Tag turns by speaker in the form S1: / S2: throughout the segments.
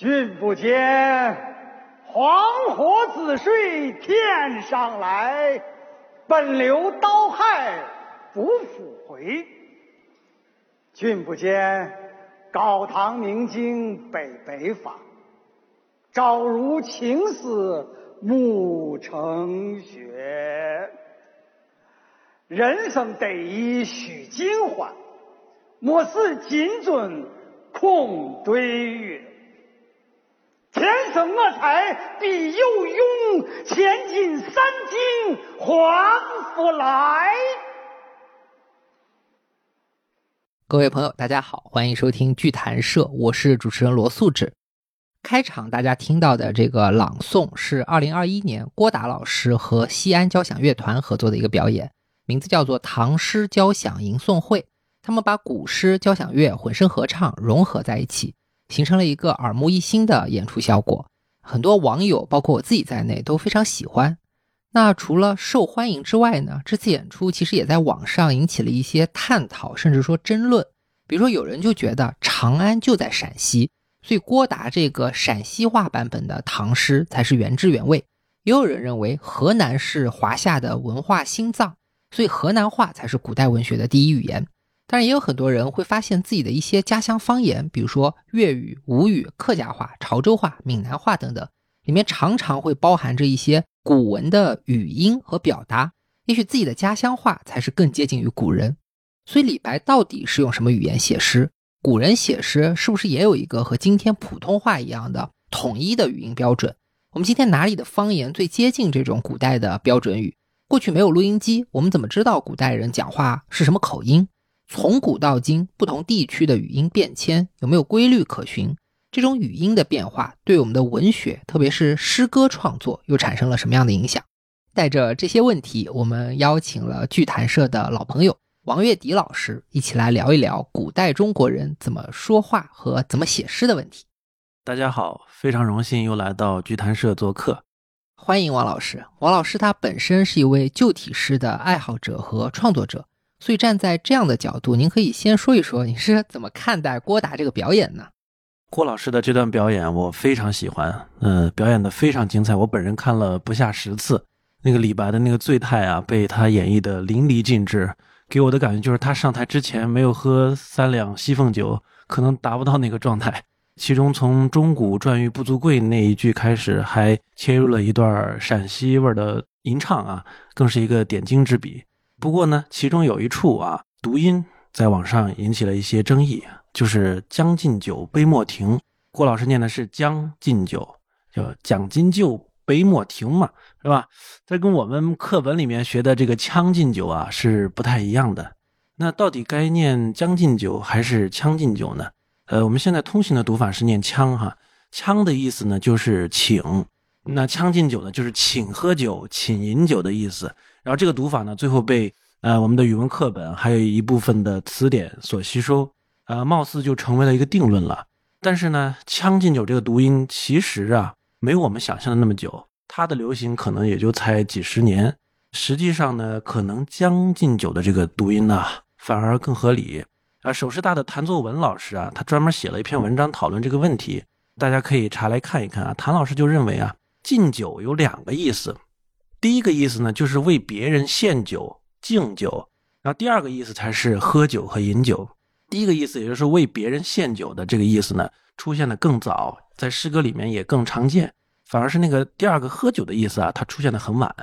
S1: 君不见黄河之水天上来，奔流到海不复回。君不见高堂明镜悲白发，朝如青丝暮成雪。人生得意须尽欢，莫使金樽空对月。天生我材必有用，千金散尽还复来。
S2: 各位朋友，大家好，欢迎收听剧谈社，我是主持人罗素志。开场大家听到的这个朗诵是二零二一年郭达老师和西安交响乐团合作的一个表演。名字叫做《唐诗交响吟诵会》，他们把古诗、交响乐混声合唱融合在一起，形成了一个耳目一新的演出效果。很多网友，包括我自己在内，都非常喜欢。那除了受欢迎之外呢？这次演出其实也在网上引起了一些探讨，甚至说争论。比如说，有人就觉得长安就在陕西，所以郭达这个陕西话版本的唐诗才是原汁原味；也有人认为河南是华夏的文化心脏。所以河南话才是古代文学的第一语言，当然也有很多人会发现自己的一些家乡方言，比如说粤语、吴语、客家话、潮州话、闽南话等等，里面常常会包含着一些古文的语音和表达。也许自己的家乡话才是更接近于古人。所以李白到底是用什么语言写诗？古人写诗是不是也有一个和今天普通话一样的统一的语音标准？我们今天哪里的方言最接近这种古代的标准语？过去没有录音机，我们怎么知道古代人讲话是什么口音？从古到今，不同地区的语音变迁有没有规律可循？这种语音的变化对我们的文学，特别是诗歌创作，又产生了什么样的影响？带着这些问题，我们邀请了剧谈社的老朋友王月迪老师，一起来聊一聊古代中国人怎么说话和怎么写诗的问题。
S3: 大家好，非常荣幸又来到剧谈社做客。
S2: 欢迎王老师。王老师他本身是一位旧体诗的爱好者和创作者，所以站在这样的角度，您可以先说一说你是怎么看待郭达这个表演呢？
S3: 郭老师的这段表演我非常喜欢，嗯，表演的非常精彩，我本人看了不下十次。那个李白的那个醉态啊，被他演绎的淋漓尽致，给我的感觉就是他上台之前没有喝三两西凤酒，可能达不到那个状态。其中从“钟鼓馔玉不足贵”那一句开始，还切入了一段陕西味儿的吟唱啊，更是一个点睛之笔。不过呢，其中有一处啊，读音在网上引起了一些争议，就是“将进酒，杯莫停”。郭老师念的是“将进酒”，叫“将进酒，杯莫停”嘛，是吧？这跟我们课本里面学的这个“将进酒”啊是不太一样的。那到底该念“将进酒”还是“将进酒”呢？呃，我们现在通行的读法是念“将”哈，“将”的意思呢就是请，那“将进酒”呢就是请喝酒、请饮酒的意思。然后这个读法呢，最后被呃我们的语文课本还有一部分的词典所吸收，呃，貌似就成为了一个定论了。但是呢，“将进酒”这个读音其实啊，没有我们想象的那么久，它的流行可能也就才几十年。实际上呢，可能“将进酒”的这个读音呢，反而更合理。啊，首师大的谭作文老师啊，他专门写了一篇文章讨论这个问题，大家可以查来看一看啊。谭老师就认为啊，敬酒有两个意思，第一个意思呢就是为别人献酒敬酒，然后第二个意思才是喝酒和饮酒。第一个意思也就是为别人献酒的这个意思呢，出现的更早，在诗歌里面也更常见，反而是那个第二个喝酒的意思啊，它出现的很晚。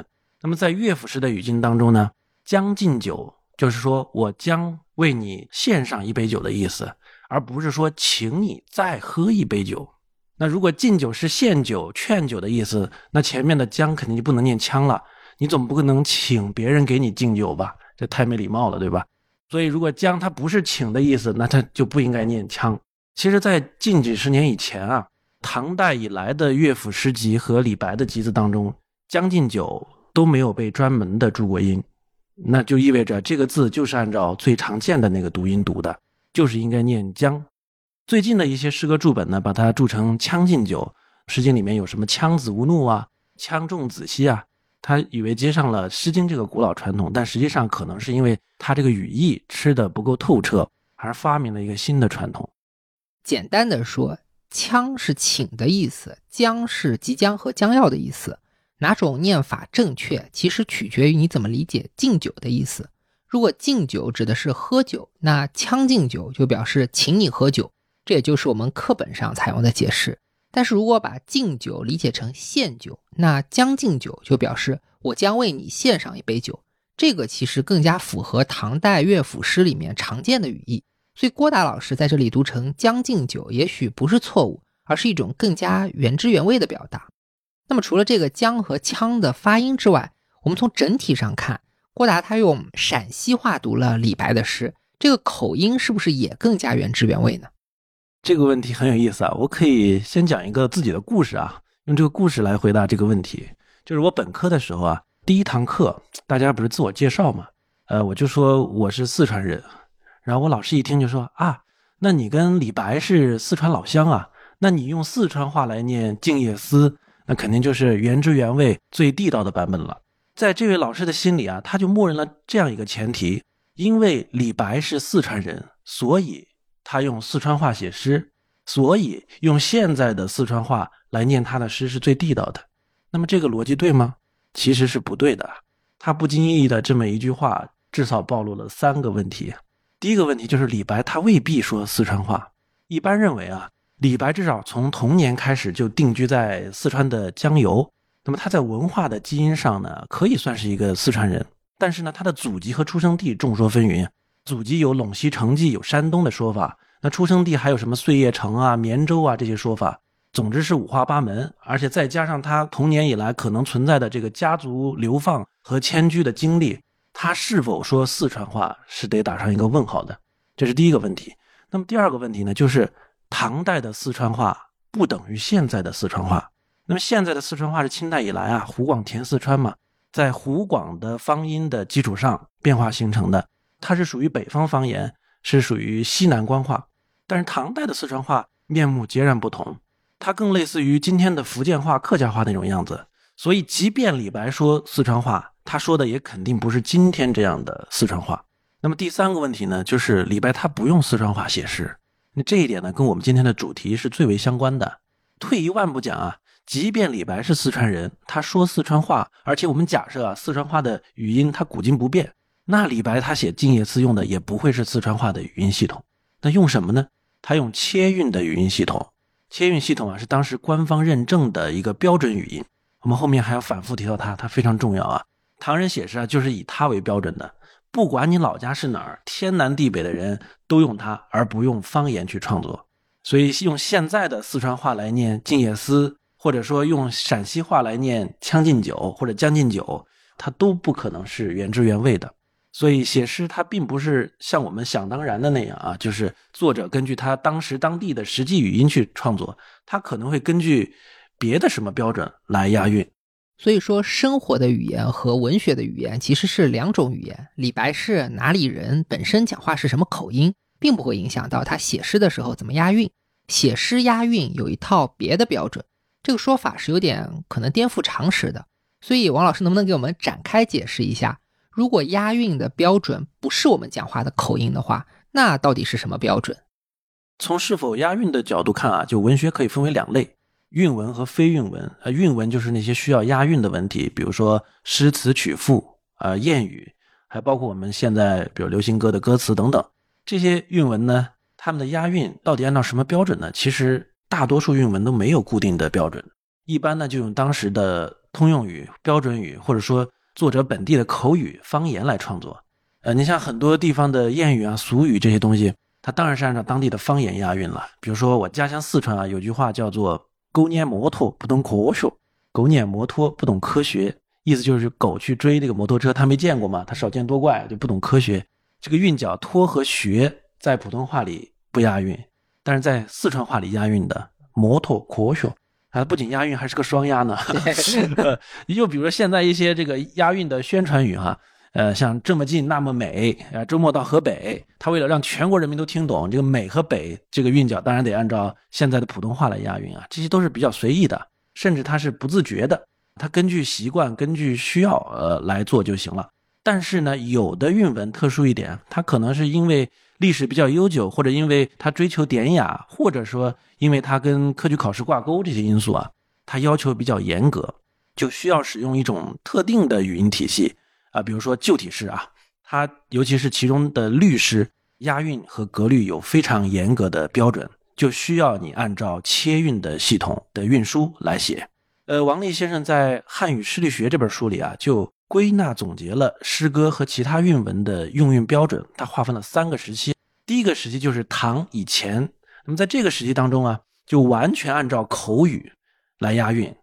S3: 那么在乐府诗的语境当中呢，将进酒就是说我将。为你献上一杯酒的意思，而不是说请你再喝一杯酒。那如果敬酒是献酒、劝酒的意思，那前面的将肯定就不能念腔了。你总不可能请别人给你敬酒吧？这太没礼貌了，对吧？所以如果将它不是请的意思，那它就不应该念腔。其实，在近几十年以前啊，唐代以来的乐府诗集和李白的集子当中，将进酒都没有被专门的注过音。那就意味着这个字就是按照最常见的那个读音读的，就是应该念“将”。最近的一些诗歌注本呢，把它注成“将进酒”。《诗经》里面有什么“羌子无怒”啊，“羌重子息”啊，他以为接上了《诗经》这个古老传统，但实际上可能是因为他这个语义吃的不够透彻，而发明了一个新的传统。
S2: 简单的说，“枪是请的意思，将是即将和将要的意思。哪种念法正确，其实取决于你怎么理解敬酒的意思。如果敬酒指的是喝酒，那将敬酒就表示请你喝酒，这也就是我们课本上采用的解释。但是如果把敬酒理解成献酒，那将敬酒就表示我将为你献上一杯酒。这个其实更加符合唐代乐府诗里面常见的语义。所以郭达老师在这里读成将进酒，也许不是错误，而是一种更加原汁原味的表达。那么除了这个将和腔的发音之外，我们从整体上看，郭达他用陕西话读了李白的诗，这个口音是不是也更加原汁原味呢？
S3: 这个问题很有意思啊，我可以先讲一个自己的故事啊，用这个故事来回答这个问题。就是我本科的时候啊，第一堂课大家不是自我介绍嘛，呃，我就说我是四川人。然后我老师一听就说啊，那你跟李白是四川老乡啊，那你用四川话来念《静夜思》，那肯定就是原汁原味、最地道的版本了。在这位老师的心里啊，他就默认了这样一个前提：因为李白是四川人，所以他用四川话写诗，所以用现在的四川话来念他的诗是最地道的。那么这个逻辑对吗？其实是不对的。他不经意的这么一句话，至少暴露了三个问题。第一个问题就是李白他未必说四川话。一般认为啊，李白至少从童年开始就定居在四川的江油，那么他在文化的基因上呢，可以算是一个四川人。但是呢，他的祖籍和出生地众说纷纭，祖籍有陇西成纪，有山东的说法，那出生地还有什么碎叶城啊、绵州啊这些说法，总之是五花八门。而且再加上他童年以来可能存在的这个家族流放和迁居的经历。他是否说四川话是得打上一个问号的，这是第一个问题。那么第二个问题呢，就是唐代的四川话不等于现在的四川话。那么现在的四川话是清代以来啊，湖广填四川嘛，在湖广的方音的基础上变化形成的，它是属于北方方言，是属于西南官话。但是唐代的四川话面目截然不同，它更类似于今天的福建话、客家话那种样子。所以，即便李白说四川话。他说的也肯定不是今天这样的四川话。那么第三个问题呢，就是李白他不用四川话写诗。那这一点呢，跟我们今天的主题是最为相关的。退一万步讲啊，即便李白是四川人，他说四川话，而且我们假设啊，四川话的语音他古今不变，那李白他写《静夜思》用的也不会是四川话的语音系统。那用什么呢？他用切韵的语音系统。切韵系统啊，是当时官方认证的一个标准语音。我们后面还要反复提到它，它非常重要啊。唐人写诗啊，就是以它为标准的。不管你老家是哪儿，天南地北的人都用它，而不用方言去创作。所以用现在的四川话来念《静夜思》，或者说用陕西话来念《将进酒》或者《将进酒》，它都不可能是原汁原味的。所以写诗它并不是像我们想当然的那样啊，就是作者根据他当时当地的实际语音去创作，他可能会根据别的什么标准来押韵。
S2: 所以说，生活的语言和文学的语言其实是两种语言。李白是哪里人，本身讲话是什么口音，并不会影响到他写诗的时候怎么押韵。写诗押韵有一套别的标准，这个说法是有点可能颠覆常识的。所以，王老师能不能给我们展开解释一下？如果押韵的标准不是我们讲话的口音的话，那到底是什么标准？
S3: 从是否押韵的角度看啊，就文学可以分为两类。韵文和非韵文啊，韵文就是那些需要押韵的文体，比如说诗词曲赋啊、谚语，还包括我们现在比如流行歌的歌词等等。这些韵文呢，他们的押韵到底按照什么标准呢？其实大多数韵文都没有固定的标准，一般呢就用当时的通用语、标准语，或者说作者本地的口语方言来创作。呃，你像很多地方的谚语啊、俗语这些东西，它当然是按照当地的方言押韵了。比如说我家乡四川啊，有句话叫做。狗撵摩托不懂科学，狗撵摩托不懂科学，意思就是狗去追那个摩托车，它没见过嘛，它少见多怪，就不懂科学。这个韵脚托和学在普通话里不押韵，但是在四川话里押韵的摩托科学，它不仅押韵，还是个双押呢。你就比如说现在一些这个押韵的宣传语哈。呃，像这么近那么美，啊，周末到河北，他为了让全国人民都听懂这个美和北这个韵脚，当然得按照现在的普通话来押韵啊。这些都是比较随意的，甚至他是不自觉的，他根据习惯、根据需要，呃，来做就行了。但是呢，有的韵文特殊一点，它可能是因为历史比较悠久，或者因为它追求典雅，或者说因为它跟科举考试挂钩这些因素啊，它要求比较严格，就需要使用一种特定的语音体系啊，比如说旧体诗啊，它尤其是其中的律诗，押韵和格律有非常严格的标准，就需要你按照切韵的系统的运输来写。呃，王立先生在《汉语诗律学》这本书里啊，就归纳总结了诗歌和其他韵文的用韵标准。它划分了三个时期，第一个时期就是唐以前。那么在这个时期当中啊，就完全按照口语来押韵。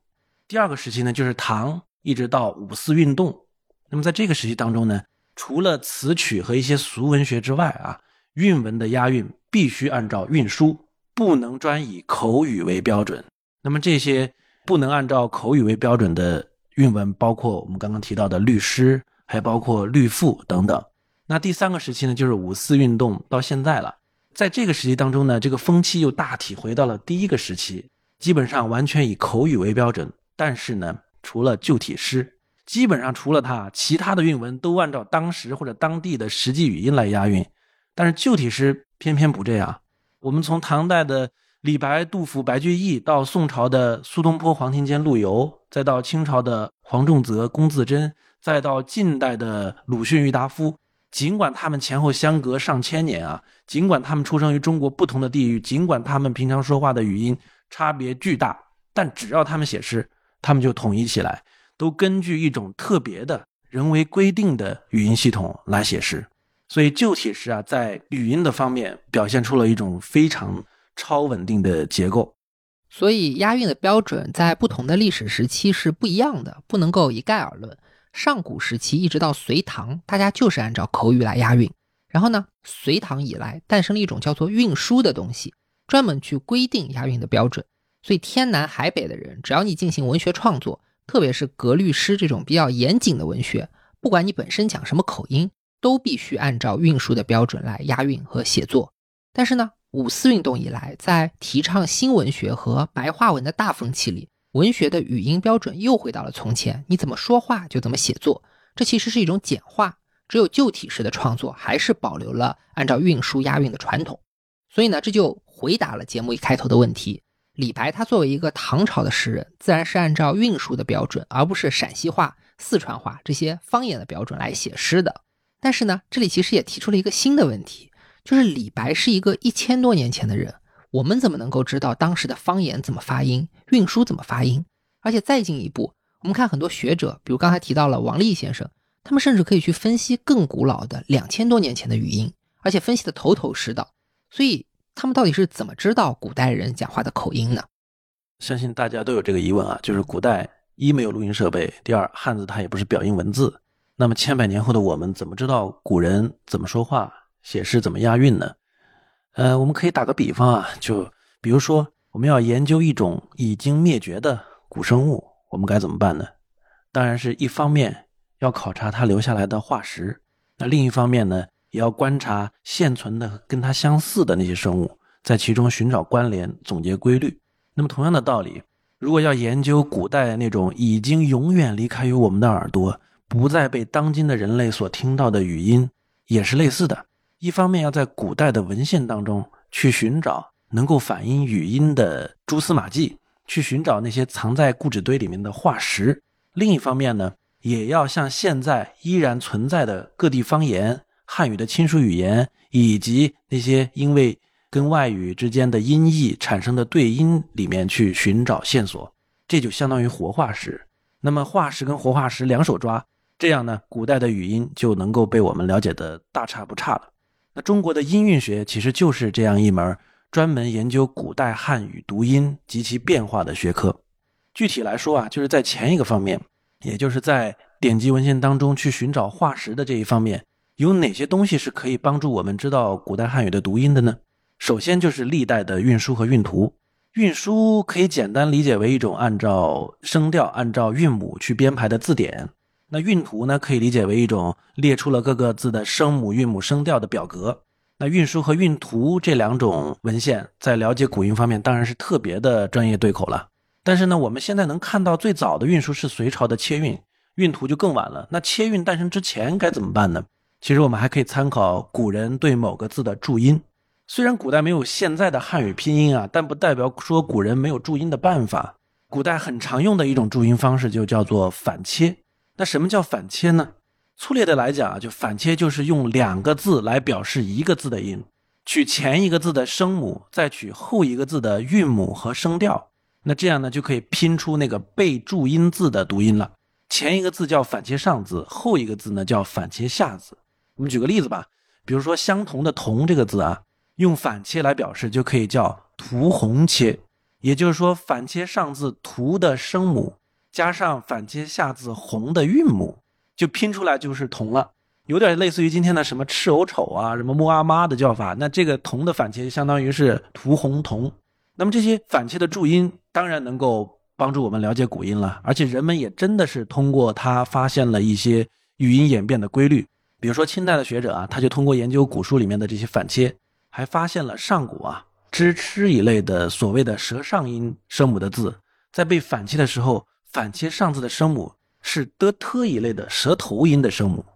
S3: 第二个时期呢，就是唐一直到五四运动。那么在这个时期当中呢，除了词曲和一些俗文学之外啊，韵文的押韵必须按照韵书，不能专以口语为标准。那么这些。不能按照口语为标准的韵文，包括我们刚刚提到的律诗，还包括律赋等等。那第三个时期呢，就是五四运动到现在了。在这个时期当中呢，这个风气又大体回到了第一个时期，基本上完全以口语为标准。但是呢，除了旧体诗，基本上除了它，其他的韵文都按照当时或者当地的实际语音来押韵。但是旧体诗偏偏不这样。我们从唐代的。李白、杜甫、白居易，到宋朝的苏东坡、黄庭坚、陆游，再到清朝的黄仲泽、龚自珍，再到近代的鲁迅、郁达夫，尽管他们前后相隔上千年啊，尽管他们出生于中国不同的地域，尽管他们平常说话的语音差别巨大，但只要他们写诗，他们就统一起来，都根据一种特别的人为规定的语音系统来写诗。所以旧体诗啊，在语音的方面表现出了一种非常。超稳定的结构，
S2: 所以押韵的标准在不同的历史时期是不一样的，不能够一概而论。上古时期一直到隋唐，大家就是按照口语来押韵。然后呢，隋唐以来诞生了一种叫做韵书的东西，专门去规定押韵的标准。所以天南海北的人，只要你进行文学创作，特别是格律诗这种比较严谨的文学，不管你本身讲什么口音，都必须按照韵书的标准来押韵和写作。但是呢，五四运动以来，在提倡新文学和白话文的大风气里，文学的语音标准又回到了从前，你怎么说话就怎么写作，这其实是一种简化。只有旧体式的创作还是保留了按照韵书押韵的传统。所以呢，这就回答了节目一开头的问题：李白他作为一个唐朝的诗人，自然是按照韵书的标准，而不是陕西话、四川话这些方言的标准来写诗的。但是呢，这里其实也提出了一个新的问题。就是李白是一个一千多年前的人，我们怎么能够知道当时的方言怎么发音，运输怎么发音？而且再进一步，我们看很多学者，比如刚才提到了王立先生，他们甚至可以去分析更古老的两千多年前的语音，而且分析的头头是道。所以他们到底是怎么知道古代人讲话的口音呢？
S3: 相信大家都有这个疑问啊，就是古代一没有录音设备，第二汉字它也不是表音文字，那么千百年后的我们怎么知道古人怎么说话？写诗怎么押韵呢？呃，我们可以打个比方啊，就比如说我们要研究一种已经灭绝的古生物，我们该怎么办呢？当然是一方面要考察它留下来的化石，那另一方面呢，也要观察现存的跟它相似的那些生物，在其中寻找关联，总结规律。那么同样的道理，如果要研究古代那种已经永远离开于我们的耳朵，不再被当今的人类所听到的语音，也是类似的。一方面要在古代的文献当中去寻找能够反映语音的蛛丝马迹，去寻找那些藏在固纸堆里面的化石；另一方面呢，也要向现在依然存在的各地方言、汉语的亲属语言，以及那些因为跟外语之间的音译产生的对音里面去寻找线索。这就相当于活化石。那么化石跟活化石两手抓，这样呢，古代的语音就能够被我们了解的大差不差了。那中国的音韵学其实就是这样一门专门研究古代汉语读音及其变化的学科。具体来说啊，就是在前一个方面，也就是在典籍文献当中去寻找化石的这一方面，有哪些东西是可以帮助我们知道古代汉语的读音的呢？首先就是历代的韵书和韵图。韵书可以简单理解为一种按照声调、按照韵母去编排的字典。那韵图呢，可以理解为一种列出了各个字的声母、韵母、声调的表格。那韵书和韵图这两种文献，在了解古音方面，当然是特别的专业对口了。但是呢，我们现在能看到最早的韵书是隋朝的切韵，韵图就更晚了。那切韵诞生之前该怎么办呢？其实我们还可以参考古人对某个字的注音。虽然古代没有现在的汉语拼音啊，但不代表说古人没有注音的办法。古代很常用的一种注音方式就叫做反切。那什么叫反切呢？粗略的来讲啊，就反切就是用两个字来表示一个字的音，取前一个字的声母，再取后一个字的韵母和声调。那这样呢，就可以拼出那个被注音字的读音了。前一个字叫反切上字，后一个字呢叫反切下字。我们举个例子吧，比如说相同的“同”这个字啊，用反切来表示，就可以叫“图红切”。也就是说，反切上字“图”的声母，加上反切下字“红”的韵母，就拼出来就是“同”了。有点类似于今天的什么“赤偶丑”啊，什么“木阿妈”的叫法。那这个“同”的反切，相当于是“涂红同”。那么这些反切的注音。当然能够帮助我们了解古音了，而且人们也真的是通过它发现了一些语音演变的规律。比如说清代的学者啊，他就通过研究古书里面的这些反切，还发现了上古啊支吃一类的所谓的舌上音声母的字，在被反切的时候，反切上字的声母是的特一类的舌头音的声母。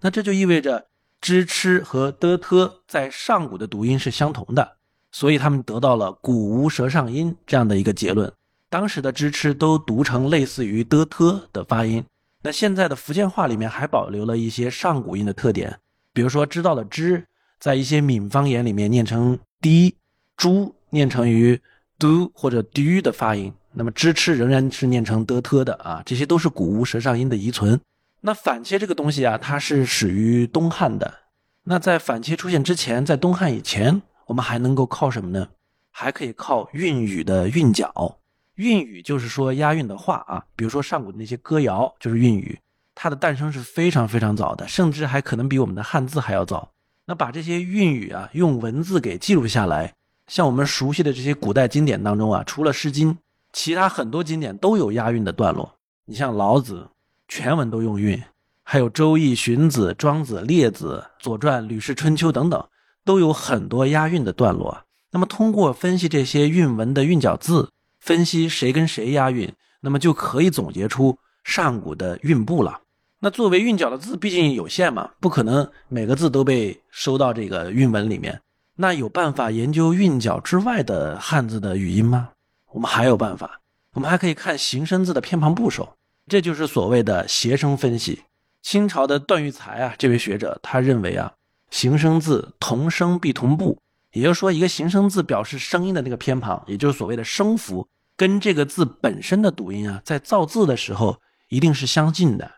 S3: 那这就意味着支吃和的特在上古的读音是相同的。所以他们得到了“古无舌上音”这样的一个结论。当时的支吃都读成类似于的特的发音。那现在的福建话里面还保留了一些上古音的特点，比如说知道的知，在一些闽方言里面念成滴，猪念成于嘟或者嘟的发音。那么支吃仍然是念成的特的啊，这些都是古无舌上音的遗存。那反切这个东西啊，它是始于东汉的。那在反切出现之前，在东汉以前。我们还能够靠什么呢？还可以靠韵语的韵脚。韵语就是说押韵的话啊，比如说上古的那些歌谣就是韵语，它的诞生是非常非常早的，甚至还可能比我们的汉字还要早。那把这些韵语啊用文字给记录下来，像我们熟悉的这些古代经典当中啊，除了《诗经》，其他很多经典都有押韵的段落。你像老子全文都用韵，还有《周易》《荀子》《庄子》《列子》《左传》《吕氏春秋》等等。都有很多押韵的段落，那么通过分析这些韵文的韵脚字，分析谁跟谁押韵，那么就可以总结出上古的韵部了。那作为韵脚的字，毕竟有限嘛，不可能每个字都被收到这个韵文里面。那有办法研究韵脚之外的汉字的语音吗？我们还有办法，我们还可以看形声字的偏旁部首，这就是所谓的谐声分析。清朝的段玉裁啊，这位学者他认为啊。形声字同声必同步，也就是说，一个形声字表示声音的那个偏旁，也就是所谓的声符，跟这个字本身的读音啊，在造字的时候一定是相近的。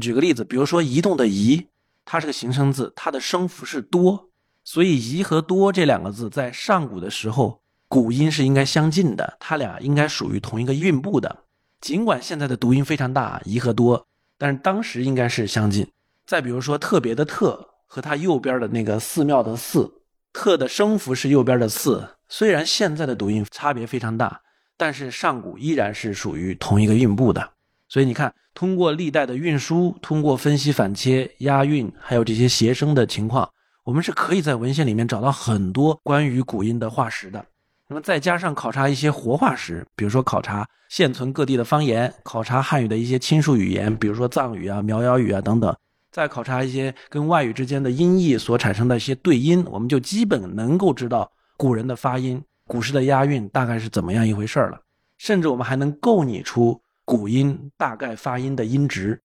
S3: 举个例子，比如说移动的移，它是个形声字，它的声符是多，所以移和多这两个字在上古的时候，古音是应该相近的，它俩应该属于同一个韵部的。尽管现在的读音非常大，移和多，但是当时应该是相近。再比如说特别的特。和它右边的那个寺庙的寺，特的声符是右边的寺。虽然现在的读音差别非常大，但是上古依然是属于同一个韵部的。所以你看，通过历代的韵书，通过分析反切、押韵，还有这些谐声的情况，我们是可以在文献里面找到很多关于古音的化石的。那么再加上考察一些活化石，比如说考察现存各地的方言，考察汉语的一些亲属语言，比如说藏语啊、苗瑶语啊等等。再考察一些跟外语之间的音译所产生的一些对音，我们就基本能够知道古人的发音、古诗的押韵大概是怎么样一回事了。甚至我们还能构拟出古音大概发音的音值。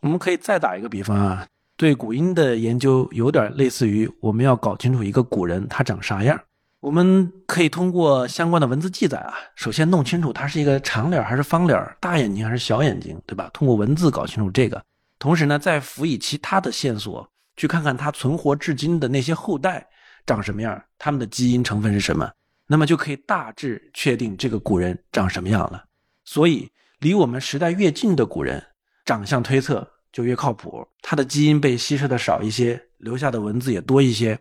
S3: 我们可以再打一个比方啊，对古音的研究有点类似于我们要搞清楚一个古人他长啥样。我们可以通过相关的文字记载啊，首先弄清楚他是一个长脸还是方脸，大眼睛还是小眼睛，对吧？通过文字搞清楚这个。同时呢，再辅以其他的线索，去看看他存活至今的那些后代长什么样，他们的基因成分是什么，那么就可以大致确定这个古人长什么样了。所以，离我们时代越近的古人，长相推测就越靠谱，他的基因被稀释的少一些，留下的文字也多一些。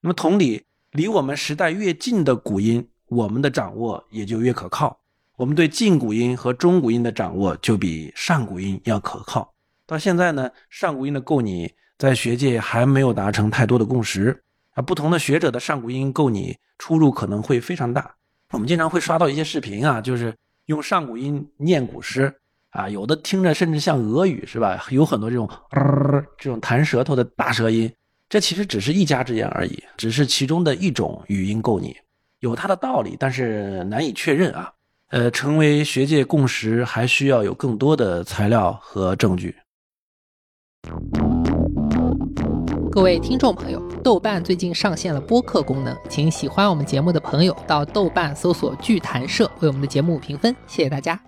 S3: 那么，同理，离我们时代越近的古音，我们的掌握也就越可靠。我们对近古音和中古音的掌握，就比上古音要可靠。到现在呢，上古音的构拟在学界还没有达成太多的共识啊。不同的学者的上古音构拟出入可能会非常大。我们经常会刷到一些视频啊，就是用上古音念古诗啊，有的听着甚至像俄语，是吧？有很多这种呃 这种弹舌头的大舌音，这其实只是一家之言而已，只是其中的一种语音构拟，有它的道理，但是难以确认啊。呃，成为学界共识，还需要有更多的材料和证据。
S2: 各位听众朋友，豆瓣最近上线了播客功能，请喜欢我们节目的朋友到豆瓣搜索“剧谈社”为我们的节目评分，谢谢大家。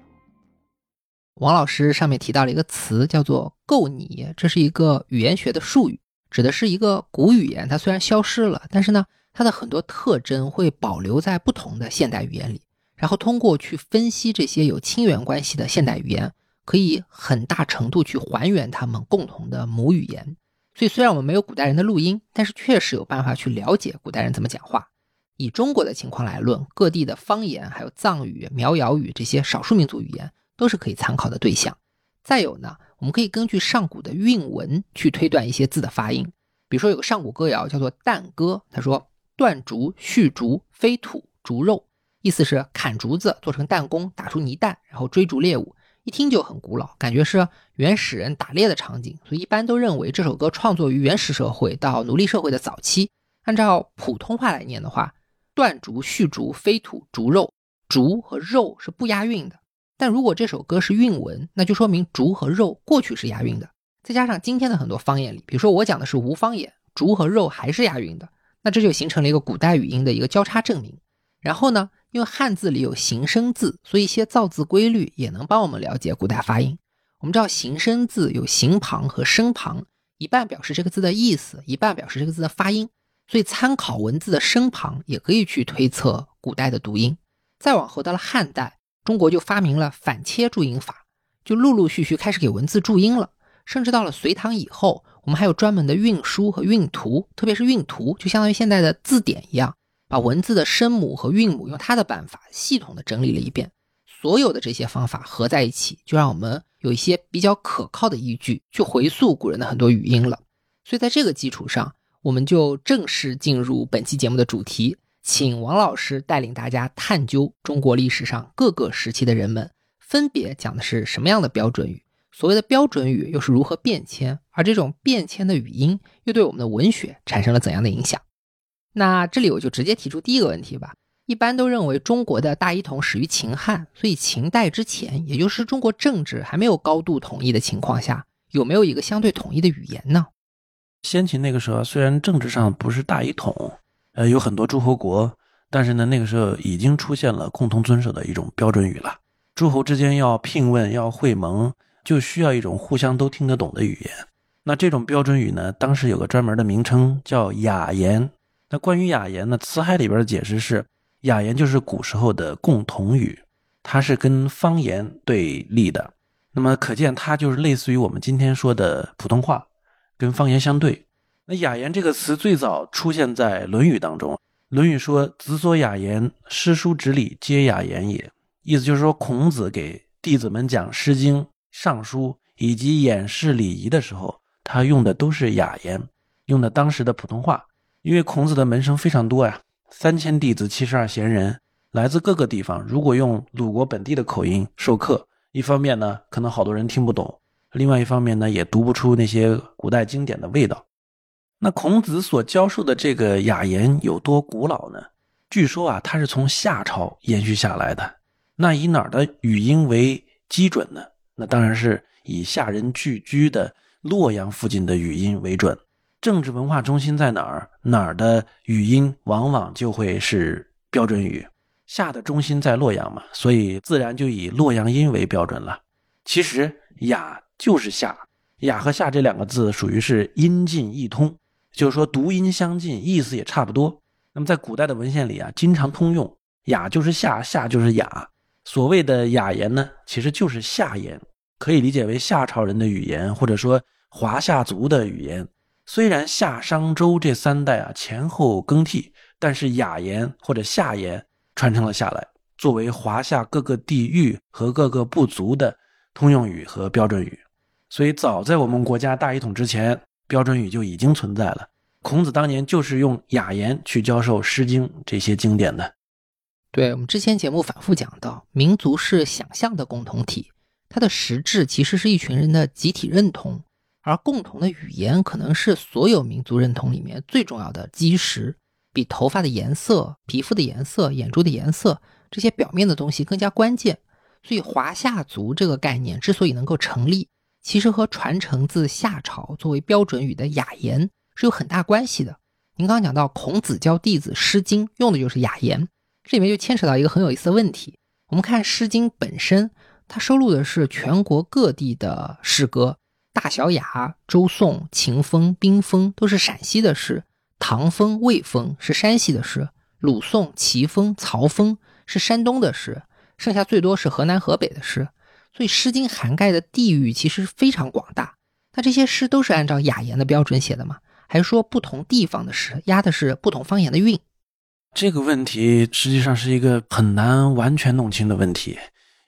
S2: 王老师上面提到了一个词，叫做“构拟”，这是一个语言学的术语，指的是一个古语言，它虽然消失了，但是呢，它的很多特征会保留在不同的现代语言里。然后通过去分析这些有亲缘关系的现代语言，可以很大程度去还原他们共同的母语言。所以虽然我们没有古代人的录音，但是确实有办法去了解古代人怎么讲话。以中国的情况来论，各地的方言、还有藏语、苗瑶语这些少数民族语言都是可以参考的对象。再有呢，我们可以根据上古的韵文去推断一些字的发音。比如说有个上古歌谣叫做《旦歌》，他说：“断竹续竹，飞土逐肉。”意思是砍竹子做成弹弓，打出泥弹，然后追逐猎物。一听就很古老，感觉是原始人打猎的场景。所以一般都认为这首歌创作于原始社会到奴隶社会的早期。按照普通话来念的话，断竹续竹，飞土逐肉，竹和肉是不押韵的。但如果这首歌是韵文，那就说明竹和肉过去是押韵的。再加上今天的很多方言里，比如说我讲的是吴方言，竹和肉还是押韵的，那这就形成了一个古代语音的一个交叉证明。然后呢？因为汉字里有形声字，所以一些造字规律也能帮我们了解古代发音。我们知道形声字有形旁和声旁，一半表示这个字的意思，一半表示这个字的发音。所以参考文字的声旁，也可以去推测古代的读音。再往后到了汉代，中国就发明了反切注音法，就陆陆续续开始给文字注音了。甚至到了隋唐以后，我们还有专门的韵书和韵图，特别是韵图，就相当于现在的字典一样。把文字的声母和韵母用它的办法系统的整理了一遍，所有的这些方法合在一起，就让我们有一些比较可靠的依据去回溯古人的很多语音了。所以在这个基础上，我们就正式进入本期节目的主题，请王老师带领大家探究中国历史上各个时期的人们分别讲的是什么样的标准语，所谓的标准语又是如何变迁，而这种变迁的语音又对我们的文学产生了怎样的影响？那这里我就直接提出第一个问题吧。一般都认为中国的大一统始于秦汉，所以秦代之前，也就是中国政治还没有高度统一的情况下，有没有一个相对统一的语言呢？
S3: 先秦那个时候，虽然政治上不是大一统，呃，有很多诸侯国，但是呢，那个时候已经出现了共同遵守的一种标准语了。诸侯之间要聘问、要会盟，就需要一种互相都听得懂的语言。那这种标准语呢，当时有个专门的名称叫雅言。那关于雅言呢？辞海里边的解释是，雅言就是古时候的共同语，它是跟方言对立的。那么可见，它就是类似于我们今天说的普通话，跟方言相对。那雅言这个词最早出现在《论语》当中，《论语》说：“子所雅言，诗书直礼，皆雅言也。”意思就是说，孔子给弟子们讲《诗经》《尚书》以及演示礼仪的时候，他用的都是雅言，用的当时的普通话。因为孔子的门生非常多呀，三千弟子，七十二贤人，来自各个地方。如果用鲁国本地的口音授课，一方面呢，可能好多人听不懂；另外一方面呢，也读不出那些古代经典的味道。那孔子所教授的这个雅言有多古老呢？据说啊，它是从夏朝延续下来的。那以哪儿的语音为基准呢？那当然是以夏人聚居的洛阳附近的语音为准。政治文化中心在哪儿？哪儿的语音往往就会是标准语。夏的中心在洛阳嘛，所以自然就以洛阳音为标准了。其实雅就是夏，雅和夏这两个字属于是音近意通，就是说读音相近，意思也差不多。那么在古代的文献里啊，经常通用，雅就是夏，夏就是雅。所谓的雅言呢，其实就是夏言，可以理解为夏朝人的语言，或者说华夏族的语言。虽然夏商周这三代啊前后更替，但是雅言或者夏言传承了下来，作为华夏各个地域和各个部族的通用语和标准语。所以早在我们国家大一统之前，标准语就已经存在了。孔子当年就是用雅言去教授《诗经》这些经典的。
S2: 对我们之前节目反复讲到，民族是想象的共同体，它的实质其实是一群人的集体认同，而共同的语言可能是所有民族认同里面最重要的基石，比头发的颜色、皮肤的颜色、眼珠的颜色这些表面的东西更加关键。所以，华夏族这个概念之所以能够成立，其实和传承自夏朝作为标准语的雅言是有很大关系的。您刚刚讲到孔子教弟子《诗经》用的就是雅言，这里面就牵扯到一个很有意思的问题。我们看《诗经》本身，它收录的是全国各地的诗歌，大小雅、周颂、秦风、宾风都是陕西的诗，唐风、魏风是山西的诗，鲁颂、齐风、曹风是山东的诗，剩下最多是河南、河北的诗。所以，《诗经》涵盖的地域其实非常广大。那这些诗都是按照雅言的标准写的吗？还是说不同地方的诗押的是不同方言的韵？
S3: 这个问题实际上是一个很难完全弄清的问题，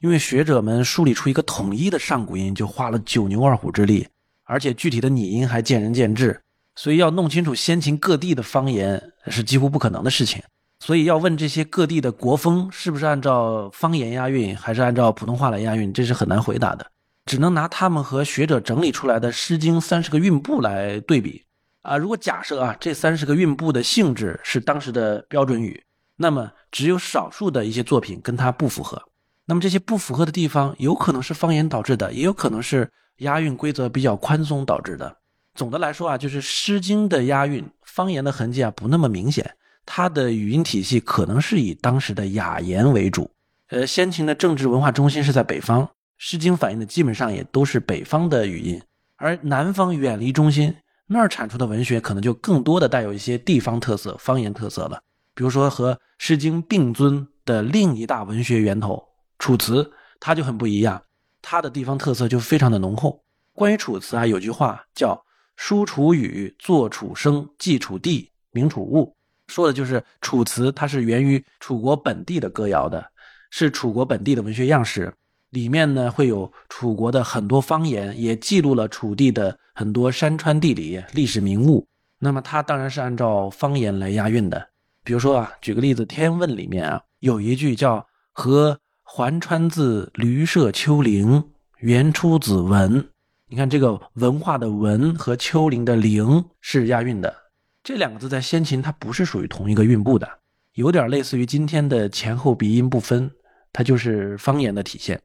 S3: 因为学者们梳理出一个统一的上古音就花了九牛二虎之力，而且具体的拟音还见仁见智，所以要弄清楚先秦各地的方言是几乎不可能的事情。所以要问这些各地的国风是不是按照方言押韵，还是按照普通话来押韵，这是很难回答的。只能拿他们和学者整理出来的《诗经》三十个韵部来对比。啊，如果假设啊这三十个韵部的性质是当时的标准语，那么只有少数的一些作品跟它不符合。那么这些不符合的地方，有可能是方言导致的，也有可能是押韵规则比较宽松导致的。总的来说啊，就是《诗经》的押韵方言的痕迹啊不那么明显。它的语音体系可能是以当时的雅言为主，呃，先秦的政治文化中心是在北方，《诗经》反映的基本上也都是北方的语音，而南方远离中心，那儿产出的文学可能就更多的带有一些地方特色、方言特色了。比如说和《诗经》并尊的另一大文学源头《楚辞》，它就很不一样，它的地方特色就非常的浓厚。关于《楚辞》啊，有句话叫“书楚语，作楚声，记楚地，明楚物”。说的就是《楚辞》，它是源于楚国本地的歌谣的，是楚国本地的文学样式。里面呢会有楚国的很多方言，也记录了楚地的很多山川地理、历史名物。那么它当然是按照方言来押韵的。比如说啊，举个例子，《天问》里面啊有一句叫“和环川自驴舍丘陵，原出子文”。你看这个文化的“文”和丘陵的“陵”是押韵的。这两个字在先秦它不是属于同一个韵部的，有点类似于今天的前后鼻音不分，它就是方言的体现。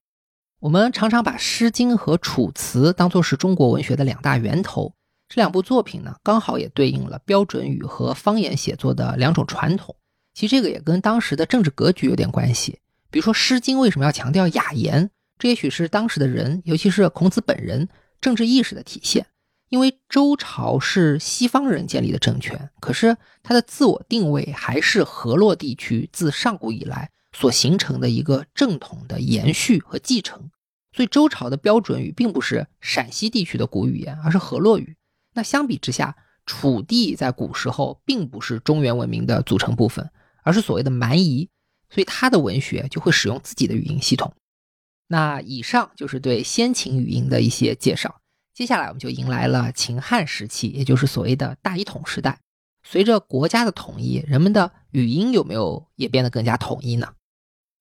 S2: 我们常常把《诗经》和《楚辞》当作是中国文学的两大源头，这两部作品呢，刚好也对应了标准语和方言写作的两种传统。其实这个也跟当时的政治格局有点关系。比如说，《诗经》为什么要强调雅言？这也许是当时的人，尤其是孔子本人政治意识的体现。因为周朝是西方人建立的政权，可是它的自我定位还是河洛地区自上古以来所形成的一个正统的延续和继承。所以周朝的标准语并不是陕西地区的古语言，而是河洛语。那相比之下，楚地在古时候并不是中原文明的组成部分，而是所谓的蛮夷，所以它的文学就会使用自己的语音系统。那以上就是对先秦语音的一些介绍。接下来我们就迎来了秦汉时期，也就是所谓的大一统时代。随着国家的统一，人们的语音有没有也变得更加统一呢？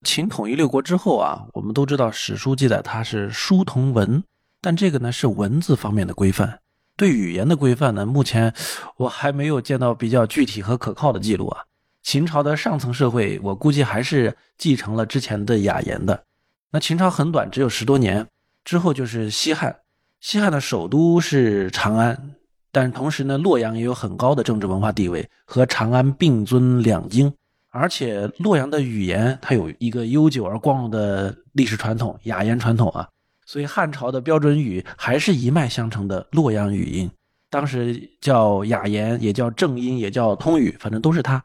S3: 秦统一六国之后啊，我们都知道史书记载它是书同文，但这个呢是文字方面的规范。对语言的规范呢，目前我还没有见到比较具体和可靠的记录啊。秦朝的上层社会，我估计还是继承了之前的雅言的。那秦朝很短，只有十多年，之后就是西汉。西汉的首都是长安，但同时呢，洛阳也有很高的政治文化地位，和长安并尊两京。而且洛阳的语言它有一个悠久而光荣的历史传统——雅言传统啊。所以汉朝的标准语还是一脉相承的洛阳语音，当时叫雅言，也叫正音，也叫通语，反正都是它。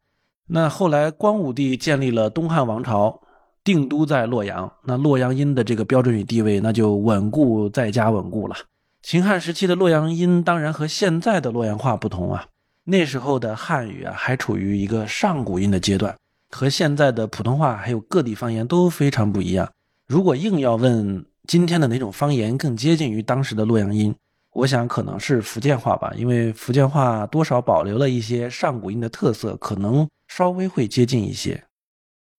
S3: 那后来光武帝建立了东汉王朝。定都在洛阳，那洛阳音的这个标准与地位那就稳固再加稳固了。秦汉时期的洛阳音当然和现在的洛阳话不同啊，那时候的汉语啊还处于一个上古音的阶段，和现在的普通话还有各地方言都非常不一样。如果硬要问今天的哪种方言更接近于当时的洛阳音，我想可能是福建话吧，因为福建话多少保留了一些上古音的特色，可能稍微会接近一些。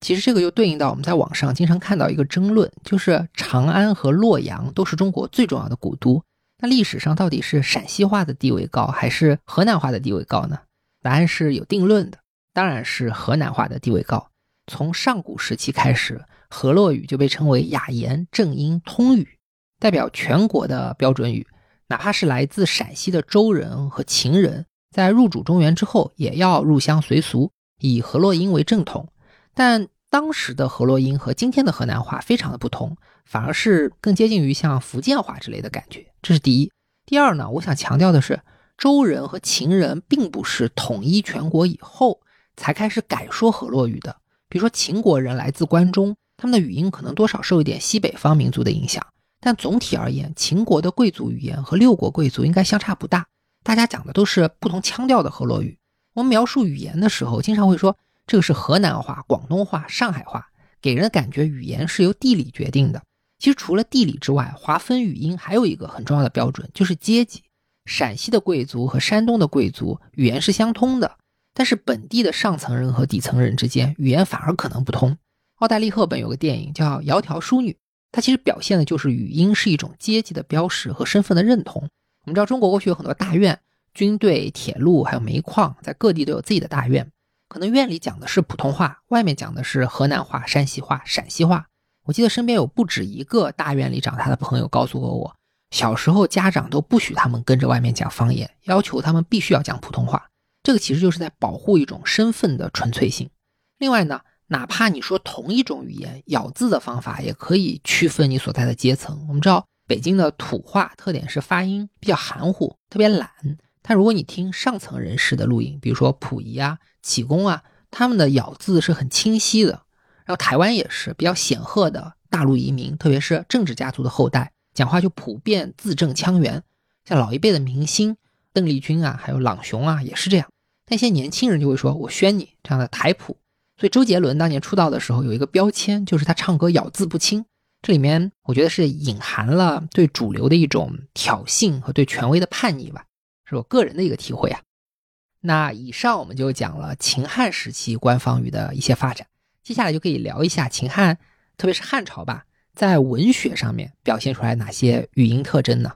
S2: 其实这个又对应到我们在网上经常看到一个争论，就是长安和洛阳都是中国最重要的古都，那历史上到底是陕西话的地位高，还是河南话的地位高呢？答案是有定论的，当然是河南话的地位高。从上古时期开始，河洛语就被称为雅言正音通语，代表全国的标准语。哪怕是来自陕西的周人和秦人，在入主中原之后，也要入乡随俗，以河洛音为正统。但当时的河洛音和今天的河南话非常的不同，反而是更接近于像福建话之类的感觉。这是第一。第二呢，我想强调的是，周人和秦人并不是统一全国以后才开始改说河洛语的。比如说，秦国人来自关中，他们的语音可能多少受一点西北方民族的影响。但总体而言，秦国的贵族语言和六国贵族应该相差不大，大家讲的都是不同腔调的河洛语。我们描述语言的时候，经常会说这个是河南话、广东话、上海话，给人的感觉语言是由地理决定的。其实除了地理之外，划分语音还有一个很重要的标准，就是阶级。陕西的贵族和山东的贵族语言是相通的，但是本地的上层人和底层人之间语言反而可能不通。奥黛丽·赫本有个电影叫《窈窕淑女》。它其实表现的就是语音是一种阶级的标识和身份的认同。我们知道中国过去有很多大院、军队、铁路，还有煤矿，在各地都有自己的大院。可能院里讲的是普通话，外面讲的是河南话、山西话、陕西话。我记得身边有不止一个大院里长大的朋友告诉过我，小时候家长都不许他们跟着外面讲方言，要求他们必须要讲普通话。这个其实就是在保护一种身份的纯粹性。另外呢？哪怕你说同一种语言，咬字的方法也可以区分你所在的阶层。我们知道北京的土话特点是发音比较含糊，特别懒。但如果你听上层人士的录音，比如说溥仪啊、启功啊，他们的咬字是很清晰的。然后台湾也是比较显赫的大陆移民，特别是政治家族的后代，讲话就普遍字正腔圆。像老一辈的明星邓丽君啊，还有朗雄啊，也是这样。但一些年轻人就会说：“我宣你这样的台普。”所以周杰伦当年出道的时候有一个标签，就是他唱歌咬字不清。这里面我觉得是隐含了对主流的一种挑衅和对权威的叛逆吧，是我个人的一个体会啊。那以上我们就讲了秦汉时期官方语的一些发展，接下来就可以聊一下秦汉，特别是汉朝吧，在文学上面表现出来哪些语音特征呢？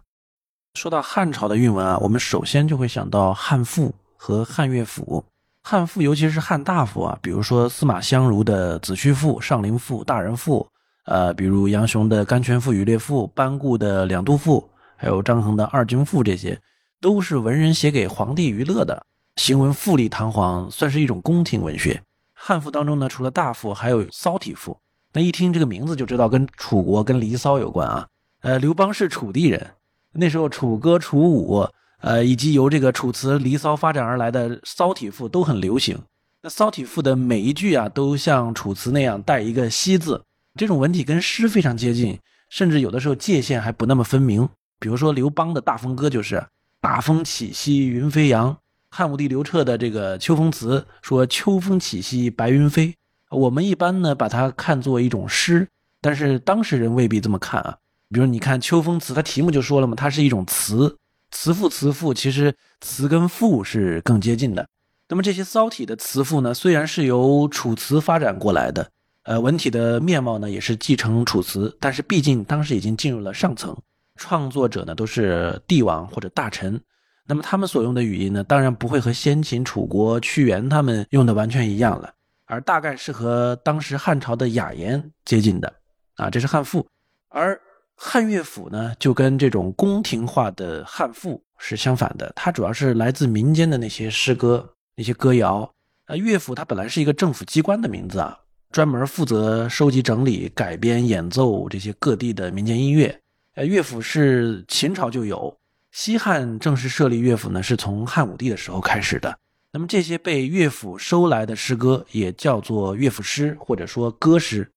S3: 说到汉朝的韵文啊，我们首先就会想到汉赋和汉乐府。汉赋，尤其是汉大赋啊，比如说司马相如的《子虚赋》《上林赋》《大人赋》，呃，比如杨雄的《甘泉赋》《羽猎赋》，班固的《两都赋》，还有张衡的《二京赋》，这些都是文人写给皇帝娱乐的，行文富丽堂皇，算是一种宫廷文学。汉赋当中呢，除了大赋，还有骚体赋。那一听这个名字就知道跟楚国、跟《离骚》有关啊。呃，刘邦是楚地人，那时候楚歌、楚舞。呃，以及由这个《楚辞》《离骚》发展而来的骚体赋都很流行。那骚体赋的每一句啊，都像《楚辞》那样带一个“西”字，这种文体跟诗非常接近，甚至有的时候界限还不那么分明。比如说刘邦的大风歌就是“大风起兮云飞扬”，汉武帝刘彻的这个《秋风词》说“秋风起兮白云飞”。我们一般呢把它看作一种诗，但是当事人未必这么看啊。比如你看《秋风词》，它题目就说了嘛，它是一种词。词赋词赋，其实词跟赋是更接近的。那么这些骚体的词赋呢，虽然是由楚辞发展过来的，呃，文体的面貌呢也是继承楚辞，但是毕竟当时已经进入了上层，创作者呢都是帝王或者大臣，那么他们所用的语音呢，当然不会和先秦楚国屈原他们用的完全一样了，而大概是和当时汉朝的雅言接近的啊，这是汉赋，而。汉乐府呢，就跟这种宫廷化的汉赋是相反的，它主要是来自民间的那些诗歌、那些歌谣。呃，乐府它本来是一个政府机关的名字啊，专门负责收集、整理、改编、演奏这些各地的民间音乐。呃，乐府是秦朝就有，西汉正式设立乐府呢，是从汉武帝的时候开始的。那么这些被乐府收来的诗歌，也叫做乐府诗，或者说歌诗。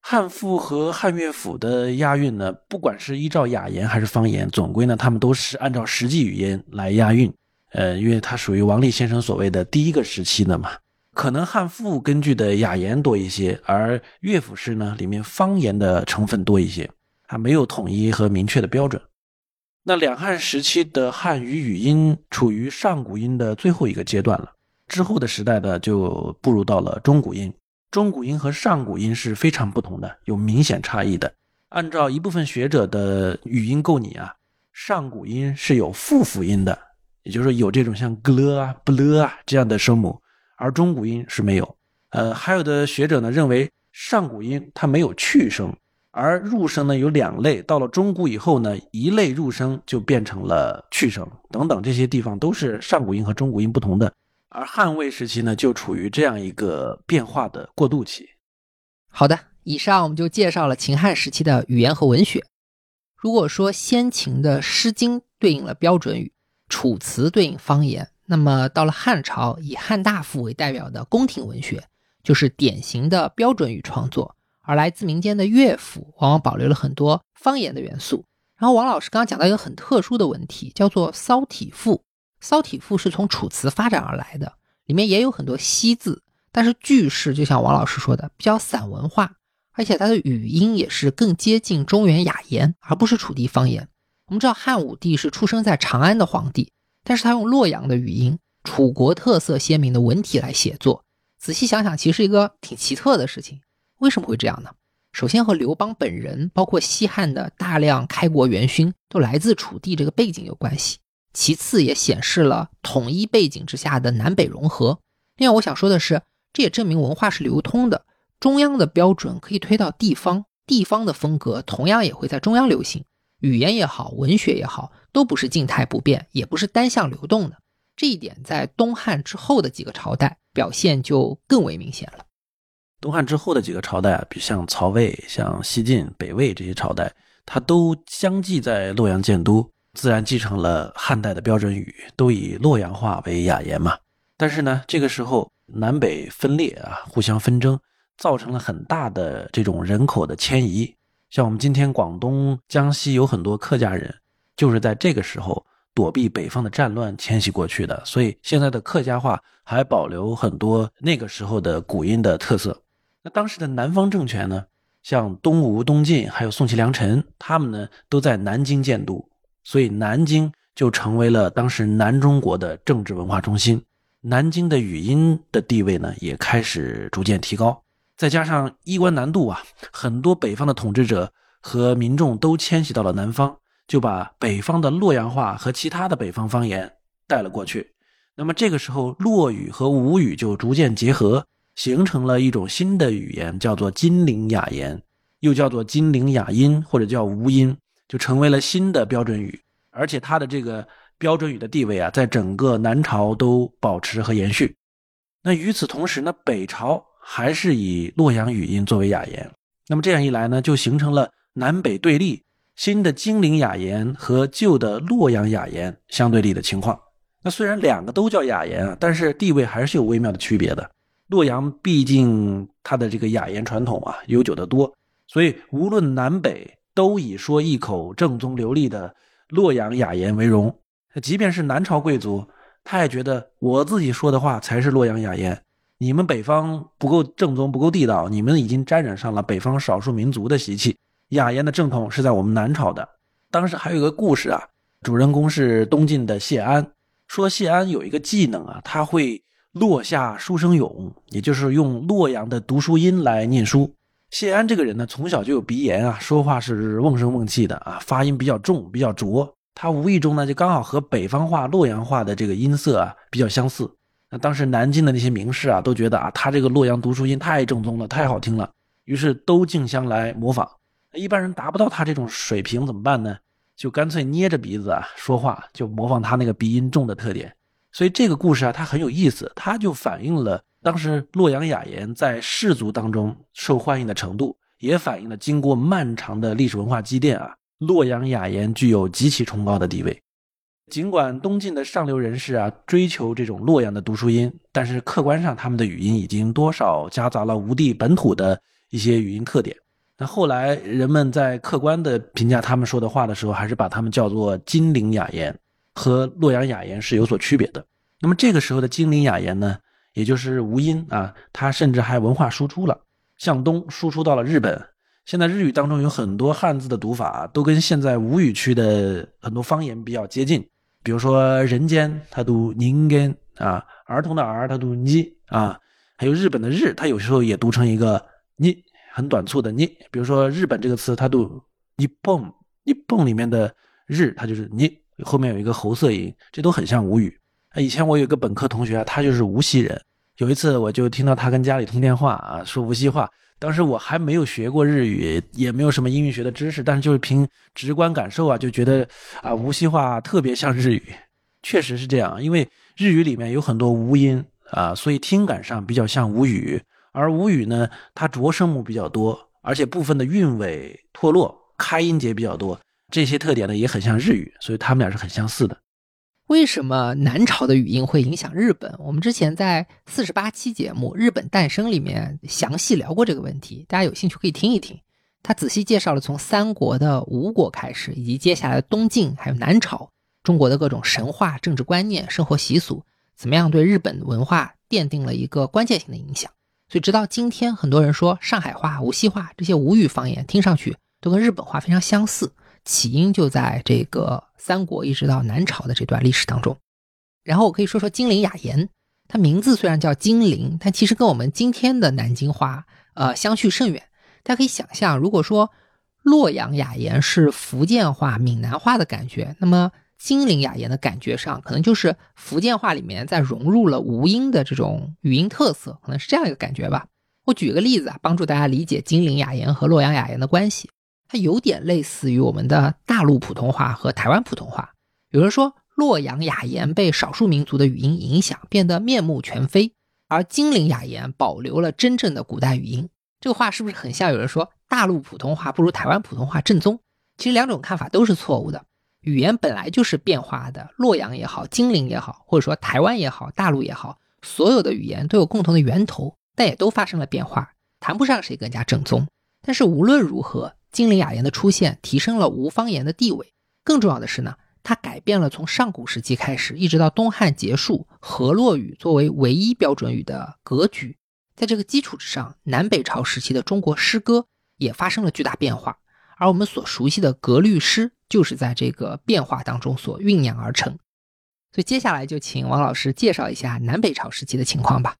S3: 汉赋和汉乐府的押韵呢，不管是依照雅言还是方言，总归呢，他们都是按照实际语言来押韵。呃，因为它属于王立先生所谓的第一个时期的嘛，可能汉赋根据的雅言多一些，而乐府诗呢，里面方言的成分多一些，还没有统一和明确的标准。那两汉时期的汉语语音处于上古音的最后一个阶段了，之后的时代呢，就步入到了中古音。中古音和上古音是非常不同的，有明显差异的。按照一部分学者的语音构拟啊，上古音是有复辅音的，也就是说有这种像 gl 啊、b 啊这样的声母，而中古音是没有。呃，还有的学者呢认为上古音它没有去声，而入声呢有两类，到了中古以后呢，一类入声就变成了去声，等等这些地方都是上古音和中古音不同的。而汉魏时期呢，就处于这样一个变化的过渡期。
S2: 好的，以上我们就介绍了秦汉时期的语言和文学。如果说先秦的《诗经》对应了标准语，《楚辞》对应方言，那么到了汉朝，以汉大夫为代表的宫廷文学，就是典型的标准语创作。而来自民间的乐府，往往保留了很多方言的元素。然后王老师刚刚讲到一个很特殊的问题，叫做骚体赋。骚体赋是从楚辞发展而来的，里面也有很多西字，但是句式就像王老师说的，比较散文化，而且它的语音也是更接近中原雅言，而不是楚地方言。我们知道汉武帝是出生在长安的皇帝，但是他用洛阳的语音，楚国特色鲜明的文体来写作。仔细想想，其实一个挺奇特的事情。为什么会这样呢？首先和刘邦本人，包括西汉的大量开国元勋，都来自楚地这个背景有关系。其次，也显示了统一背景之下的南北融合。另外，我想说的是，这也证明文化是流通的，中央的标准可以推到地方，地方的风格同样也会在中央流行。语言也好，文学也好，都不是静态不变，也不是单向流动的。这一点在东汉之后的几个朝代表现就更为明显了。
S3: 东汉之后的几个朝代啊，比如像曹魏、像西晋、北魏这些朝代，它都相继在洛阳建都。自然继承了汉代的标准语，都以洛阳话为雅言嘛。但是呢，这个时候南北分裂啊，互相纷争，造成了很大的这种人口的迁移。像我们今天广东、江西有很多客家人，就是在这个时候躲避北方的战乱迁徙过去的。所以现在的客家话还保留很多那个时候的古音的特色。那当时的南方政权呢，像东吴、东晋，还有宋齐梁陈，他们呢都在南京建都。所以南京就成为了当时南中国的政治文化中心，南京的语音的地位呢也开始逐渐提高。再加上衣冠南渡啊，很多北方的统治者和民众都迁徙到了南方，就把北方的洛阳话和其他的北方方言带了过去。那么这个时候，洛语和吴语就逐渐结合，形成了一种新的语言，叫做金陵雅言，又叫做金陵雅音或者叫吴音。就成为了新的标准语，而且它的这个标准语的地位啊，在整个南朝都保持和延续。那与此同时呢，北朝还是以洛阳语音作为雅言。那么这样一来呢，就形成了南北对立，新的金陵雅言和旧的洛阳雅言相对立的情况。那虽然两个都叫雅言啊，但是地位还是有微妙的区别的。洛阳毕竟它的这个雅言传统啊悠久得多，所以无论南北。都以说一口正宗流利的洛阳雅言为荣。即便是南朝贵族，他也觉得我自己说的话才是洛阳雅言。你们北方不够正宗，不够地道，你们已经沾染上了北方少数民族的习气。雅言的正统是在我们南朝的。当时还有一个故事啊，主人公是东晋的谢安，说谢安有一个技能啊，他会落下书生咏，也就是用洛阳的读书音来念书。谢安这个人呢，从小就有鼻炎啊，说话是瓮声瓮气的啊，发音比较重，比较浊。他无意中呢，就刚好和北方话、洛阳话的这个音色啊比较相似。那当时南京的那些名士啊，都觉得啊，他这个洛阳读书音太正宗了，太好听了，于是都竞相来模仿。一般人达不到他这种水平怎么办呢？就干脆捏着鼻子啊说话，就模仿他那个鼻音重的特点。所以这个故事啊，它很有意思，它就反映了。当时洛阳雅言在士族当中受欢迎的程度，也反映了经过漫长的历史文化积淀啊，洛阳雅言具有极其崇高的地位。尽管东晋的上流人士啊追求这种洛阳的读书音，但是客观上他们的语音已经多少夹杂了吴地本土的一些语音特点。那后来人们在客观的评价他们说的话的时候，还是把他们叫做金陵雅言，和洛阳雅言是有所区别的。那么这个时候的金陵雅言呢？也就是吴音啊，它甚至还文化输出了，向东输出到了日本。现在日语当中有很多汉字的读法都跟现在吴语区的很多方言比较接近。比如说人间，它读宁根啊；儿童的儿，它读妮啊；还有日本的日，它有时候也读成一个你，很短促的你。比如说日本这个词，它读你蹦你蹦里面的日，它就是你后面有一个喉塞音，这都很像吴语。以前我有一个本科同学，他就是无锡人。有一次我就听到他跟家里通电话啊，说无锡话。当时我还没有学过日语，也没有什么英语学的知识，但是就是凭直观感受啊，就觉得啊无锡话特别像日语，确实是这样。因为日语里面有很多无音啊，所以听感上比较像吴语。而吴语呢，它着声母比较多，而且部分的韵尾脱落，开音节比较多，这些特点呢也很像日语，所以他们俩是很相似的。
S2: 为什么南朝的语音会影响日本？我们之前在四十八期节目《日本诞生》里面详细聊过这个问题，大家有兴趣可以听一听。他仔细介绍了从三国的吴国开始，以及接下来的东晋还有南朝中国的各种神话、政治观念、生活习俗，怎么样对日本文化奠定了一个关键性的影响。所以直到今天，很多人说上海话、无锡话这些吴语方言听上去都跟日本话非常相似。起因就在这个三国一直到南朝的这段历史当中，然后我可以说说金陵雅言，它名字虽然叫金陵，但其实跟我们今天的南京话呃相去甚远。大家可以想象，如果说洛阳雅言是福建话、闽南话的感觉，那么金陵雅言的感觉上可能就是福建话里面在融入了吴音的这种语音特色，可能是这样一个感觉吧。我举个例子啊，帮助大家理解金陵雅言和洛阳雅言的关系。它有点类似于我们的大陆普通话和台湾普通话。有人说洛阳雅言被少数民族的语音影响，变得面目全非，而金陵雅言保留了真正的古代语音。这个话是不是很像有人说大陆普通话不如台湾普通话正宗？其实两种看法都是错误的。语言本来就是变化的，洛阳也好，金陵也好，或者说台湾也好，大陆也好，所有的语言都有共同的源头，但也都发生了变化，谈不上谁更加正宗。但是无论如何。金陵雅言的出现提升了吴方言的地位，更重要的是呢，它改变了从上古时期开始一直到东汉结束河洛语作为唯一标准语的格局。在这个基础之上，南北朝时期的中国诗歌也发生了巨大变化，而我们所熟悉的格律诗就是在这个变化当中所酝酿而成。所以接下来就请王老师介绍一下南北朝时期的情况吧。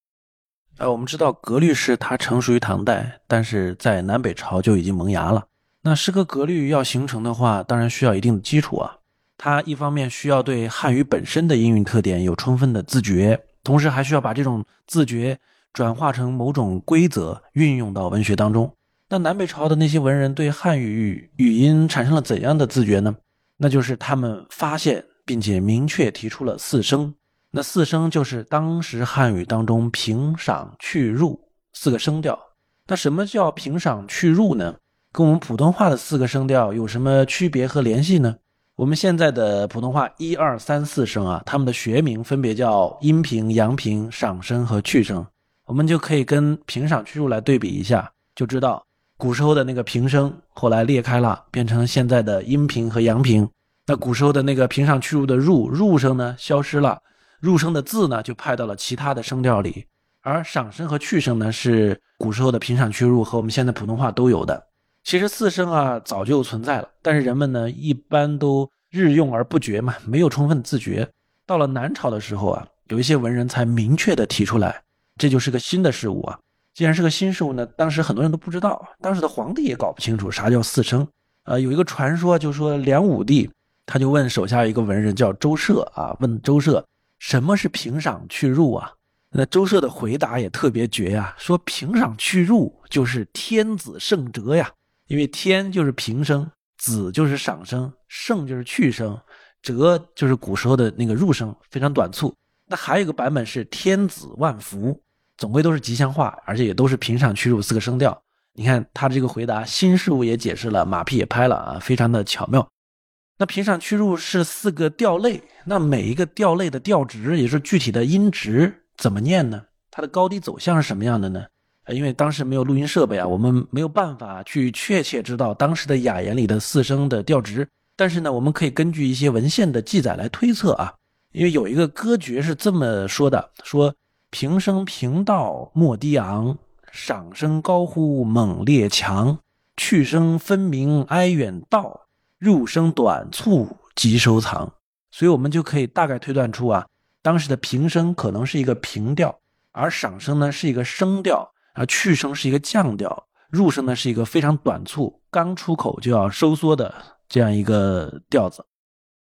S3: 呃，我们知道格律诗它成熟于唐代，但是在南北朝就已经萌芽了。那诗歌格律要形成的话，当然需要一定的基础啊。它一方面需要对汉语本身的音韵特点有充分的自觉，同时还需要把这种自觉转化成某种规则，运用到文学当中。那南北朝的那些文人对汉语语音产生了怎样的自觉呢？那就是他们发现并且明确提出了四声。那四声就是当时汉语当中平、赏、去、入四个声调。那什么叫平、赏、去、入呢？跟我们普通话的四个声调有什么区别和联系呢？我们现在的普通话一二三四声啊，它们的学名分别叫阴平、阳平、上声和去声。我们就可以跟平、上、去、入来对比一下，就知道古时候的那个平声后来裂开了，变成现在的阴平和阳平。那古时候的那个平、上、去、入的入入声呢，消失了，入声的字呢就派到了其他的声调里。而上声和去声呢，是古时候的平、上、去、入和我们现在普通话都有的。其实四声啊早就存在了，但是人们呢一般都日用而不觉嘛，没有充分自觉。到了南朝的时候啊，有一些文人才明确的提出来，这就是个新的事物啊。既然是个新事物呢，当时很多人都不知道，当时的皇帝也搞不清楚啥叫四声。呃，有一个传说，就说梁武帝他就问手下一个文人叫周舍啊，问周舍什么是平赏去入啊？那周舍的回答也特别绝呀，说平赏去入就是天子圣哲呀。因为天就是平声，子就是上声，圣就是去声，哲就是古时候的那个入声，非常短促。那还有一个版本是天子万福，总归都是吉祥话，而且也都是平上去入四个声调。你看他这个回答，新事物也解释了，马屁也拍了啊，非常的巧妙。那平上去入是四个调类，那每一个调类的调值，也是具体的音值怎么念呢？它的高低走向是什么样的呢？因为当时没有录音设备啊，我们没有办法去确切知道当时的雅言里的四声的调值。但是呢，我们可以根据一些文献的记载来推测啊。因为有一个歌诀是这么说的：说平声平道莫低昂，上声高呼猛烈强，去声分明哀远道，入声短促急收藏。所以我们就可以大概推断出啊，当时的平声可能是一个平调。而赏声呢是一个升调，而去声是一个降调，入声呢是一个非常短促，刚出口就要收缩的这样一个调子。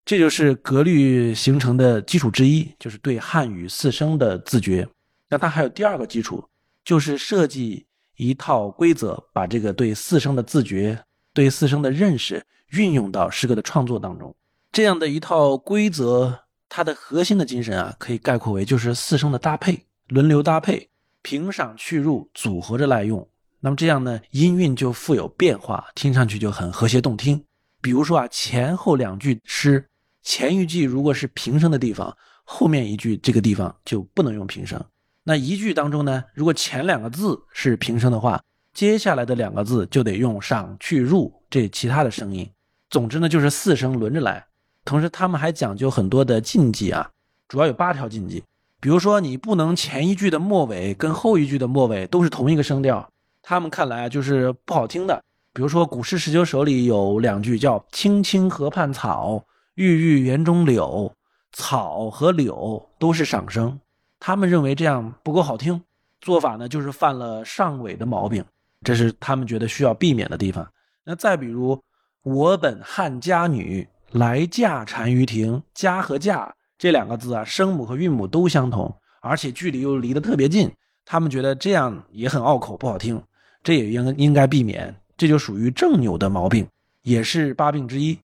S3: 这就是格律形成的基础之一，就是对汉语四声的自觉。那它还有第二个基础，就是设计一套规则，把这个对四声的自觉、对四声的认识运用到诗歌的创作当中。这样的一套规则，它的核心的精神啊，可以概括为就是四声的搭配、轮流搭配、平赏去入组合着来用。那么这样呢，音韵就富有变化，听上去就很和谐动听。比如说啊，前后两句诗。前一句如果是平声的地方，后面一句这个地方就不能用平声。那一句当中呢，如果前两个字是平声的话，接下来的两个字就得用上去入这其他的声音。总之呢，就是四声轮着来。同时，他们还讲究很多的禁忌啊，主要有八条禁忌。比如说，你不能前一句的末尾跟后一句的末尾都是同一个声调，他们看来就是不好听的。比如说，《古诗十九首》里有两句叫“青青河畔草”。郁郁园中柳，草和柳都是赏声，他们认为这样不够好听，做法呢就是犯了上尾的毛病，这是他们觉得需要避免的地方。那再比如，我本汉家女，来嫁单于庭，家和嫁这两个字啊，声母和韵母都相同，而且距离又离得特别近，他们觉得这样也很拗口，不好听，这也应应该避免，这就属于正扭的毛病，也是八病之一。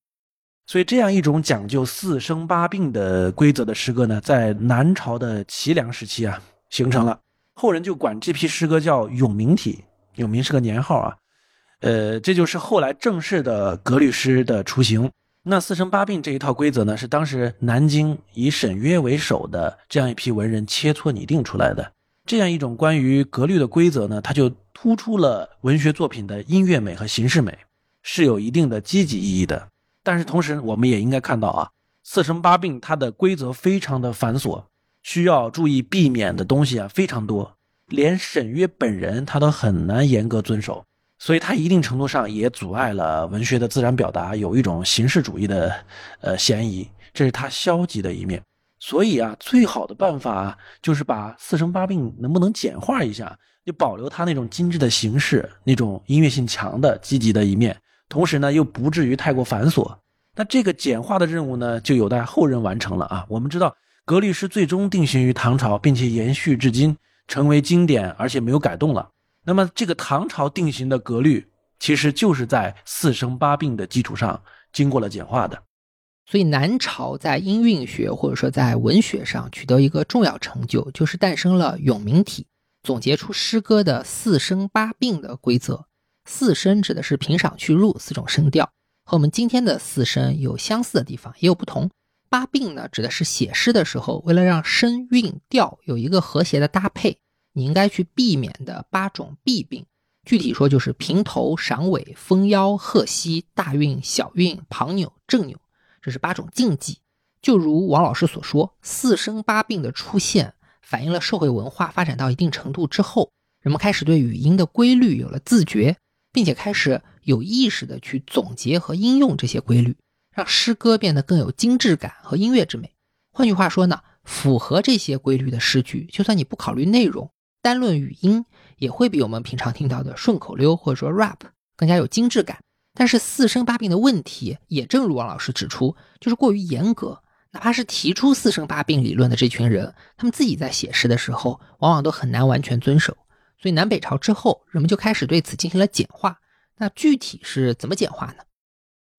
S3: 所以，这样一种讲究四声八病的规则的诗歌呢，在南朝的齐梁时期啊形成了。后人就管这批诗歌叫永明体，永明是个年号啊。呃，这就是后来正式的格律诗的雏形。那四声八病这一套规则呢，是当时南京以沈约为首的这样一批文人切磋拟定出来的。这样一种关于格律的规则呢，它就突出了文学作品的音乐美和形式美，是有一定的积极意义的。但是同时，我们也应该看到啊，四声八病它的规则非常的繁琐，需要注意避免的东西啊非常多，连沈约本人他都很难严格遵守，所以他一定程度上也阻碍了文学的自然表达，有一种形式主义的呃嫌疑，这是他消极的一面。所以啊，最好的办法就是把四声八病能不能简化一下，就保留它那种精致的形式，那种音乐性强的积极的一面。同时呢，又不至于太过繁琐。那这个简化的任务呢，就有待后人完成了啊。我们知道，格律诗最终定型于唐朝，并且延续至今，成为经典，而且没有改动了。那么，这个唐朝定型的格律，其实就是在四声八病的基础上经过了简化的。
S2: 所以，南朝在音韵学或者说在文学上取得一个重要成就，就是诞生了永明体，总结出诗歌的四声八病的规则。四声指的是平赏去入四种声调，和我们今天的四声有相似的地方，也有不同。八病呢，指的是写诗的时候，为了让声韵调有一个和谐的搭配，你应该去避免的八种弊病。具体说就是平头、赏尾、封腰、鹤膝、大韵、小韵、旁扭、正扭，这是八种禁忌。就如王老师所说，四声八病的出现，反映了社会文化发展到一定程度之后，人们开始对语音的规律有了自觉。并且开始有意识的去总结和应用这些规律，让诗歌变得更有精致感和音乐之美。换句话说呢，符合这些规律的诗句，就算你不考虑内容，单论语音，也会比我们平常听到的顺口溜或者说 rap 更加有精致感。但是四声八病的问题，也正如王老师指出，就是过于严格。哪怕是提出四声八病理论的这群人，他们自己在写诗的时候，往往都很难完全遵守。所以南北朝之后，人们就开始对此进行了简化。那具体是怎么简化呢？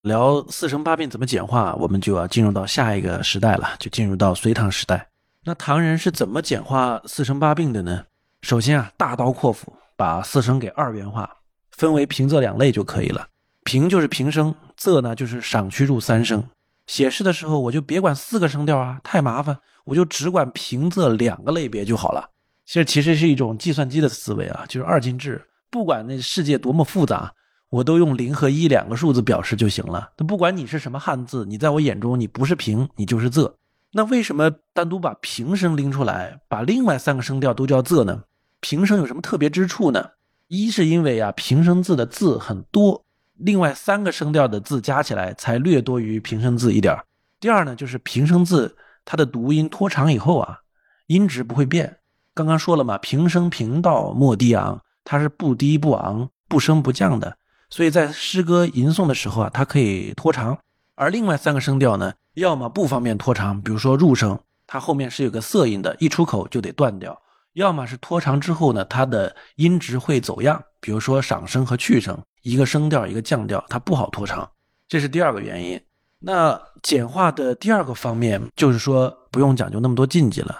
S3: 聊四声八病怎么简化，我们就要进入到下一个时代了，就进入到隋唐时代。那唐人是怎么简化四声八病的呢？首先啊，大刀阔斧把四声给二元化，分为平仄两类就可以了。平就是平声，仄呢就是赏去入三声。写诗的时候，我就别管四个声调啊，太麻烦，我就只管平仄两个类别就好了。其实其实是一种计算机的思维啊，就是二进制，不管那世界多么复杂，我都用零和一两个数字表示就行了。那不管你是什么汉字，你在我眼中你不是平，你就是仄。那为什么单独把平声拎出来，把另外三个声调都叫仄呢？平声有什么特别之处呢？一是因为啊平声字的字很多，另外三个声调的字加起来才略多于平声字一点。第二呢，就是平声字它的读音拖长以后啊，音值不会变。刚刚说了嘛，平声平道莫低昂，它是不低不昂、不升不降的，所以在诗歌吟诵的时候啊，它可以拖长。而另外三个声调呢，要么不方便拖长，比如说入声，它后面是有个色音的，一出口就得断掉；要么是拖长之后呢，它的音值会走样，比如说上声和去声，一个升调一个降调，它不好拖长，这是第二个原因。那简化的第二个方面就是说，不用讲究那么多禁忌了，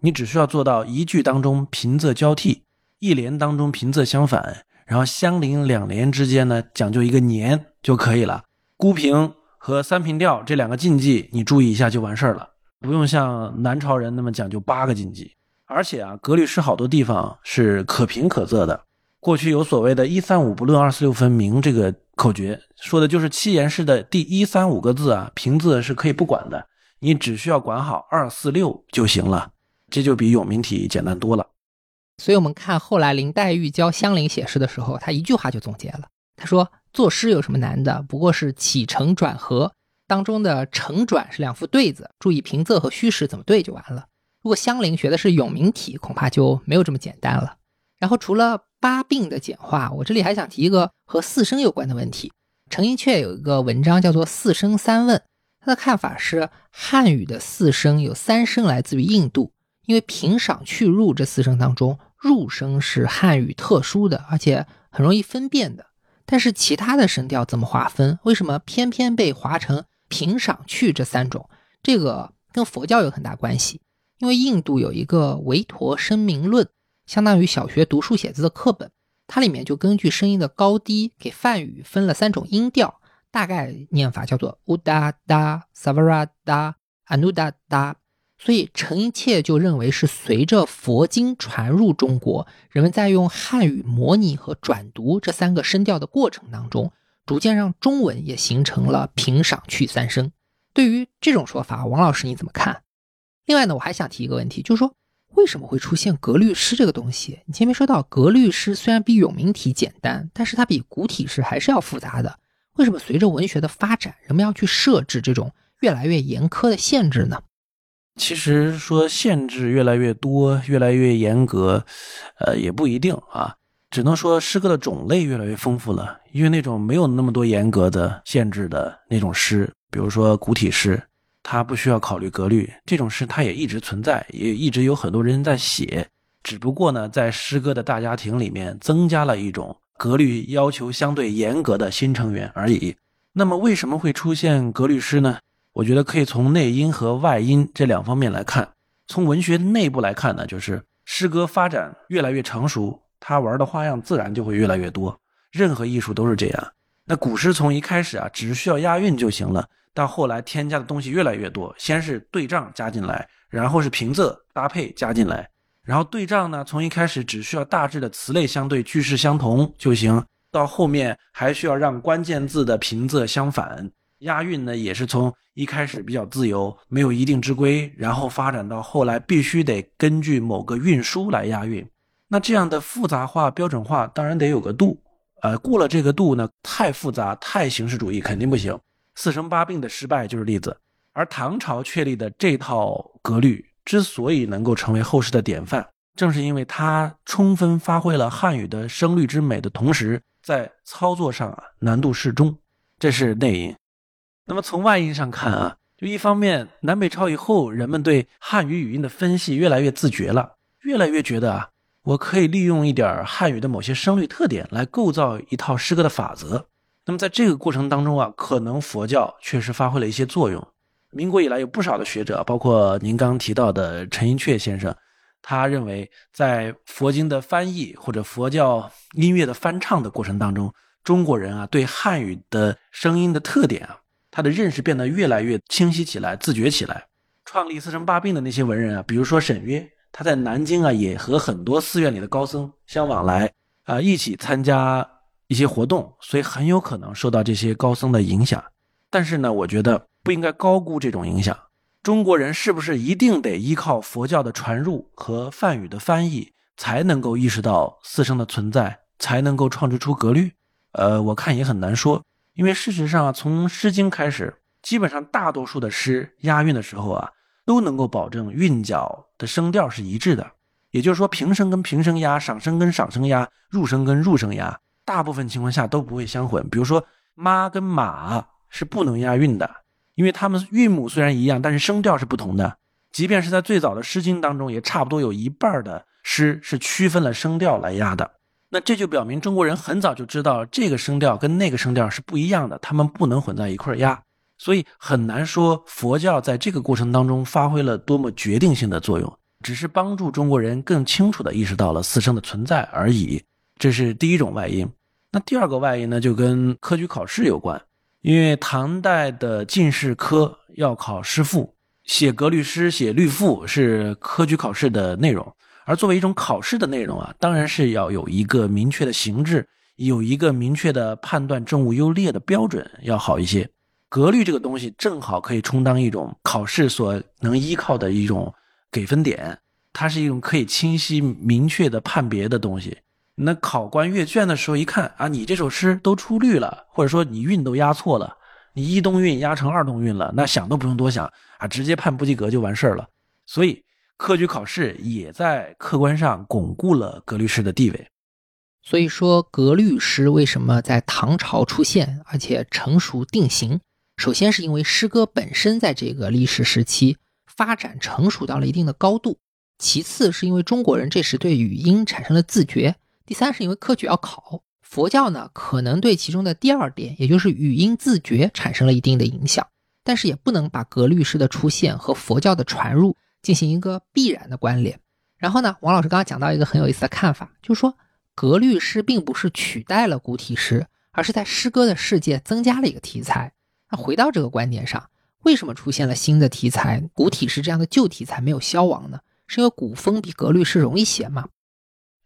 S3: 你只需要做到一句当中平仄交替，一联当中平仄相反，然后相邻两联之间呢讲究一个年就可以了，孤平。和三平调这两个禁忌，你注意一下就完事儿了，不用像南朝人那么讲究八个禁忌。而且啊，格律诗好多地方是可平可仄的。过去有所谓的“一三五不论，二四六分明”这个口诀，说的就是七言诗的第一三五个字啊，平仄是可以不管的，你只需要管好二四六就行了，这就比永明体简单多了。
S2: 所以，我们看后来林黛玉教香菱写诗的时候，她一句话就总结了，她说。作诗有什么难的？不过是起承转合当中的承转是两副对子，注意平仄和虚实怎么对就完了。如果香菱学的是永明体，恐怕就没有这么简单了。然后除了八病的简化，我这里还想提一个和四声有关的问题。程寅恪有一个文章叫做《四声三问》，他的看法是汉语的四声有三声来自于印度，因为平赏去入这四声当中，入声是汉语特殊的，而且很容易分辨的。但是其他的声调怎么划分？为什么偏偏被划成平、赏、去这三种？这个跟佛教有很大关系。因为印度有一个维陀声明论，相当于小学读书写字的课本，它里面就根据声音的高低给梵语分了三种音调，大概念法叫做 uda da savara da anuda da。所以陈寅恪就认为是随着佛经传入中国，人们在用汉语模拟和转读这三个声调的过程当中，逐渐让中文也形成了平、赏、去三声。对于这种说法，王老师你怎么看？另外呢，我还想提一个问题，就是说为什么会出现格律诗这个东西？你前面说到格律诗虽然比永明体简单，但是它比古体诗还是要复杂的。为什么随着文学的发展，人们要去设置这种越来越严苛的限制呢？
S3: 其实说限制越来越多、越来越严格，呃，也不一定啊。只能说诗歌的种类越来越丰富了。因为那种没有那么多严格的限制的那种诗，比如说古体诗，它不需要考虑格律，这种诗它也一直存在，也一直有很多人在写。只不过呢，在诗歌的大家庭里面增加了一种格律要求相对严格的新成员而已。那么为什么会出现格律诗呢？我觉得可以从内因和外因这两方面来看。从文学内部来看呢，就是诗歌发展越来越成熟，它玩的花样自然就会越来越多。任何艺术都是这样。那古诗从一开始啊，只需要押韵就行了，到后来添加的东西越来越多。先是对仗加进来，然后是平仄搭配加进来，然后对仗呢，从一开始只需要大致的词类相对、句式相同就行，到后面还需要让关键字的平仄相反。押韵呢，也是从一开始比较自由，没有一定之规，然后发展到后来必须得根据某个韵书来押韵。那这样的复杂化、标准化，当然得有个度。呃，过了这个度呢，太复杂、太形式主义肯定不行。四声八病的失败就是例子。而唐朝确立的这套格律之所以能够成为后世的典范，正是因为它充分发挥了汉语的声律之美的同时，在操作上啊难度适中，这是内因。那么从外因上看啊，就一方面，南北朝以后，人们对汉语语音的分析越来越自觉了，越来越觉得啊，我可以利用一点汉语的某些声律特点来构造一套诗歌的法则。那么在这个过程当中啊，可能佛教确实发挥了一些作用。民国以来，有不少的学者，包括您刚提到的陈寅恪先生，他认为在佛经的翻译或者佛教音乐的翻唱的过程当中，中国人啊对汉语的声音的特点啊。他的认识变得越来越清晰起来，自觉起来。创立四声八病的那些文人啊，比如说沈约，他在南京啊也和很多寺院里的高僧相往来啊，一起参加一些活动，所以很有可能受到这些高僧的影响。但是呢，我觉得不应该高估这种影响。中国人是不是一定得依靠佛教的传入和梵语的翻译，才能够意识到四声的存在，才能够创制出格律？呃，我看也很难说。因为事实上，从《诗经》开始，基本上大多数的诗押韵的时候啊，都能够保证韵脚的声调是一致的。也就是说，平声跟平声押，上声跟上声押，入声跟入声押，大部分情况下都不会相混。比如说，妈跟马是不能押韵的，因为它们韵母虽然一样，但是声调是不同的。即便是在最早的《诗经》当中，也差不多有一半的诗是区分了声调来押的。那这就表明中国人很早就知道这个声调跟那个声调是不一样的，他们不能混在一块儿押。所以很难说佛教在这个过程当中发挥了多么决定性的作用。只是帮助中国人更清楚地意识到了四声的存在而已，这是第一种外因。那第二个外因呢，就跟科举考试有关，因为唐代的进士科要考诗赋，写格律诗、写律赋是科举考试的内容。而作为一种考试的内容啊，当然是要有一个明确的形制，有一个明确的判断正误优劣的标准要好一些。格律这个东西正好可以充当一种考试所能依靠的一种。给分点，它是一种可以清晰明确的判别的东西。那考官阅卷的时候一看啊，你这首诗都出律了，或者说你韵都押错了，你一动韵押成二动韵了，那想都不用多想啊，直接判不及格就完事儿了。所以科举考试也在客观上巩固了格律诗的地位。
S2: 所以说，格律诗为什么在唐朝出现，而且成熟定型？首先是因为诗歌本身在这个历史时期。发展成熟到了一定的高度，其次是因为中国人这时对语音产生了自觉，第三是因为科举要考。佛教呢，可能对其中的第二点，也就是语音自觉产生了一定的影响，但是也不能把格律诗的出现和佛教的传入进行一个必然的关联。然后呢，王老师刚刚讲到一个很有意思的看法，就是说格律诗并不是取代了古体诗，而是在诗歌的世界增加了一个题材。那回到这个观点上。为什么出现了新的题材？古体诗这样的旧题材没有消亡呢？是因为古风比格律诗容易写吗？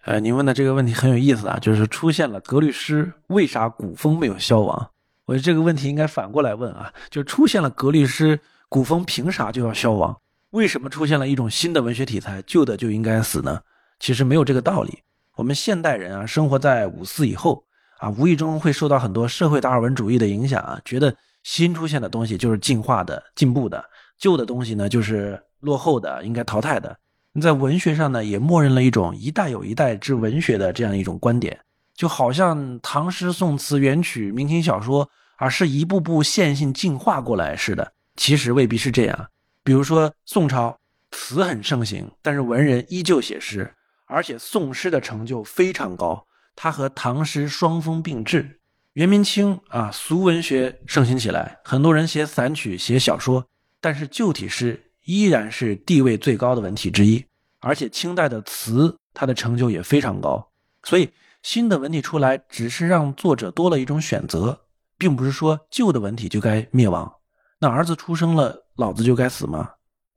S3: 呃，您问的这个问题很有意思啊，就是出现了格律诗，为啥古风没有消亡？我觉得这个问题应该反过来问啊，就出现了格律诗，古风凭啥就要消亡？为什么出现了一种新的文学题材，旧的就应该死呢？其实没有这个道理。我们现代人啊，生活在五四以后啊，无意中会受到很多社会达尔文主义的影响啊，觉得。新出现的东西就是进化的、进步的，旧的东西呢就是落后的、应该淘汰的。在文学上呢，也默认了一种一代有一代之文学的这样一种观点，就好像唐诗、宋词、元曲、明清小说，而是一步步线性进化过来似的。其实未必是这样。比如说宋朝，词很盛行，但是文人依旧写诗，而且宋诗的成就非常高，它和唐诗双峰并峙。元明清啊，俗文学盛行起来，很多人写散曲、写小说，但是旧体诗依然是地位最高的文体之一。而且清代的词，它的成就也非常高。所以新的文体出来，只是让作者多了一种选择，并不是说旧的文体就该灭亡。那儿子出生了，老子就该死吗？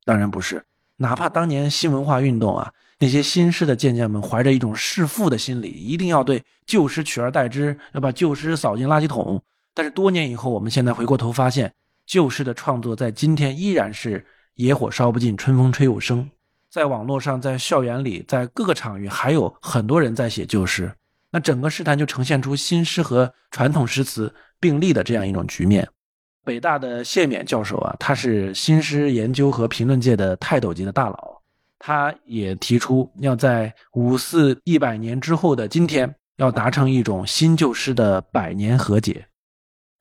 S3: 当然不是。哪怕当年新文化运动啊。那些新诗的健将们怀着一种弑父的心理，一定要对旧诗取而代之，要把旧诗扫进垃圾桶。但是多年以后，我们现在回过头发现，旧诗的创作在今天依然是野火烧不尽，春风吹又生。在网络上，在校园里，在各个场域，还有很多人在写旧诗。那整个诗坛就呈现出新诗和传统诗词并立的这样一种局面。北大的谢冕教授啊，他是新诗研究和评论界的泰斗级的大佬。他也提出要在五四一百年之后的今天，要达成一种新旧诗的百年和解。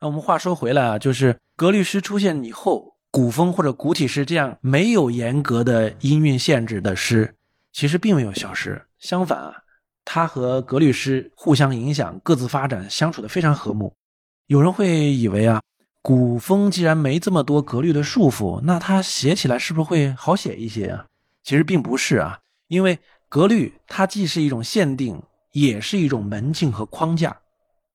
S3: 那我们话说回来啊，就是格律诗出现以后，古风或者古体诗这样没有严格的音韵限制的诗，其实并没有消失。相反啊，它和格律诗互相影响，各自发展，相处的非常和睦。有人会以为啊，古风既然没这么多格律的束缚，那它写起来是不是会好写一些啊？其实并不是啊，因为格律它既是一种限定，也是一种门径和框架，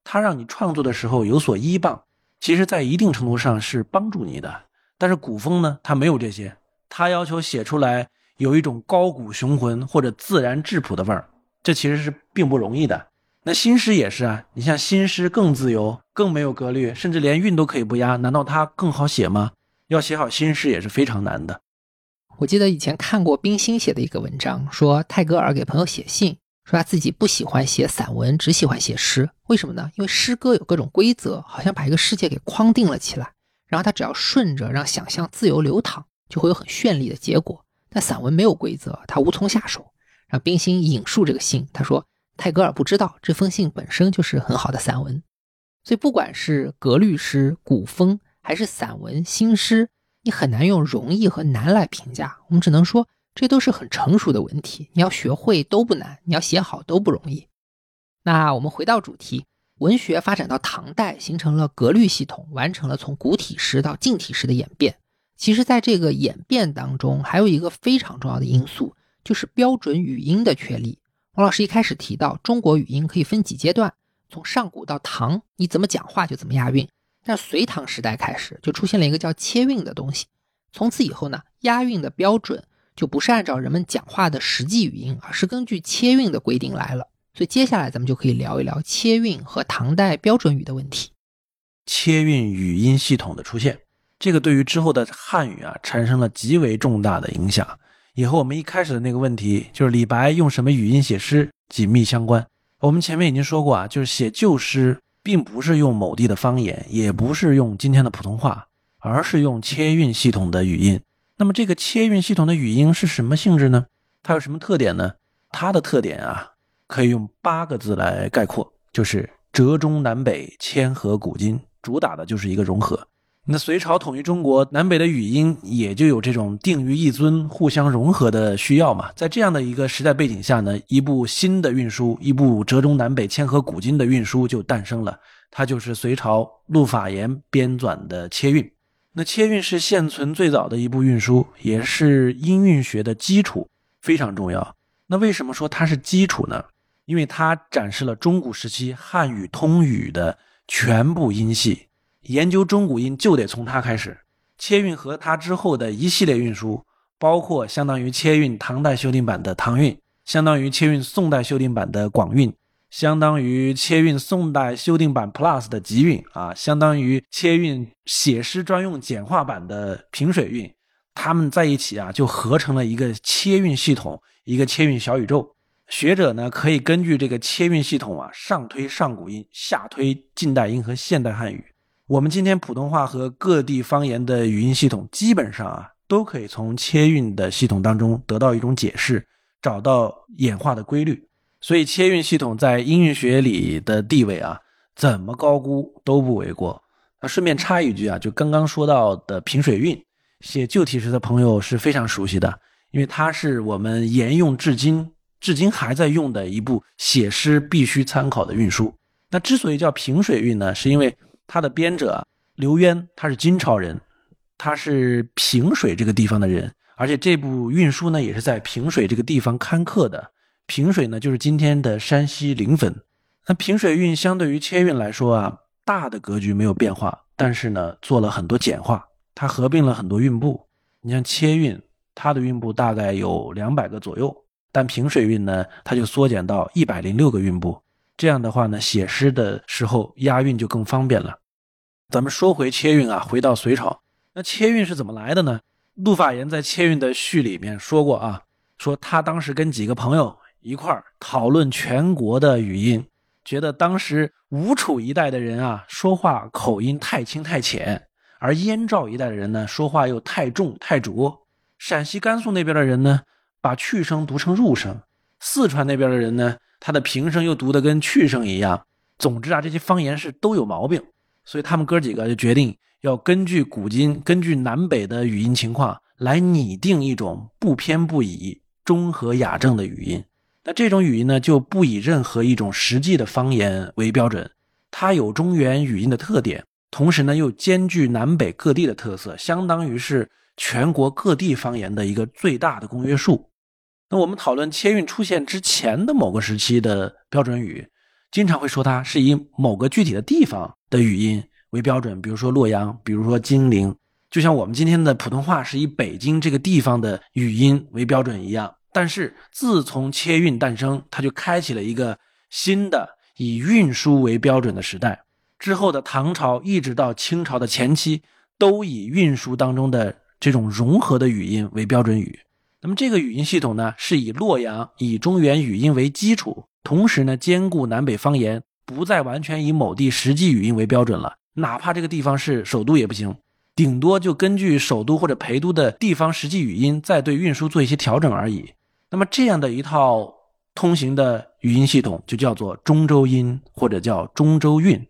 S3: 它让你创作的时候有所依傍，其实在一定程度上是帮助你的。但是古风呢，它没有这些，它要求写出来有一种高古雄浑或者自然质朴的味儿，这其实是并不容易的。那新诗也是啊，你像新诗更自由，更没有格律，甚至连韵都可以不押，难道它更好写吗？要写好新诗也是非常难的。
S2: 我记得以前看过冰心写的一个文章，说泰戈尔给朋友写信，说他自己不喜欢写散文，只喜欢写诗。为什么呢？因为诗歌有各种规则，好像把一个世界给框定了起来，然后他只要顺着让想象自由流淌，就会有很绚丽的结果。但散文没有规则，他无从下手。让冰心引述这个信，他说泰戈尔不知道这封信本身就是很好的散文，所以不管是格律诗、古风还是散文、新诗，你很难用容易和难来评价，我们只能说这都是很成熟的文体，你要学会都不难，你要写好都不容易。那我们回到主题，文学发展到唐代，形成了格律系统，完成了从古体诗到近体诗的演变。其实，在这个演变当中，还有一个非常重要的因素，就是标准语音的确立。王老师一开始提到，中国语音可以分几阶段，从上古到唐，你怎么讲话就怎么押韵。但隋唐时代开始，就出现了一个叫切韵的东西。从此以后呢，押韵的标准就不是按照人们讲话的实际语音，而是根据切韵的规定来了。所以接下来咱们就可以聊一聊切韵和唐代标准语的问题。
S3: 切韵语音系统的出现，这个对于之后的汉语啊产生了极为重大的影响，也和我们一开始的那个问题，就是李白用什么语音写诗紧密相关。我们前面已经说过啊，就是写旧诗，并不是用某地的方言，也不是用今天的普通话，而是用切韵系统的语音。那么这个切韵系统的语音是什么性质呢？它有什么特点呢？它的特点啊。可以用八个字来概括，就是折中南北，谦和古今，主打的就是一个融合。那隋朝统一中国，南北的语音也就有这种定于一尊、互相融合的需要嘛。在这样的一个时代背景下呢，一部新的运输，一部折中南北、谦和古今的运输就诞生了。它就是隋朝陆法言编纂的切韵。那切韵是现存最早的一部运输，也是音韵学的基础，非常重要。那为什么说它是基础呢？因为它展示了中古时期汉语通语的全部音系，研究中古音就得从它开始。切韵和它之后的一系列运输，包括相当于切韵唐代修订版的唐韵，相当于切韵宋代修订版的广韵，相当于切韵宋代修订版 Plus 的集韵啊，相当于切韵写诗专用简化版的平水韵，它们在一起啊，就合成了一个切韵系统，一个切韵小宇宙。学者呢，可以根据这个切韵系统啊，上推上古音，下推近代音和现代汉语。我们今天普通话和各地方言的语音系统，基本上啊，都可以从切韵的系统当中得到一种解释，找到演化的规律。所以，切韵系统在音韵学里的地位啊，怎么高估都不为过。那顺便插一句啊，就刚刚说到的平水韵，写旧体诗的朋友是非常熟悉的，因为它是我们沿用至今。至今还在用的一部写诗必须参考的韵书。那之所以叫平水韵呢，是因为它的编者刘渊他是金朝人，他是平水这个地方的人，而且这部韵书呢也是在平水这个地方刊刻的。平水呢就是今天的山西临汾。那平水韵相对于切韵来说啊，大的格局没有变化，但是呢做了很多简化，它合并了很多韵部。你像切韵，它的韵部大概有两百个左右。但平水韵呢，它就缩减到一百零六个韵部。这样的话呢，写诗的时候押韵就更方便了。咱们说回切韵啊，回到隋朝，那切韵是怎么来的呢？陆法言在切韵的序里面说过啊，说他当时跟几个朋友一块儿讨论全国的语音，觉得当时吴楚一带的人啊，说话口音太轻太浅，而燕赵一带的人呢，说话又太重太浊，陕西甘肃那边的人呢。把去声读成入声，四川那边的人呢，他的平声又读得跟去声一样。总之啊，这些方言是都有毛病，所以他们哥几个就决定要根据古今，根据南北的语音情况来拟定一种不偏不倚、中和雅正的语音。那这种语音呢，就不以任何一种实际的方言为标准，它有中原语音的特点，同时呢又兼具南北各地的特色，相当于是全国各地方言的一个最大的公约数。那我们讨论切韵出现之前的某个时期的标准语，经常会说它是以某个具体的地方的语音为标准，比如说洛阳，比如说金陵，就像我们今天的普通话是以北京这个地方的语音为标准一样。但是自从切韵诞生，它就开启了一个新的以运输为标准的时代。之后的唐朝一直到清朝的前期，都以运输当中的这种融合的语音为标准语。那么这个语音系统呢，是以洛阳、以中原语音为基础，同时呢兼顾南北方言，不再完全以某地实际语音为标准了。哪怕这个地方是首都也不行，顶多就根据首都或者陪都的地方实际语音，再对运输做一些调整而已。那么这样的一套通行的语音系统就叫做中州音或者叫中州韵。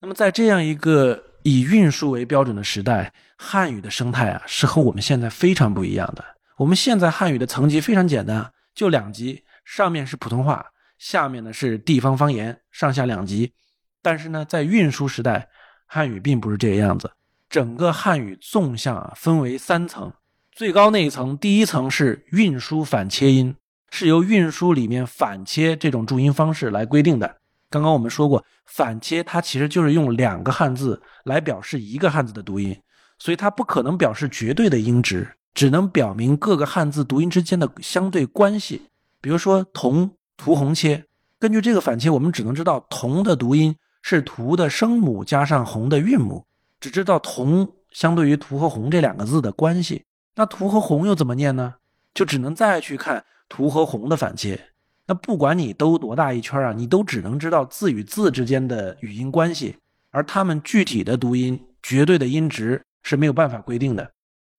S3: 那么在这样一个以运输为标准的时代，汉语的生态啊是和我们现在非常不一样的。我们现在汉语的层级非常简单，就两级，上面是普通话，下面呢是地方方言，上下两级。但是呢，在运输时代，汉语并不是这个样子。整个汉语纵向啊分为三层，最高那一层，第一层是运输反切音，是由运输里面反切这种注音方式来规定的。刚刚我们说过，反切它其实就是用两个汉字来表示一个汉字的读音，所以它不可能表示绝对的音值。只能表明各个汉字读音之间的相对关系，比如说“同”“涂红切”，根据这个反切，我们只能知道“同”的读音是“涂”的声母加上“红”的韵母，只知道“同”相对于“涂”和“红”这两个字的关系。那“涂”和“红”又怎么念呢？就只能再去看“图”和“红”的反切。那不管你兜多大一圈啊，你都只能知道字与字之间的语音关系，而它们具体的读音、绝对的音值是没有办法规定的。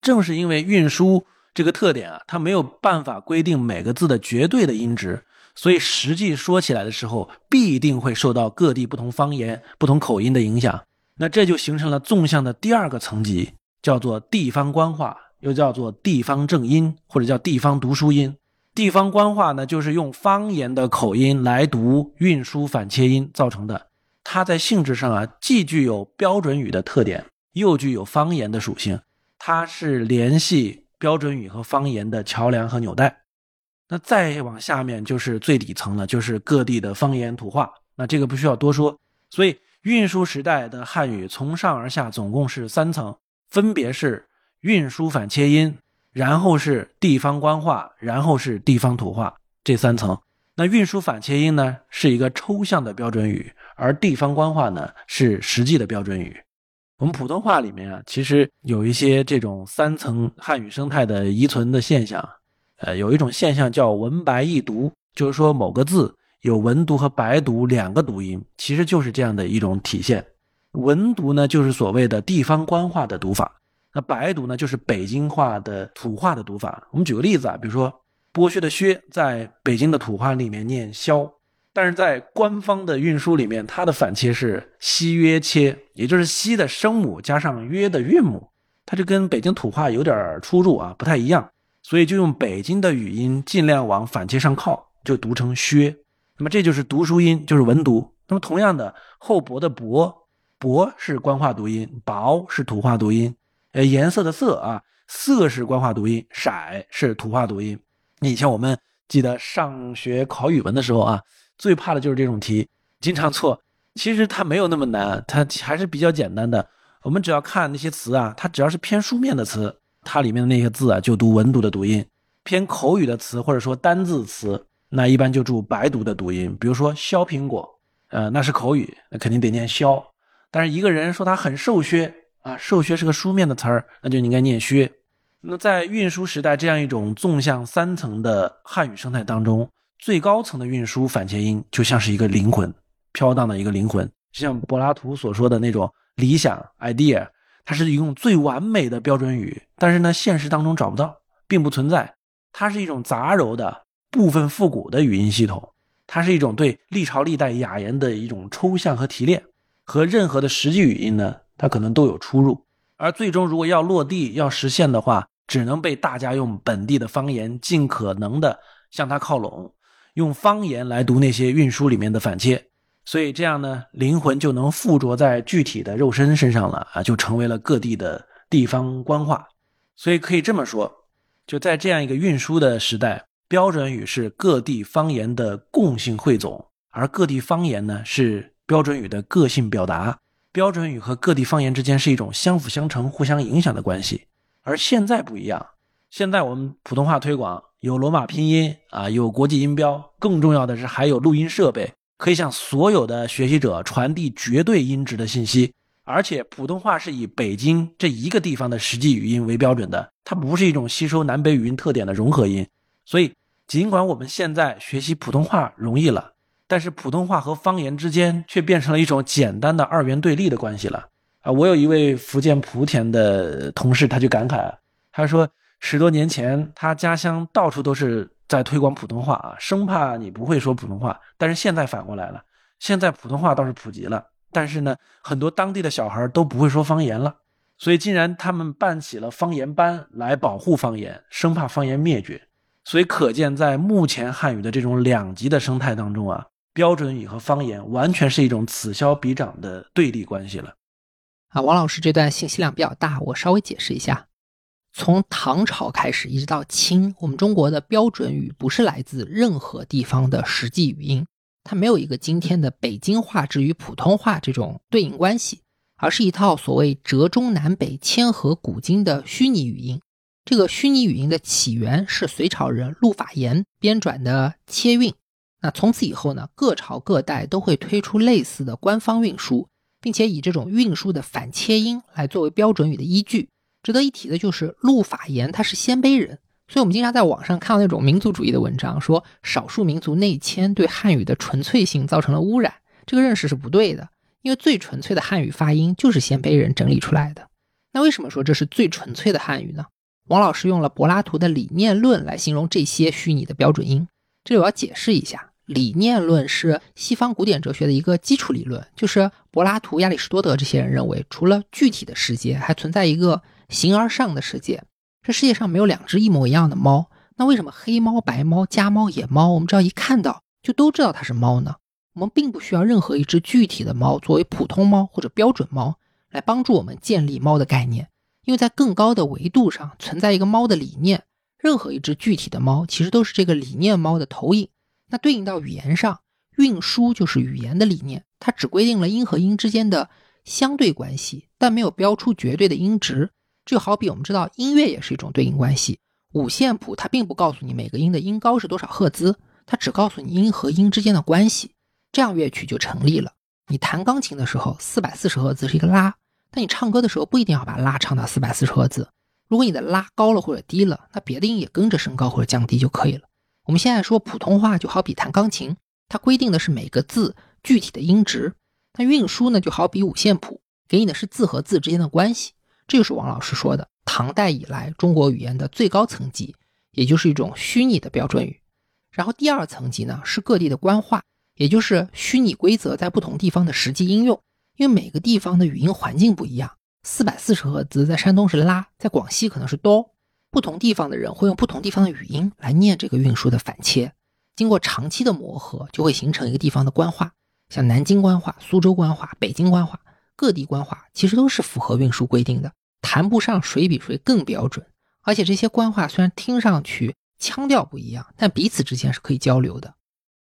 S3: 正是因为运输这个特点啊，它没有办法规定每个字的绝对的音值，所以实际说起来的时候，必定会受到各地不同方言、不同口音的影响。那这就形成了纵向的第二个层级，叫做地方官话，又叫做地方正音，或者叫地方读书音。地方官话呢，就是用方言的口音来读运输反切音造成的。它在性质上啊，既具有标准语的特点，又具有方言的属性。它是联系标准语和方言的桥梁和纽带，那再往下面就是最底层了，就是各地的方言土话。那这个不需要多说。所以运输时代的汉语从上而下总共是三层，分别是运输反切音，然后是地方官话，然后是地方土话这三层。那运输反切音呢是一个抽象的标准语，而地方官话呢是实际的标准语。我们普通话里面啊，其实有一些这种三层汉语生态的遗存的现象。呃，有一种现象叫文白异读，就是说某个字有文读和白读两个读音，其实就是这样的一种体现。文读呢，就是所谓的地方官话的读法；那白读呢，就是北京话的土话的读法。我们举个例子啊，比如说剥削的削，在北京的土话里面念削。但是在官方的运输里面，它的反切是西约切，也就是西的声母加上约的韵母，它就跟北京土话有点出入啊，不太一样，所以就用北京的语音尽量往反切上靠，就读成削。那么这就是读书音，就是文读。那么同样的，厚薄的薄，薄是官话读音，薄是土话读音。呃，颜色的色啊，色是官话读音，色是土话读音。以前我们记得上学考语文的时候啊。最怕的就是这种题，经常错。其实它没有那么难，它还是比较简单的。我们只要看那些词啊，它只要是偏书面的词，它里面的那些字啊就读文读的读音；偏口语的词或者说单字词，那一般就注白读的读音。比如说削苹果，呃，那是口语，那肯定得念削。但是一个人说他很瘦削啊，瘦削是个书面的词儿，那就应该念削。那在运输时代这样一种纵向三层的汉语生态当中。最高层的运输反切音就像是一个灵魂，飘荡的一个灵魂，就像柏拉图所说的那种理想 idea，它是一种最完美的标准语，但是呢，现实当中找不到，并不存在。它是一种杂糅的部分复古的语音系统，它是一种对历朝历代雅言的一种抽象和提炼，和任何的实际语音呢，它可能都有出入。而最终如果要落地要实现的话，只能被大家用本地的方言尽可能的向它靠拢。用方言来读那些运输里面的反切，所以这样呢，灵魂就能附着在具体的肉身身上了啊，就成为了各地的地方官话。所以可以这么说，就在这样一个运输的时代，标准语是各地方言的共性汇总，而各地方言呢是标准语的个性表达。标准语和各地方言之间是一种相辅相成、互相影响的关系。而现在不一样，现在我们普通话推广。有罗马拼音啊，有国际音标，更重要的是还有录音设备，可以向所有的学习者传递绝对音质的信息。而且普通话是以北京这一个地方的实际语音为标准的，它不是一种吸收南北语音特点的融合音。所以，尽管我们现在学习普通话容易了，但是普通话和方言之间却变成了一种简单的二元对立的关系了。啊，我有一位福建莆田的同事，他就感慨，他说。十多年前，他家乡到处都是在推广普通话啊，生怕你不会说普通话。但是现在反过来了，现在普通话倒是普及了，但是呢，很多当地的小孩都不会说方言了。所以，竟然他们办起了方言班来保护方言，生怕方言灭绝。所以，可见在目前汉语的这种两极的生态当中啊，标准语和方言完全是一种此消彼长的对立关系了。
S2: 啊，王老师这段信息量比较大，我稍微解释一下。从唐朝开始一直到清，我们中国的标准语不是来自任何地方的实际语音，它没有一个今天的北京话之于普通话这种对应关系。而是一套所谓折中南北、千和古今的虚拟语音。这个虚拟语音的起源是隋朝人陆法言编撰的《切韵》。那从此以后呢，各朝各代都会推出类似的官方运输，并且以这种运输的反切音来作为标准语的依据。值得一提的就是陆法言他是鲜卑人，所以我们经常在网上看到那种民族主义的文章，说少数民族内迁对汉语的纯粹性造成了污染，这个认识是不对的。因为最纯粹的汉语发音就是鲜卑人整理出来的。那为什么说这是最纯粹的汉语呢？王老师用了柏拉图的理念论来形容这些虚拟的标准音。这里我要解释一下，理念论是西方古典哲学的一个基础理论，就是柏拉图、亚里士多德这些人认为，除了具体的世界，还存在一个形而上的世界。这世界上没有两只一模一样的猫，那为什么黑猫、白猫、家猫、野猫，我们只要一看到就都知道它是猫呢？我们并不需要任何一只具体的猫作为普通猫或者标准猫来帮助我们建立猫的概念，因为在更高的维度上存在一个猫的理念。任何一只具体的猫其实都是这个理念猫的投影。那对应到语言上，运输就是语言的理念，它只规定了音和音之间的相对关系，但没有标出绝对的音值。就好比我们知道音乐也是一种对应关系，五线谱它并不告诉你每个音的音高是多少赫兹，它只告诉你音和音之间的关系。这样乐曲就成立了。你弹钢琴的时候，四百四十赫兹是一个拉，但你唱歌的时候不一定要把拉唱到四百四十赫兹。如果你的拉高了或者低了，那别的音也跟着升高或者降低就可以了。我们现在说普通话就好比弹钢琴，它规定的是每个字具体的音值。那运输呢，就好比五线谱，给你的是字和字之间的关系。这就是王老师说的，唐代以来中国语言的最高层级，也就是一种虚拟的标准语。然后第二层级呢，是各地的官话。也就是虚拟规则在不同地方的实际应用，因为每个地方的语音环境不一样。四百四十赫兹在山东是拉，在广西可能是哆。不同地方的人会用不同地方的语音来念这个运输的反切。经过长期的磨合，就会形成一个地方的官话。像南京官话、苏州官话、北京官话，各地官话其实都是符合运输规定的，谈不上谁比谁更标准。而且这些官话虽然听上去腔调不一样，但彼此之间是可以交流的。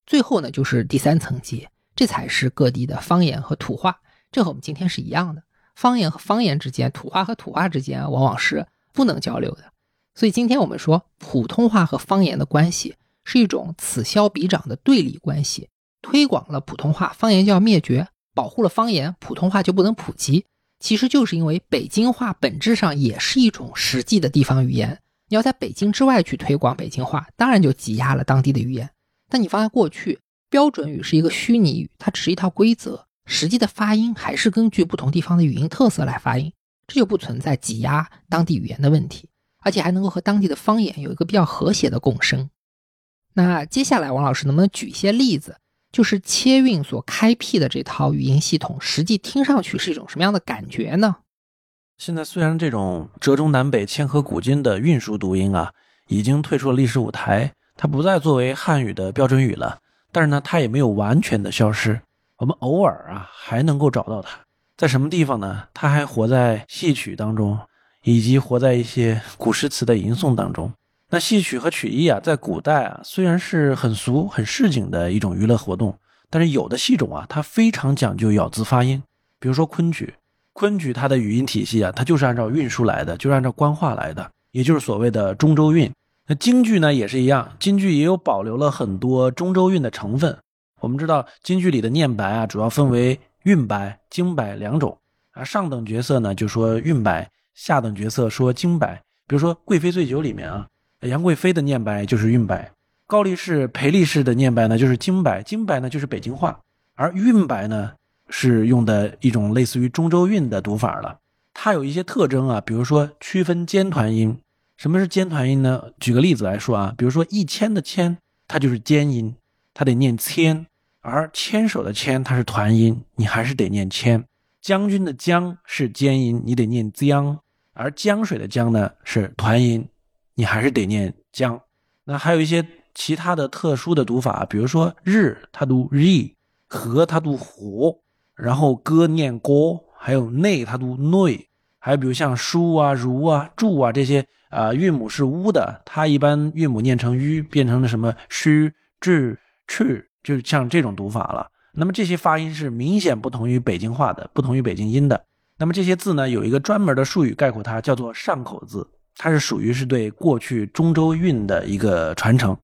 S2: 最后呢，就是第三层级，这才是各地的方言和土话。这和我们今天是一样的，方言和方言之间，土话和土话之间，往往是不能交流的。所以今天我们说，普通话和方言的关系是一种此消彼长的对立关系。推广了普通话，方言就要灭绝；保护了方言，普通话就不能普及。其实就是因为北京话本质上也是一种实际的地方语言。你要在北京之外去推广北京话，当然就挤压了当地的语言。但你放在过去，标准语是一个虚拟语，它只是一套规则，实际的发音还是根据不同地方的语音特色来发音，这就不存在挤压当地语言的问题，而且还能够和当地的方言有一个比较和谐的共生。那接下来，王老师能不能举一些例子，就是切韵所开辟的这套语音系统，实际听上去是一种什么样的感觉呢？
S3: 现在虽然这种折中南北、千和古今的运输读音啊，已经退出了历史舞台。它不再作为汉语的标准语了，但是呢，它也没有完全的消失。我们偶尔啊，还能够找到它，在什么地方呢？它还活在戏曲当中，以及活在一些古诗词的吟诵当中。那戏曲和曲艺啊，在古代啊，虽然是很俗、很市井的一种娱乐活动，但是有的戏种啊，它非常讲究咬字发音。比如说昆曲，昆曲它的语音体系啊，它就是按照韵书来的，就是按照官话来的，也就是所谓的中州韵。那京剧呢也是一样，京剧也有保留了很多中州韵的成分。我们知道京剧里的念白啊，主要分为韵白、京白两种啊。上等角色呢就说韵白，下等角色说京白。比如说《贵妃醉酒》里面啊，杨贵妃的念白就是韵白，高力士、裴力士的念白呢就是京白，京白呢就是北京话，而韵白呢是用的一种类似于中州韵的读法了。它有一些特征啊，比如说区分尖团音。什么是尖团音呢？举个例子来说啊，比如说一千的千，它就是尖音，它得念千；而牵手的牵，它是团音，你还是得念千。将军的将是尖音，你得念将；而江水的江呢是团音，你还是得念江。那还有一些其他的特殊的读法，比如说日，它读日；和它读和；然后歌念歌；还有内，它读内；还有比如像书啊、如啊、柱啊这些。啊，韵母是乌的，它一般韵母念成 u，变成了什么 sh、zh、ch，就是像这种读法了。那么这些发音是明显不同于北京话的，不同于北京音的。那么这些字呢，有一个专门的术语概括它，叫做上口字，它是属于是对过去中州韵的一个传承。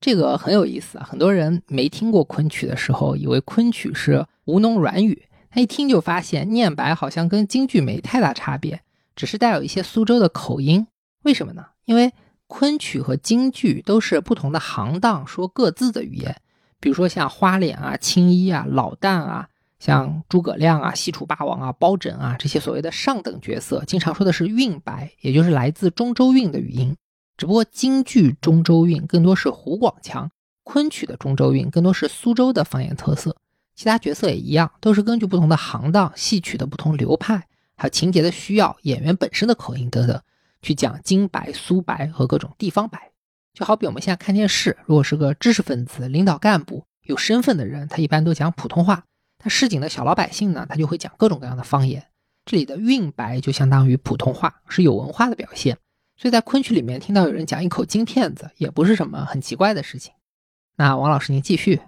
S2: 这个很有意思啊，很多人没听过昆曲的时候，以为昆曲是吴侬软语，他一听就发现念白好像跟京剧没太大差别，只是带有一些苏州的口音。为什么呢？因为昆曲和京剧都是不同的行当说各自的语言，比如说像花脸啊、青衣啊、老旦啊，像诸葛亮啊、西楚霸王啊、包拯啊这些所谓的上等角色，经常说的是韵白，也就是来自中州韵的语音。只不过京剧中州韵更多是湖广腔，昆曲的中州韵更多是苏州的方言特色。其他角色也一样，都是根据不同的行当、戏曲的不同流派，还有情节的需要、演员本身的口音等等。去讲京白、苏白和各种地方白，就好比我们现在看电视，如果是个知识分子、领导干部、有身份的人，他一般都讲普通话；他市井的小老百姓呢，他就会讲各种各样的方言。这里的韵白就相当于普通话，是有文化的表现。所以在昆曲里面听到有人讲一口京片子，也不是什么很奇怪的事情。那王老师您继续。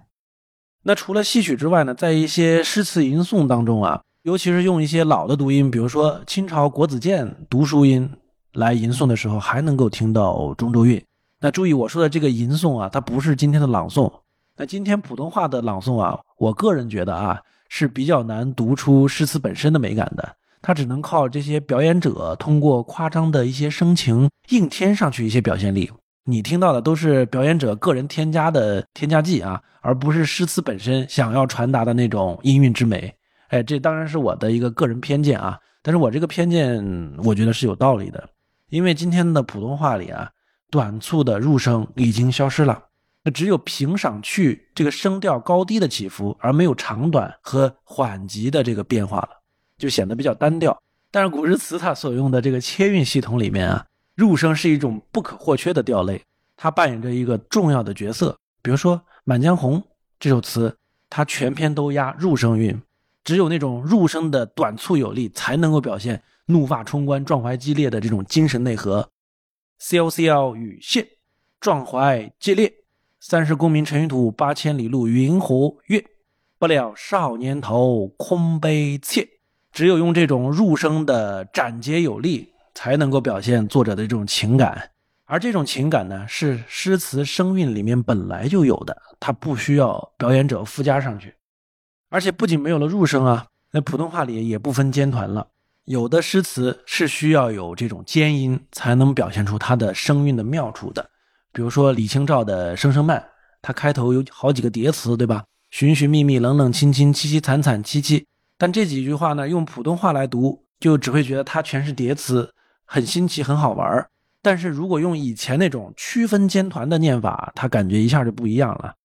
S3: 那除了戏曲之外呢，在一些诗词吟诵当中啊，尤其是用一些老的读音，比如说清朝国子监读书音。来吟诵的时候还能够听到中州韵。那注意我说的这个吟诵啊，它不是今天的朗诵。那今天普通话的朗诵啊，我个人觉得啊是比较难读出诗词本身的美感的。它只能靠这些表演者通过夸张的一些声情硬添上去一些表现力。你听到的都是表演者个人添加的添加剂啊，而不是诗词本身想要传达的那种音韵之美。哎，这当然是我的一个个人偏见啊，但是我这个偏见我觉得是有道理的。因为今天的普通话里啊，短促的入声已经消失了，那只有平上去这个声调高低的起伏，而没有长短和缓急的这个变化了，就显得比较单调。但是古诗词它所用的这个切韵系统里面啊，入声是一种不可或缺的调类，它扮演着一个重要的角色。比如说《满江红》这首词，它全篇都押入声韵，只有那种入声的短促有力，才能够表现。怒发冲冠、壮怀激烈的这种精神内核。萧萧雨歇，壮怀激烈。三十功名尘与土，八千里路云和月。不料少年头，空悲切。只有用这种入声的斩截有力，才能够表现作者的这种情感。而这种情感呢，是诗词声韵里面本来就有的，它不需要表演者附加上去。而且不仅没有了入声啊，那普通话里也不分尖团了。有的诗词是需要有这种尖音才能表现出它的声韵的妙处的，比如说李清照的《声声慢》，它开头有好几个叠词，对吧？寻寻觅觅，冷冷清清，凄凄惨惨戚戚。但这几句话呢，用普通话来读，就只会觉得它全是叠词，很新奇，很好玩儿。但是如果用以前那种区分尖团的念法，它感觉一下就不一样了。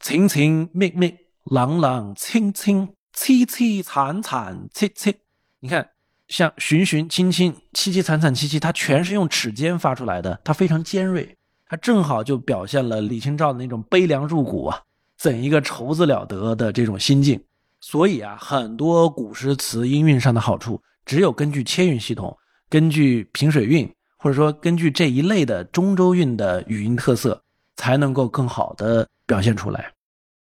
S3: 情情觅觅，冷冷清清，凄凄惨惨戚戚。你看。像寻寻亲亲凄凄惨惨戚戚，它全是用齿尖发出来的，它非常尖锐，它正好就表现了李清照的那种悲凉入骨啊，怎一个愁字了得的这种心境。所以啊，很多古诗词音韵上的好处，只有根据切韵系统，根据平水韵，或者说根据这一类的中州韵的语音特色，才能够更好的表现出来。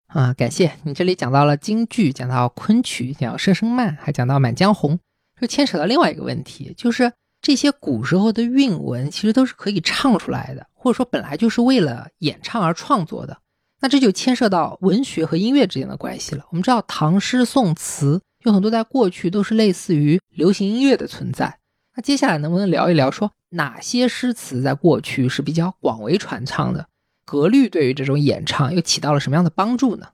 S2: 啊，感谢你这里讲到了京剧，讲到昆曲，讲到《声声慢》，还讲到《满江红》。就牵扯到另外一个问题，就是这些古时候的韵文其实都是可以唱出来的，或者说本来就是为了演唱而创作的。那这就牵涉到文学和音乐之间的关系了。我们知道唐诗宋词有很多在过去都是类似于流行音乐的存在。那接下来能不能聊一聊，说哪些诗词在过去是比较广为传唱的？格律对于这种演唱又起到了什么样的帮助呢？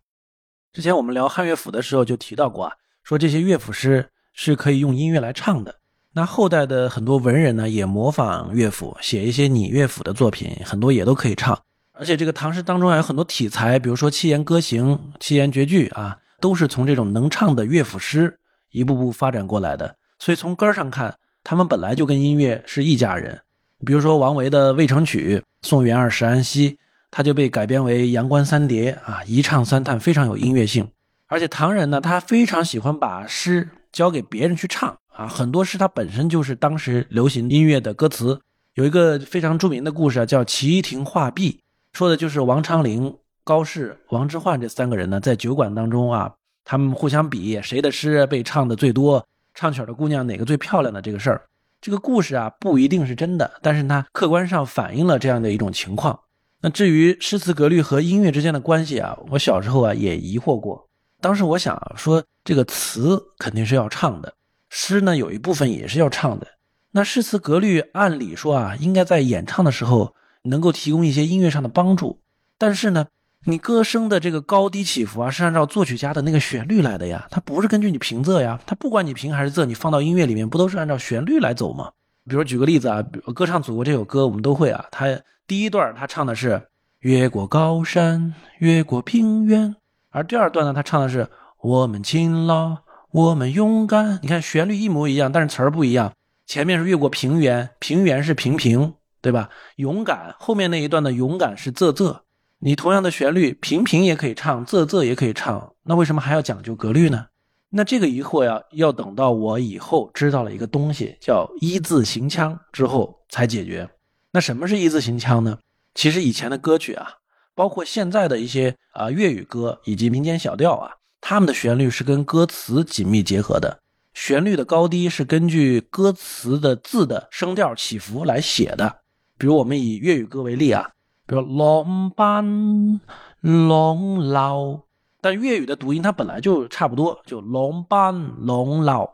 S3: 之前我们聊汉乐府的时候就提到过啊，说这些乐府诗。是可以用音乐来唱的，那后代的很多文人呢，也模仿乐府，写一些拟乐府的作品，很多也都可以唱。而且这个唐诗当中还有很多题材，比如说七言歌行、七言绝句啊，都是从这种能唱的乐府诗一步步发展过来的。所以从根儿上看，他们本来就跟音乐是一家人。比如说王维的《渭城曲》，送元二十安西，他就被改编为《阳关三叠》啊，一唱三叹，非常有音乐性。而且唐人呢，他非常喜欢把诗交给别人去唱啊，很多诗它本身就是当时流行音乐的歌词。有一个非常著名的故事啊，叫《齐亭画壁》，说的就是王昌龄、高适、王之涣这三个人呢，在酒馆当中啊，他们互相比谁的诗被唱的最多，唱曲的姑娘哪个最漂亮的这个事儿。这个故事啊不一定是真的，但是它客观上反映了这样的一种情况。那至于诗词格律和音乐之间的关系啊，我小时候啊也疑惑过。当时我想说，这个词肯定是要唱的，诗呢有一部分也是要唱的。那诗词格律按理说啊，应该在演唱的时候能够提供一些音乐上的帮助，但是呢。你歌声的这个高低起伏啊，是按照作曲家的那个旋律来的呀，它不是根据你平仄呀，它不管你平还是仄，你放到音乐里面不都是按照旋律来走吗？比如举个例子啊，《歌唱祖国》这首歌我们都会啊，它第一段他唱的是越过高山，越过平原，而第二段呢，他唱的是我们勤劳，我们勇敢。你看旋律一模一样，但是词儿不一样，前面是越过平原，平原是平平，对吧？勇敢后面那一段的勇敢是仄仄。你同样的旋律，平平也可以唱，仄仄也可以唱，那为什么还要讲究格律呢？那这个疑惑呀，要等到我以后知道了一个东西叫一字行腔之后才解决。那什么是一字行腔呢？其实以前的歌曲啊，包括现在的一些啊粤语歌以及民间小调啊，他们的旋律是跟歌词紧密结合的，旋律的高低是根据歌词的字的声调起伏来写的。比如我们以粤语歌为例啊。比如龙班龙老，但粤语的读音它本来就差不多，就龙班龙老，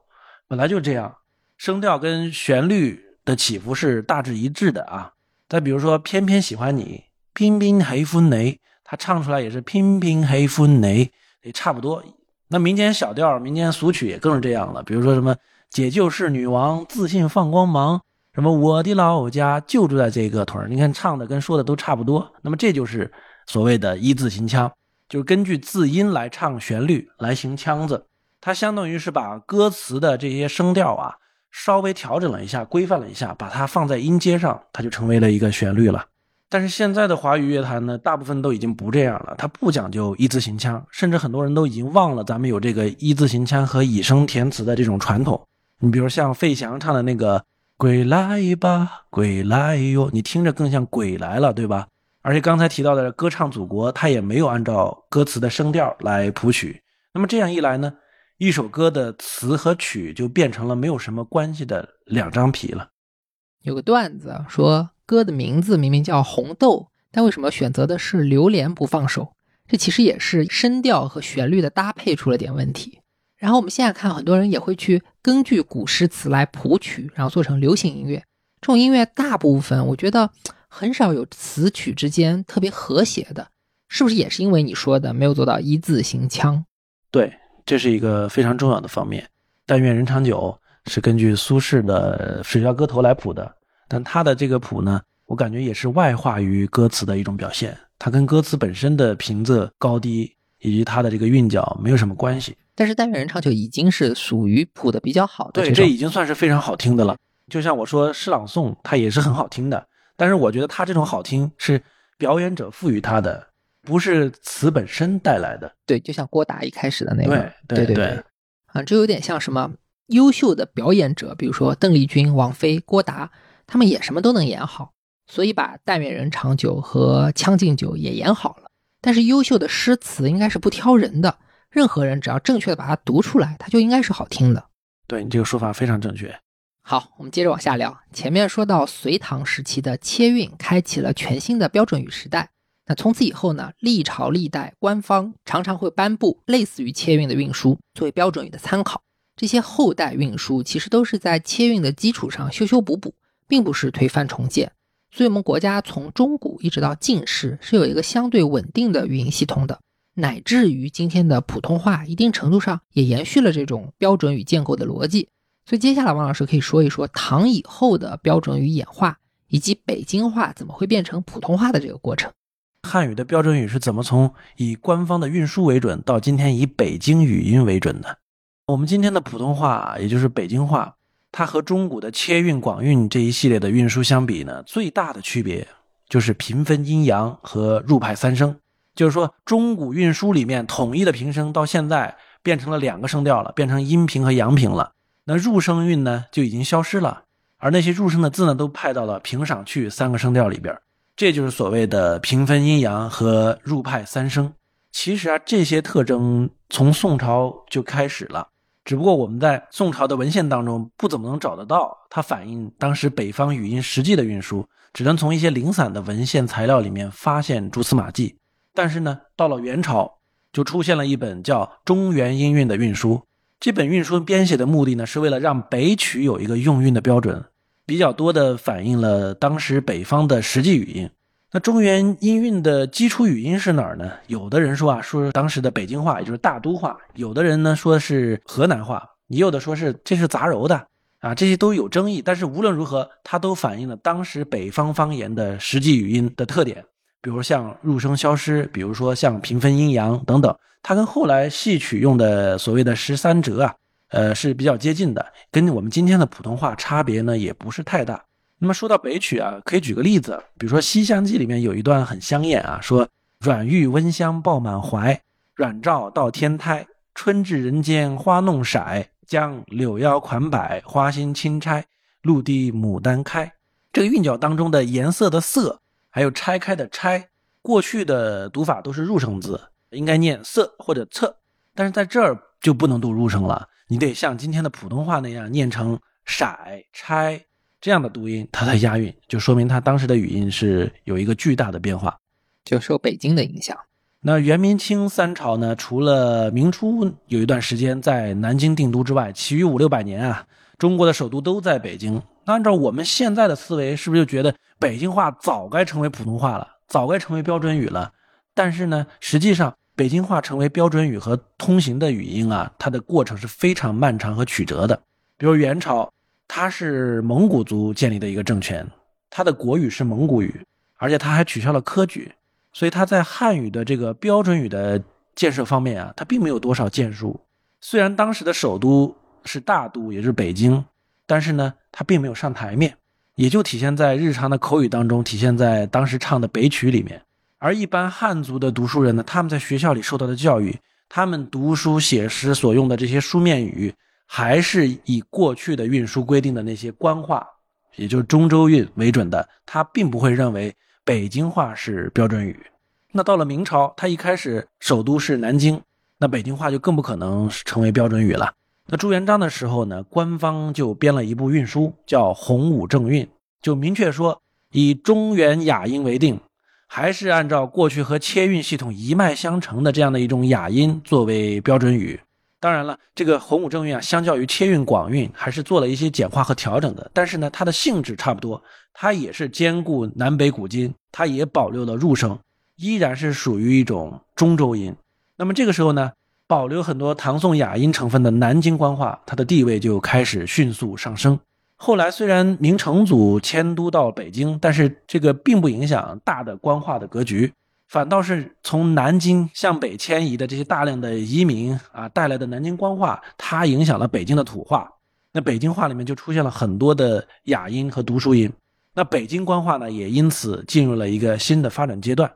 S3: 本来就这样，声调跟旋律的起伏是大致一致的啊。再比如说偏偏喜欢你，偏偏喜欢你，他唱出来也是偏偏喜欢你，也差不多。那民间小调、民间俗曲也更是这样了，比如说什么姐就是女王，自信放光芒。什么？我的老家就住在这个屯儿。你看唱的跟说的都差不多。那么这就是所谓的一字行腔，就是根据字音来唱旋律来行腔子。它相当于是把歌词的这些声调啊稍微调整了一下，规范了一下，把它放在音阶上，它就成为了一个旋律了。但是现在的华语乐坛呢，大部分都已经不这样了，它不讲究一字行腔，甚至很多人都已经忘了咱们有这个一字行腔和以声填词的这种传统。你比如像费翔唱的那个。归来吧，归来哟！你听着更像鬼来了，对吧？而且刚才提到的《歌唱祖国》，它也没有按照歌词的声调来谱曲。那么这样一来呢，一首歌的词和曲就变成了没有什么关系的两张皮了。
S2: 有个段子说，歌的名字明明叫《红豆》，但为什么选择的是榴莲不放手？这其实也是声调和旋律的搭配出了点问题。然后我们现在看，很多人也会去根据古诗词来谱曲，然后做成流行音乐。这种音乐大部分我觉得很少有词曲之间特别和谐的，是不是也是因为你说的没有做到一字行腔？
S3: 对，这是一个非常重要的方面。但愿人长久是根据苏轼的《水调歌头》来谱的，但他的这个谱呢，我感觉也是外化于歌词的一种表现，它跟歌词本身的平仄高低以及它的这个韵脚没有什么关系。
S2: 但是但愿人长久已经是属于谱的比较好的，
S3: 对，这已经算是非常好听的了。就像我说诗朗诵，它也是很好听的。但是我觉得它这种好听是表演者赋予它的，不是词本身带来的。
S2: 对，就像郭达一开始的那
S3: 个，对
S2: 对对，啊，这有点像什么优秀的表演者，比如说邓丽君、王菲、郭达，他们也什么都能演好，所以把但愿人长久和将进酒也演好了。但是优秀的诗词应该是不挑人的。任何人只要正确的把它读出来，它就应该是好听的。
S3: 对你这个说法非常正确。
S2: 好，我们接着往下聊。前面说到隋唐时期的切韵开启了全新的标准语时代。那从此以后呢，历朝历代官方常常会颁布类似于切韵的韵书作为标准语的参考。这些后代韵书其实都是在切韵的基础上修修补补，并不是推翻重建。所以，我们国家从中古一直到近世是有一个相对稳定的语音系统的。乃至于今天的普通话，一定程度上也延续了这种标准语建构的逻辑。所以接下来王老师可以说一说唐以后的标准语演化，以及北京话怎么会变成普通话的这个过程。
S3: 汉语的标准语是怎么从以官方的运输为准，到今天以北京语音为准的？我们今天的普通话，也就是北京话，它和中古的切韵、广韵这一系列的运输相比呢，最大的区别就是平分阴阳和入派三声。就是说，中古运输里面统一的平声，到现在变成了两个声调了，变成阴平和阳平了。那入声韵呢，就已经消失了，而那些入声的字呢，都派到了平、上、去三个声调里边。这就是所谓的平分阴阳和入派三声。其实啊，这些特征从宋朝就开始了，只不过我们在宋朝的文献当中不怎么能找得到它反映当时北方语音实际的运输，只能从一些零散的文献材料里面发现蛛丝马迹。但是呢，到了元朝，就出现了一本叫《中原音韵》的运输。这本运输编写的目的呢，是为了让北曲有一个用韵的标准，比较多的反映了当时北方的实际语音。那中原音韵的基础语音是哪儿呢？有的人说啊，说当时的北京话，也就是大都话；有的人呢说是河南话，也有的说是这是杂糅的啊，这些都有争议。但是无论如何，它都反映了当时北方方言的实际语音的特点。比如像入声消失，比如说像平分阴阳等等，它跟后来戏曲用的所谓的十三折啊，呃是比较接近的，跟我们今天的普通话差别呢也不是太大。那么说到北曲啊，可以举个例子，比如说《西厢记》里面有一段很香艳啊，说软玉温香抱满怀，软照到天台，春至人间花弄色，将柳腰款摆，花心轻钗，陆地牡丹开。这个韵脚当中的颜色的色。还有拆开的拆，过去的读法都是入声字，应该念色或者侧，但是在这儿就不能读入声了，你得像今天的普通话那样念成色拆这样的读音，它才押韵，就说明它当时的语音是有一个巨大的变化，
S2: 就受北京的影响。
S3: 那元明清三朝呢，除了明初有一段时间在南京定都之外，其余五六百年啊，中国的首都都在北京。那按照我们现在的思维，是不是就觉得？北京话早该成为普通话了，早该成为标准语了。但是呢，实际上北京话成为标准语和通行的语音啊，它的过程是非常漫长和曲折的。比如元朝，它是蒙古族建立的一个政权，它的国语是蒙古语，而且它还取消了科举，所以它在汉语的这个标准语的建设方面啊，它并没有多少建树。虽然当时的首都是大都，也就是北京，但是呢，它并没有上台面。也就体现在日常的口语当中，体现在当时唱的北曲里面。而一般汉族的读书人呢，他们在学校里受到的教育，他们读书写诗所用的这些书面语，还是以过去的运输规定的那些官话，也就是中州韵为准的。他并不会认为北京话是标准语。那到了明朝，他一开始首都是南京，那北京话就更不可能成为标准语了。那朱元璋的时候呢，官方就编了一部运书，叫《洪武正运》，就明确说以中原雅音为定，还是按照过去和切韵系统一脉相承的这样的一种雅音作为标准语。当然了，这个《洪武正运》啊，相较于切韵、广韵，还是做了一些简化和调整的。但是呢，它的性质差不多，它也是兼顾南北古今，它也保留了入声，依然是属于一种中州音。那么这个时候呢？保留很多唐宋雅音成分的南京官话，它的地位就开始迅速上升。后来虽然明成祖迁都到北京，但是这个并不影响大的官话的格局，反倒是从南京向北迁移的这些大量的移民啊带来的南京官话，它影响了北京的土话。那北京话里面就出现了很多的雅音和读书音，那北京官话呢也因此进入了一个新的发展阶段。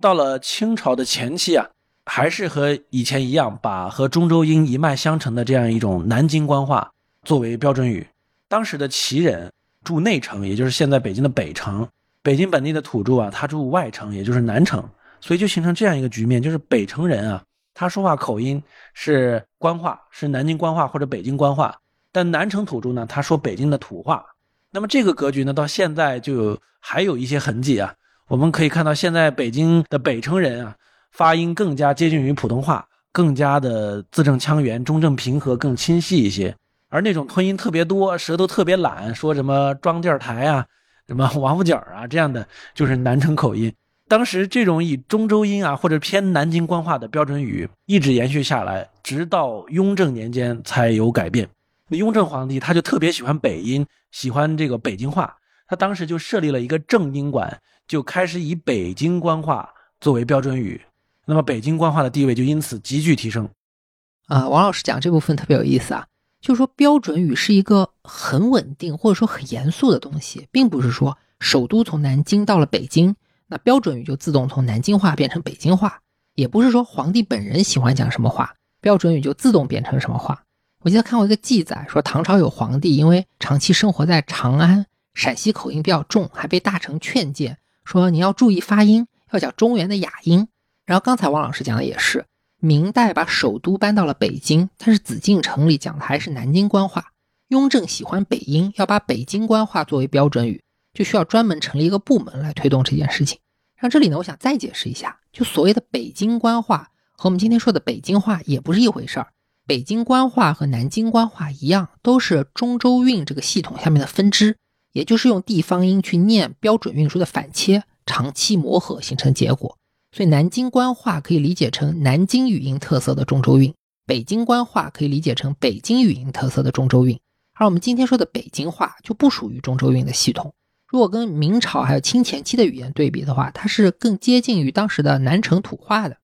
S3: 到了清朝的前期啊。还是和以前一样，把和中州音一脉相承的这样一种南京官话作为标准语。当时的旗人住内城，也就是现在北京的北城；北京本地的土著啊，他住外城，也就是南城。所以就形成这样一个局面，就是北城人啊，他说话口音是官话，是南京官话或者北京官话；但南城土著呢，他说北京的土话。那么这个格局呢，到现在就有还有一些痕迹啊。我们可以看到，现在北京的北城人啊。发音更加接近于普通话，更加的字正腔圆、中正平和，更清晰一些。而那种吞音特别多、舌头特别懒，说什么装地儿台啊、什么王府井啊这样的，就是南城口音。当时这种以中州音啊或者偏南京官话的标准语一直延续下来，直到雍正年间才有改变。雍正皇帝他就特别喜欢北音，喜欢这个北京话，他当时就设立了一个正音馆，就开始以北京官话作为标准语，那么北京官话的地位就因此急剧提升。
S2: 啊，王老师讲这部分特别有意思啊，就是说标准语是一个很稳定或者说很严肃的东西，并不是说首都从南京到了北京，那标准语就自动从南京话变成北京话，也不是说皇帝本人喜欢讲什么话，标准语就自动变成什么话。我记得看过一个记载，说唐朝有皇帝因为长期生活在长安，陕西口音比较重，还被大臣劝谏说你要注意发音，要讲中原的雅音。然后刚才王老师讲的也是。明代把首都搬到了北京，但是紫禁城里讲的还是南京官话。雍正喜欢北音，要把北京官话作为标准语，就需要专门成立一个部门来推动这件事情。那这里呢，我想再解释一下，就所谓的北京官话和我们今天说的北京话也不是一回事儿。北京官话和南京官话一样，都是中州韵这个系统下面的分支，也就是用地方音去念标准韵书的反切，长期磨合形成结果。所以南京官话可以理解成南京语音特色的中州韵，北京官话可以理解成北京语音特色的中州韵，而我们今天说的北京话就不属于中州韵的系统。如果跟明朝还有清前期的语言对比的话，它是更接近于当时的南城土话的。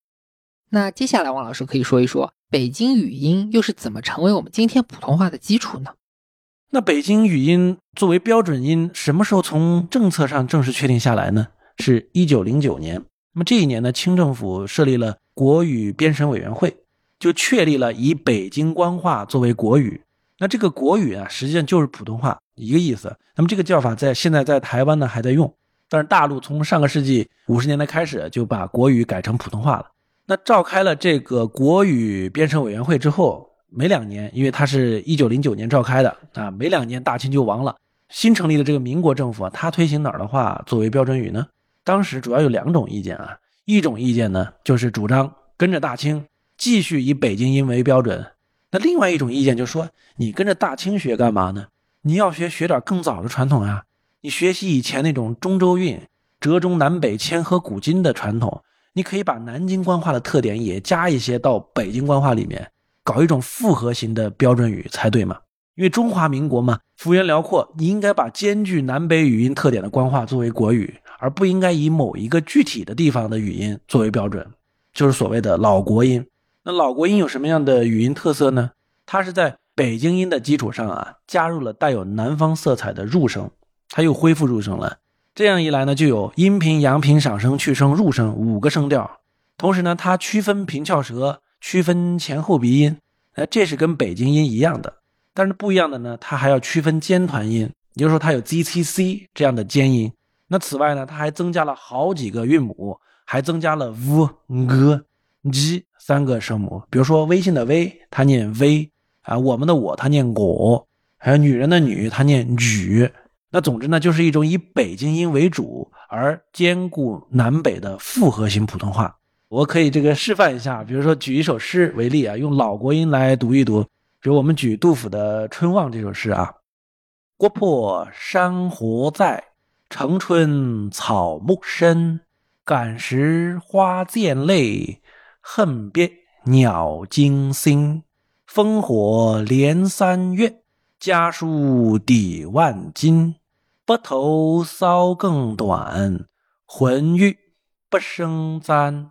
S2: 那接下来王老师可以说一说北京语音又是怎么成为我们今天普通话的基础呢？
S3: 那北京语音作为标准音，什么时候从政策上正式确定下来呢？是一九零九年。那么这一年呢，清政府设立了国语编审委员会，就确立了以北京官话作为国语。那这个国语啊，实际上就是普通话一个意思。那么这个叫法在现在在台湾呢还在用，但是大陆从上个世纪五十年代开始就把国语改成普通话了。那召开了这个国语编审委员会之后，没两年，因为它是一九零九年召开的啊，没两年大清就亡了。新成立的这个民国政府啊，它推行哪儿的话作为标准语呢？当时主要有两种意见啊，一种意见呢就是主张跟着大清继续以北京音为标准，那另外一种意见就说你跟着大清学干嘛呢？你要学学点更早的传统啊，你学习以前那种中州韵、折中南北、千和古今的传统，你可以把南京官话的特点也加一些到北京官话里面，搞一种复合型的标准语才对嘛。因为中华民国嘛，幅员辽阔，你应该把兼具南北语音特点的官话作为国语。而不应该以某一个具体的地方的语音作为标准，就是所谓的老国音。那老国音有什么样的语音特色呢？它是在北京音的基础上啊，加入了带有南方色彩的入声，它又恢复入声了。这样一来呢，就有阴平、阳平、上声、去声、入声五个声调。同时呢，它区分平翘舌，区分前后鼻音。那这是跟北京音一样的，但是不一样的呢，它还要区分尖团音，也就是说它有 z、c、c 这样的尖音。那此外呢，它还增加了好几个韵母，还增加了 v、g、g 三个声母。比如说微信的微，它念微啊；我们的我，它念我；还有女人的女，它念女。那总之呢，就是一种以北京音为主而兼顾南北的复合型普通话。我可以这个示范一下，比如说举一首诗为例啊，用老国音来读一读。比如我们举杜甫的《春望》这首诗啊：“国破山河在。”城春草木深，感时花溅泪，恨别鸟惊心。烽火连三月，家书抵万金。白头搔更短，浑欲不胜簪。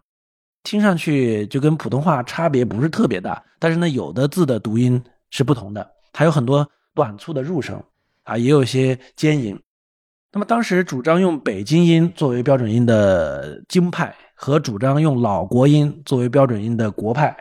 S3: 听上去就跟普通话差别不是特别大，但是呢，有的字的读音是不同的，它有很多短促的入声啊，也有些尖音。那么当时主张用北京音作为标准音的京派和主张用老国音作为标准音的国派，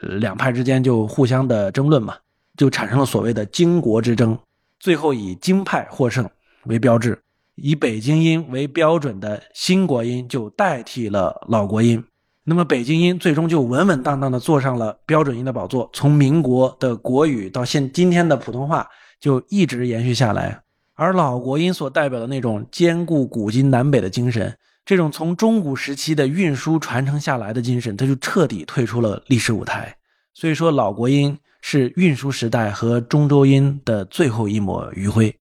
S3: 两派之间就互相的争论嘛，就产生了所谓的京国之争。最后以京派获胜为标志，以北京音为标准的新国音就代替了老国音。那么北京音最终就稳稳当当的坐上了标准音的宝座。从民国的国语到现今天的普通话，就一直延续下来。而老国音所代表的那种兼顾古今南北的精神，这种从中古时期的运输传承下来的精神，它就彻底退出了历史舞台。所以说，老国音是运输时代和中州音的最后一抹余晖。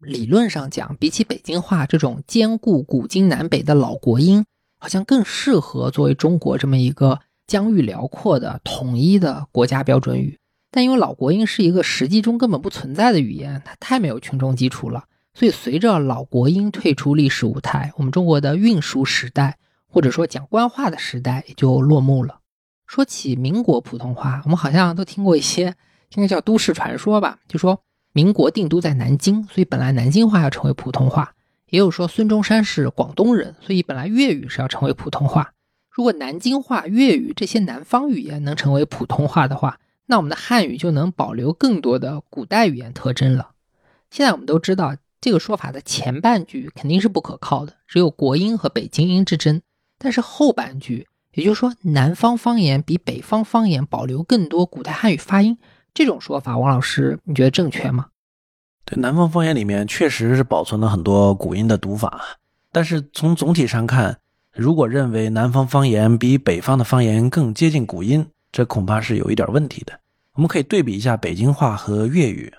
S2: 理论上讲，比起北京话这种兼顾古今南北的老国音，好像更适合作为中国这么一个疆域辽阔的统一的国家标准语。但因为老国音是一个实际中根本不存在的语言，它太没有群众基础了，所以随着老国音退出历史舞台，我们中国的运输时代或者说讲官话的时代也就落幕了。说起民国普通话，我们好像都听过一些，应该叫都市传说吧，就说民国定都在南京，所以本来南京话要成为普通话。也有说孙中山是广东人，所以本来粤语是要成为普通话。如果南京话、粤语这些南方语言能成为普通话的话，那我们的汉语就能保留更多的古代语言特征了。现在我们都知道，这个说法的前半句肯定是不可靠的，只有国音和北京音之争。但是后半句，也就是说南方方言比北方方言保留更多古代汉语发音，这种说法，王老师你觉得正确吗？
S3: 对，南方方言里面确实是保存了很多古音的读法，但是从总体上看，如果认为南方方言比北方的方言更接近古音，这恐怕是有一点问题的。我们可以对比一下北京话和粤语。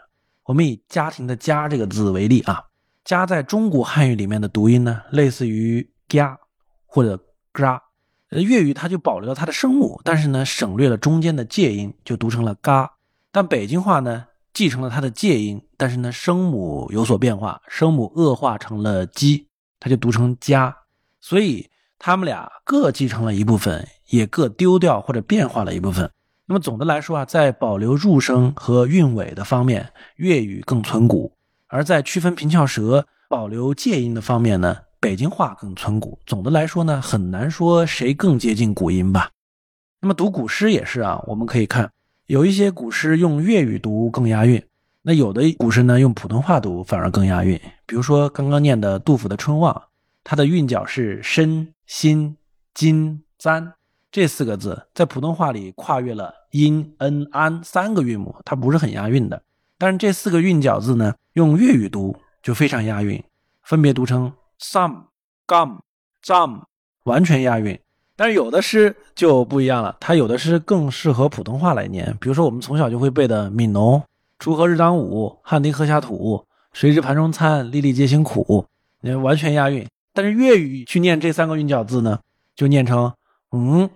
S3: 我们以家庭的“家”这个字为例啊，“家”在中国汉语里面的读音呢，类似于“家”或者“嘎”。呃，粤语它就保留了它的声母，但是呢，省略了中间的介音，就读成了“嘎”。但北京话呢？继承了它的介音，但是呢，声母有所变化，声母恶化成了鸡，它就读成家。所以他们俩各继承了一部分，也各丢掉或者变化了一部分。那么总的来说啊，在保留入声和韵尾的方面，粤语更存古；而在区分平翘舌、保留介音的方面呢，北京话更存古。总的来说呢，很难说谁更接近古音吧。那么读古诗也是啊，我们可以看。有一些古诗用粤语读更押韵，那有的古诗呢用普通话读反而更押韵。比如说刚刚念的杜甫的《春望》，它的韵脚是申、辛、金、簪这四个字，在普通话里跨越了阴、恩、安三个韵母，它不是很押韵的。但是这四个韵脚字呢，用粤语读就非常押韵，分别读成 some、gum、jam，完全押韵。但是有的诗就不一样了，它有的诗更适合普通话来念。比如说我们从小就会背的《悯农》：“锄禾日当午，汗滴禾下土。谁知盘中餐，粒粒皆辛苦。”你完全押韵。但是粤语去念这三个韵脚字呢，就念成“嗯、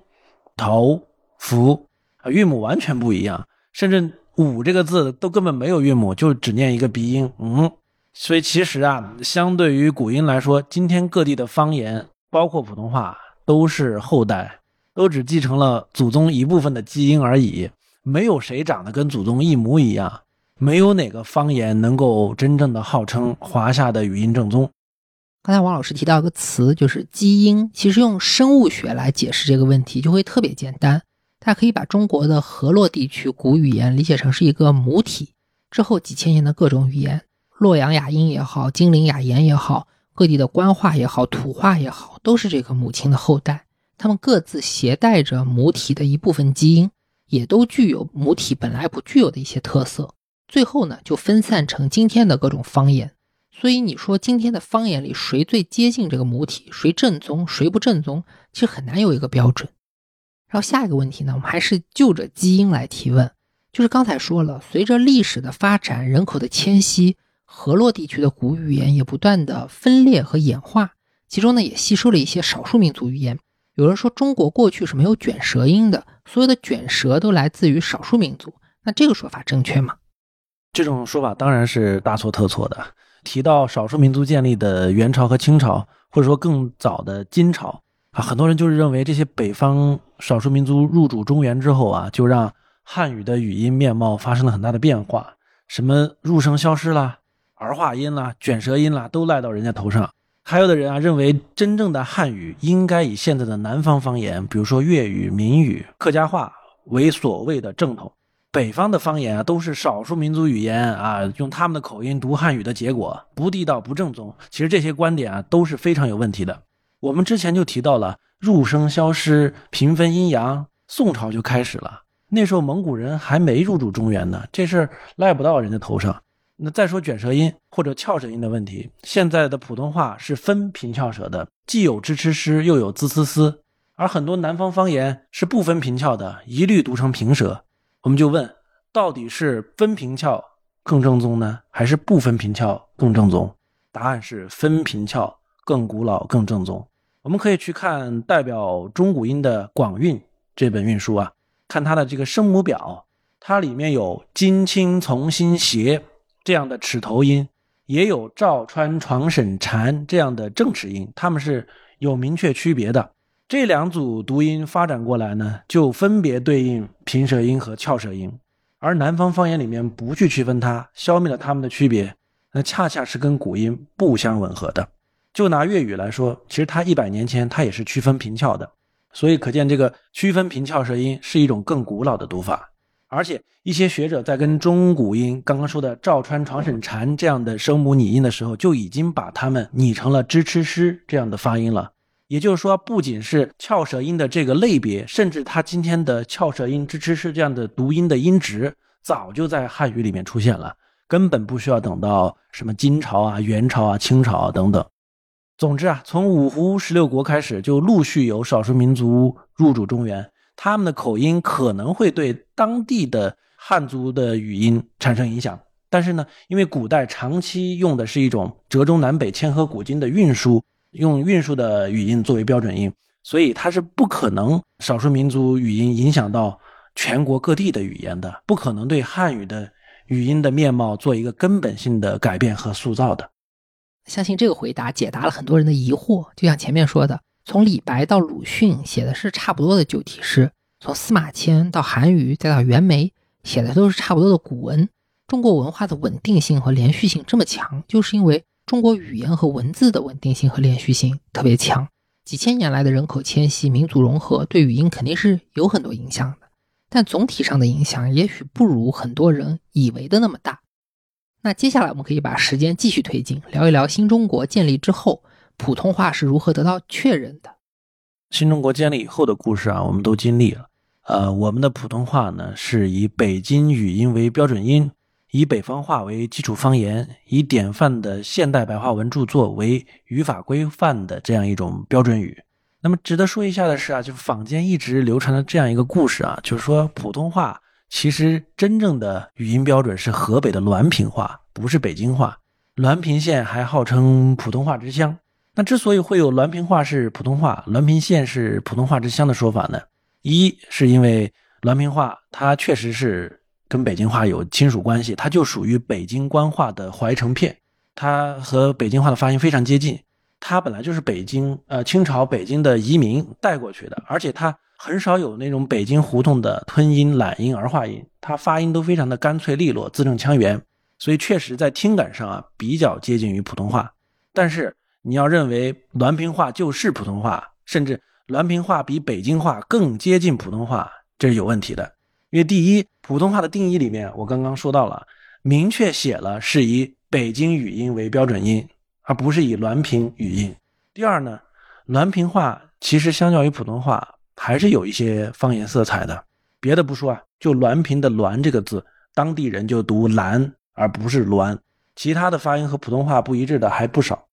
S3: 头、福”，啊，韵母完全不一样。甚至“五”这个字都根本没有韵母，就只念一个鼻音“嗯”。所以其实啊，相对于古音来说，今天各地的方言，包括普通话。都是后代，都只继承了祖宗一部分的基因而已，没有谁长得跟祖宗一模一样，没有哪个方言能够真正的号称华夏的语音正宗。
S2: 刚才王老师提到一个词，就是基因。其实用生物学来解释这个问题就会特别简单，大家可以把中国的河洛地区古语言理解成是一个母体，之后几千年的各种语言，洛阳雅音也好，金陵雅言也好。各地的官话也好，土话也好，都是这个母亲的后代。他们各自携带着母体的一部分基因，也都具有母体本来不具有的一些特色。最后呢，就分散成今天的各种方言。所以你说今天的方言里谁最接近这个母体，谁正宗，谁不正宗，其实很难有一个标准。然后下一个问题呢，我们还是就着基因来提问，就是刚才说了，随着历史的发展，人口的迁徙。河洛地区的古语言也不断的分裂和演化，其中呢也吸收了一些少数民族语言。有人说中国过去是没有卷舌音的，所有的卷舌都来自于少数民族。那这个说法正确吗？
S3: 这种说法当然是大错特错的。提到少数民族建立的元朝和清朝，或者说更早的金朝啊，很多人就是认为这些北方少数民族入主中原之后啊，就让汉语的语音面貌发生了很大的变化，什么入声消失了。儿化音啦、卷舌音啦，都赖到人家头上。还有的人啊，认为真正的汉语应该以现在的南方方言，比如说粤语、闽语、客家话为所谓的正统。北方的方言啊，都是少数民族语言啊，用他们的口音读汉语的结果，不地道、不正宗。其实这些观点啊，都是非常有问题的。我们之前就提到了入声消失、平分阴阳，宋朝就开始了。那时候蒙古人还没入主中原呢，这事儿赖不到人家头上。那再说卷舌音或者翘舌音的问题，现在的普通话是分平翘舌的，既有支吃诗，又有滋呲呲，而很多南方方言是不分平翘的，一律读成平舌。我们就问，到底是分平翘更正宗呢，还是不分平翘更正宗？答案是分平翘更古老、更正宗。我们可以去看代表中古音的《广韵》这本韵书啊，看它的这个声母表。它里面有金青从心斜这样的齿头音，也有赵川床沈蝉这样的正齿音，它们是有明确区别的。这两组读音发展过来呢，就分别对应平舌音和翘舌音，而南方方言里面不去区分它，消灭了它们的区别，那恰恰是跟古音不相吻合的。就拿粤语来说，其实它一百年前它也是区分平翘的，所以可见这个区分平翘舌音是一种更古老的读法。而且一些学者在跟中古音刚刚说的赵川床沈禅这样的声母拟音的时候，就已经把它们拟成了支吃诗这样的发音了。也就是说，不仅是翘舌音的这个类别，甚至它今天的翘舌音、支持诗这样的读音的音值，早就在汉语里面出现了，根本不需要等到什么金朝啊、元朝啊、清朝啊等等。总之啊，从五胡十六国开始，就陆续有少数民族入主中原，他们的口音可能会对当地的汉族的语音产生影响。但是呢，因为古代长期用的是一种折中南北千河古今的运输。用运输的语音作为标准音，所以它是不可能少数民族语音影响到全国各地的语言的，不可能对汉语的语音的面貌做一个根本性的改变和塑造的。
S2: 相信这个回答解答了很多人的疑惑。就像前面说的，从李白到鲁迅写的是差不多的旧体诗，从司马迁到韩愈再到袁枚写的都是差不多的古文。中国文化的稳定性和连续性这么强，就是因为。中国语言和文字的稳定性和连续性特别强，几千年来的人口迁徙、民族融合对语音肯定是有很多影响的，但总体上的影响也许不如很多人以为的那么大。那接下来我们可以把时间继续推进，聊一聊新中国建立之后普通话是如何得到确认的。
S3: 新中国建立以后的故事啊，我们都经历了。呃，我们的普通话呢是以北京语音为标准音。以北方话为基础方言，以典范的现代白话文著作为语法规范的这样一种标准语。那么值得说一下的是啊，就是坊间一直流传的这样一个故事啊，就是说普通话其实真正的语音标准是河北的滦平话，不是北京话。滦平县还号称普通话之乡。那之所以会有滦平话是普通话，滦平县是普通话之乡的说法呢？一是因为滦平话它确实是。跟北京话有亲属关系，它就属于北京官话的怀城片，它和北京话的发音非常接近。它本来就是北京呃清朝北京的移民带过去的，而且它很少有那种北京胡同的吞音、懒音、儿化音，它发音都非常的干脆利落、字正腔圆，所以确实在听感上啊比较接近于普通话。但是你要认为滦平话就是普通话，甚至滦平话比北京话更接近普通话，这是有问题的。因为第一，普通话的定义里面，我刚刚说到了，明确写了是以北京语音为标准音，而不是以滦平语音。第二呢，滦平话其实相较于普通话还是有一些方言色彩的。别的不说啊，就滦平的“滦”这个字，当地人就读“蓝”而不是“滦”，其他的发音和普通话不一致的还不少。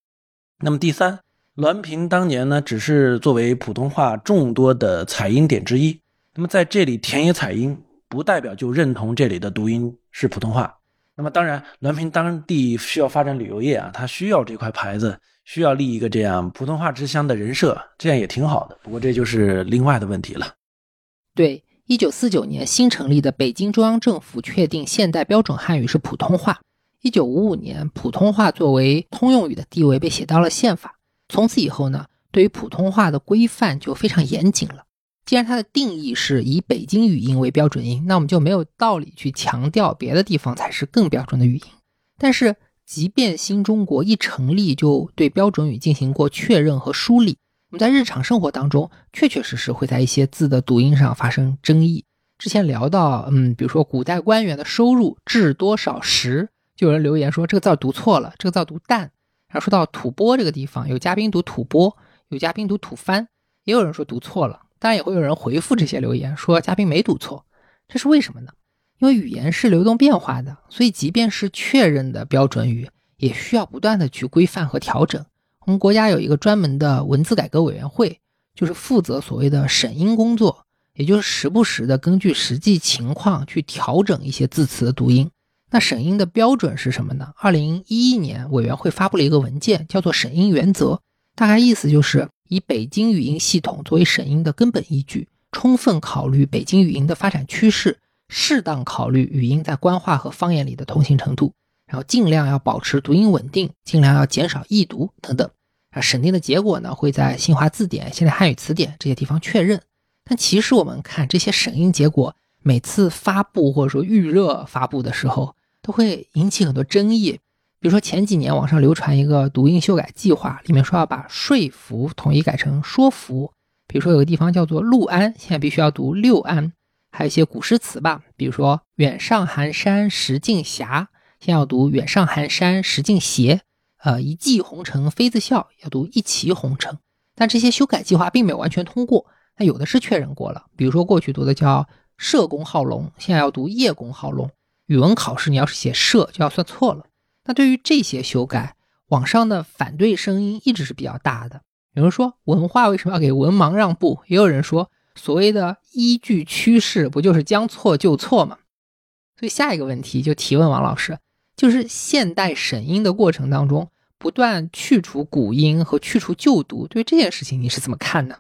S3: 那么第三，滦平当年呢，只是作为普通话众多的采音点之一。那么在这里田野采音。不代表就认同这里的读音是普通话。那么当然，滦平当地需要发展旅游业啊，它需要这块牌子，需要立一个这样普通话之乡的人设，这样也挺好的。不过这就是另外的问题了。
S2: 对，一九四九年新成立的北京中央政府确定现代标准汉语是普通话。一九五五年，普通话作为通用语的地位被写到了宪法。从此以后呢，对于普通话的规范就非常严谨了。既然它的定义是以北京语音为标准音，那我们就没有道理去强调别的地方才是更标准的语音。但是，即便新中国一成立就对标准语进行过确认和梳理，我们在日常生活当中确确实实会在一些字的读音上发生争议。之前聊到，嗯，比如说古代官员的收入至多少时，就有人留言说这个字读错了，这个字读蛋。然后说到吐蕃这个地方，有嘉宾读吐蕃，有嘉宾读吐蕃，也有人说读错了。当然也会有人回复这些留言，说嘉宾没读错，这是为什么呢？因为语言是流动变化的，所以即便是确认的标准语，也需要不断的去规范和调整。我们国家有一个专门的文字改革委员会，就是负责所谓的审音工作，也就是时不时的根据实际情况去调整一些字词的读音。那审音的标准是什么呢？二零一一年，委员会发布了一个文件，叫做《审音原则》，大概意思就是。以北京语音系统作为审音的根本依据，充分考虑北京语音的发展趋势，适当考虑语音在官话和方言里的通行程度，然后尽量要保持读音稳定，尽量要减少易读等等。啊，审定的结果呢会在新华字典、现代汉语词典这些地方确认。但其实我们看这些审音结果，每次发布或者说预热发布的时候，都会引起很多争议。比如说前几年网上流传一个读音修改计划，里面说要把说服统一改成说服。比如说有个地方叫做六安，现在必须要读六安。还有一些古诗词吧，比如说远上寒山石径斜，现在要读远上寒山石径斜。呃，一骑红尘妃子笑，要读一骑红尘。但这些修改计划并没有完全通过。但有的是确认过了，比如说过去读的叫“社公好龙”，现在要读“叶公好龙”。语文考试你要是写“社”，就要算错了。那对于这些修改，网上的反对声音一直是比较大的。有人说文化为什么要给文盲让步？也有人说所谓的依据趋势，不就是将错就错吗？所以下一个问题就提问王老师，就是现代审音的过程当中，不断去除古音和去除旧读，对这件事情你是怎么看呢？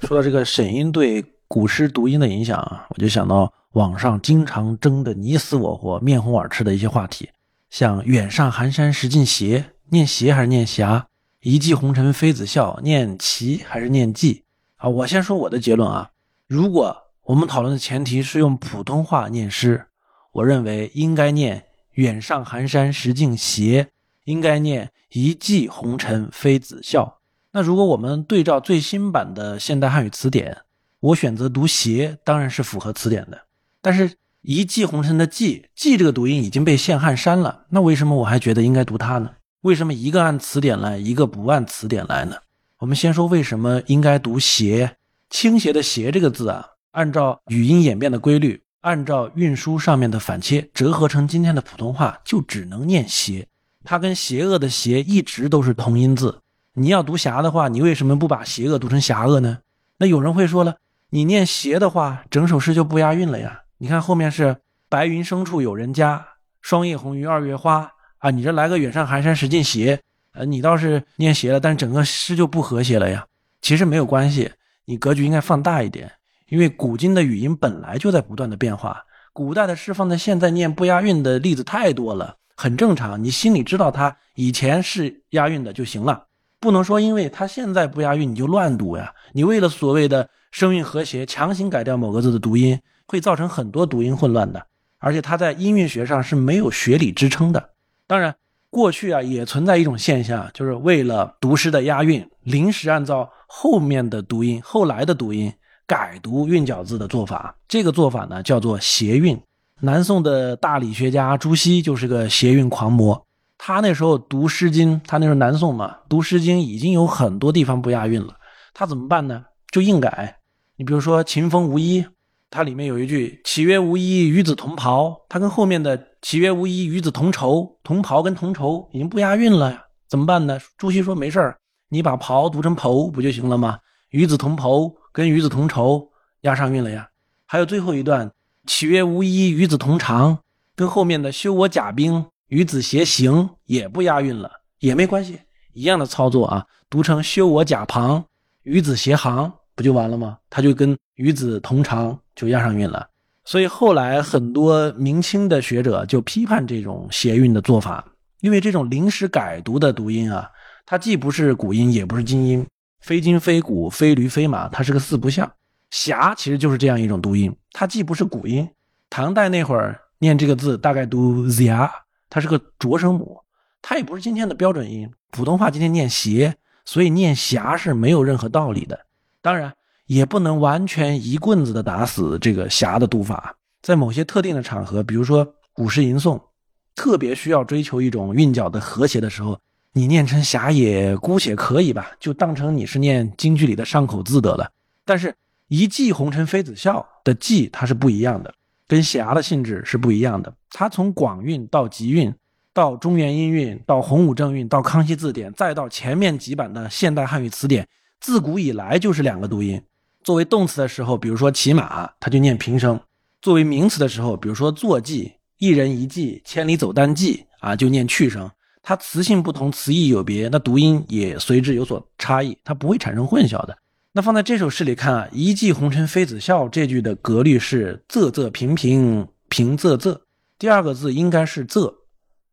S3: 说到这个审音对古诗读音的影响啊，我就想到网上经常争得你死我活、面红耳赤的一些话题，像“远上寒山石径斜”，念斜还是念霞？“一骑红尘妃子笑”，念骑还是念骑？啊，我先说我的结论啊，如果我们讨论的前提是用普通话念诗，我认为应该念“远上寒山石径斜”，应该念“一骑红尘妃子笑”。那如果我们对照最新版的现代汉语词典，我选择读“邪”，当然是符合词典的。但是“一骑红尘”的“骑”“骑”这个读音已经被陷汉删了，那为什么我还觉得应该读它呢？为什么一个按词典来，一个不按词典来呢？我们先说为什么应该读“邪”，“倾斜”的“斜”这个字啊，按照语音演变的规律，按照运输上面的反切，折合成今天的普通话，就只能念“斜”。它跟“邪恶”的“邪”一直都是同音字。你要读侠的话，你为什么不把邪恶读成侠恶呢？那有人会说了，你念邪的话，整首诗就不押韵了呀。你看后面是白云深处有人家，霜叶红于二月花啊，你这来个远上寒山石径斜，呃，你倒是念邪了，但整个诗就不和谐了呀。其实没有关系，你格局应该放大一点，因为古今的语音本来就在不断的变化，古代的诗放在现在念不押韵的例子太多了，很正常，你心里知道它以前是押韵的就行了。不能说因为它现在不押韵你就乱读呀！你为了所谓的声韵和谐，强行改掉某个字的读音，会造成很多读音混乱的。而且它在音韵学上是没有学理支撑的。当然，过去啊也存在一种现象，就是为了读诗的押韵，临时按照后面的读音、后来的读音改读韵脚字的做法。这个做法呢叫做谐韵。南宋的大理学家朱熹就是个谐韵狂魔。他那时候读《诗经》，他那时候南宋嘛，读《诗经》已经有很多地方不押韵了，他怎么办呢？就硬改。你比如说“秦风无衣”，它里面有一句“岂曰无衣，与子同袍”，它跟后面的“岂曰无衣，与子同仇”，同袍跟同仇已经不押韵了呀，怎么办呢？朱熹说没事儿，你把“袍”读成“袍”不就行了吗？“与子同袍”跟“与子同仇”押上韵了呀。还有最后一段“岂曰无衣，与子同裳”，跟后面的“修我甲兵”。与子偕行也不押韵了，也没关系，一样的操作啊，读成修我甲旁，与子偕行不就完了吗？他就跟与子同裳就押上韵了。所以后来很多明清的学者就批判这种谐韵的做法，因为这种临时改读的读音啊，它既不是古音，也不是今音，非金非古，非驴非马，它是个四不像。侠其实就是这样一种读音，它既不是古音，唐代那会儿念这个字大概读 zia。它是个浊声母，它也不是今天的标准音。普通话今天念斜，所以念侠是没有任何道理的。当然，也不能完全一棍子的打死这个霞的读法。在某些特定的场合，比如说古诗吟诵，特别需要追求一种韵脚的和谐的时候，你念成霞也姑且可以吧，就当成你是念京剧里的上口字得了。但是，一骑红尘妃子笑的骑它是不一样的。跟霞的性质是不一样的，它从广韵到集韵，到中原音韵，到洪武正韵，到康熙字典，再到前面几版的现代汉语词典，自古以来就是两个读音。作为动词的时候，比如说骑马，它就念平声；作为名词的时候，比如说坐骑，一人一骑，千里走单骑啊，就念去声。它词性不同，词义有别，那读音也随之有所差异，它不会产生混淆的。那放在这首诗里看啊，“一骑红尘妃子笑”这句的格律是仄仄平平平仄仄，第二个字应该是仄，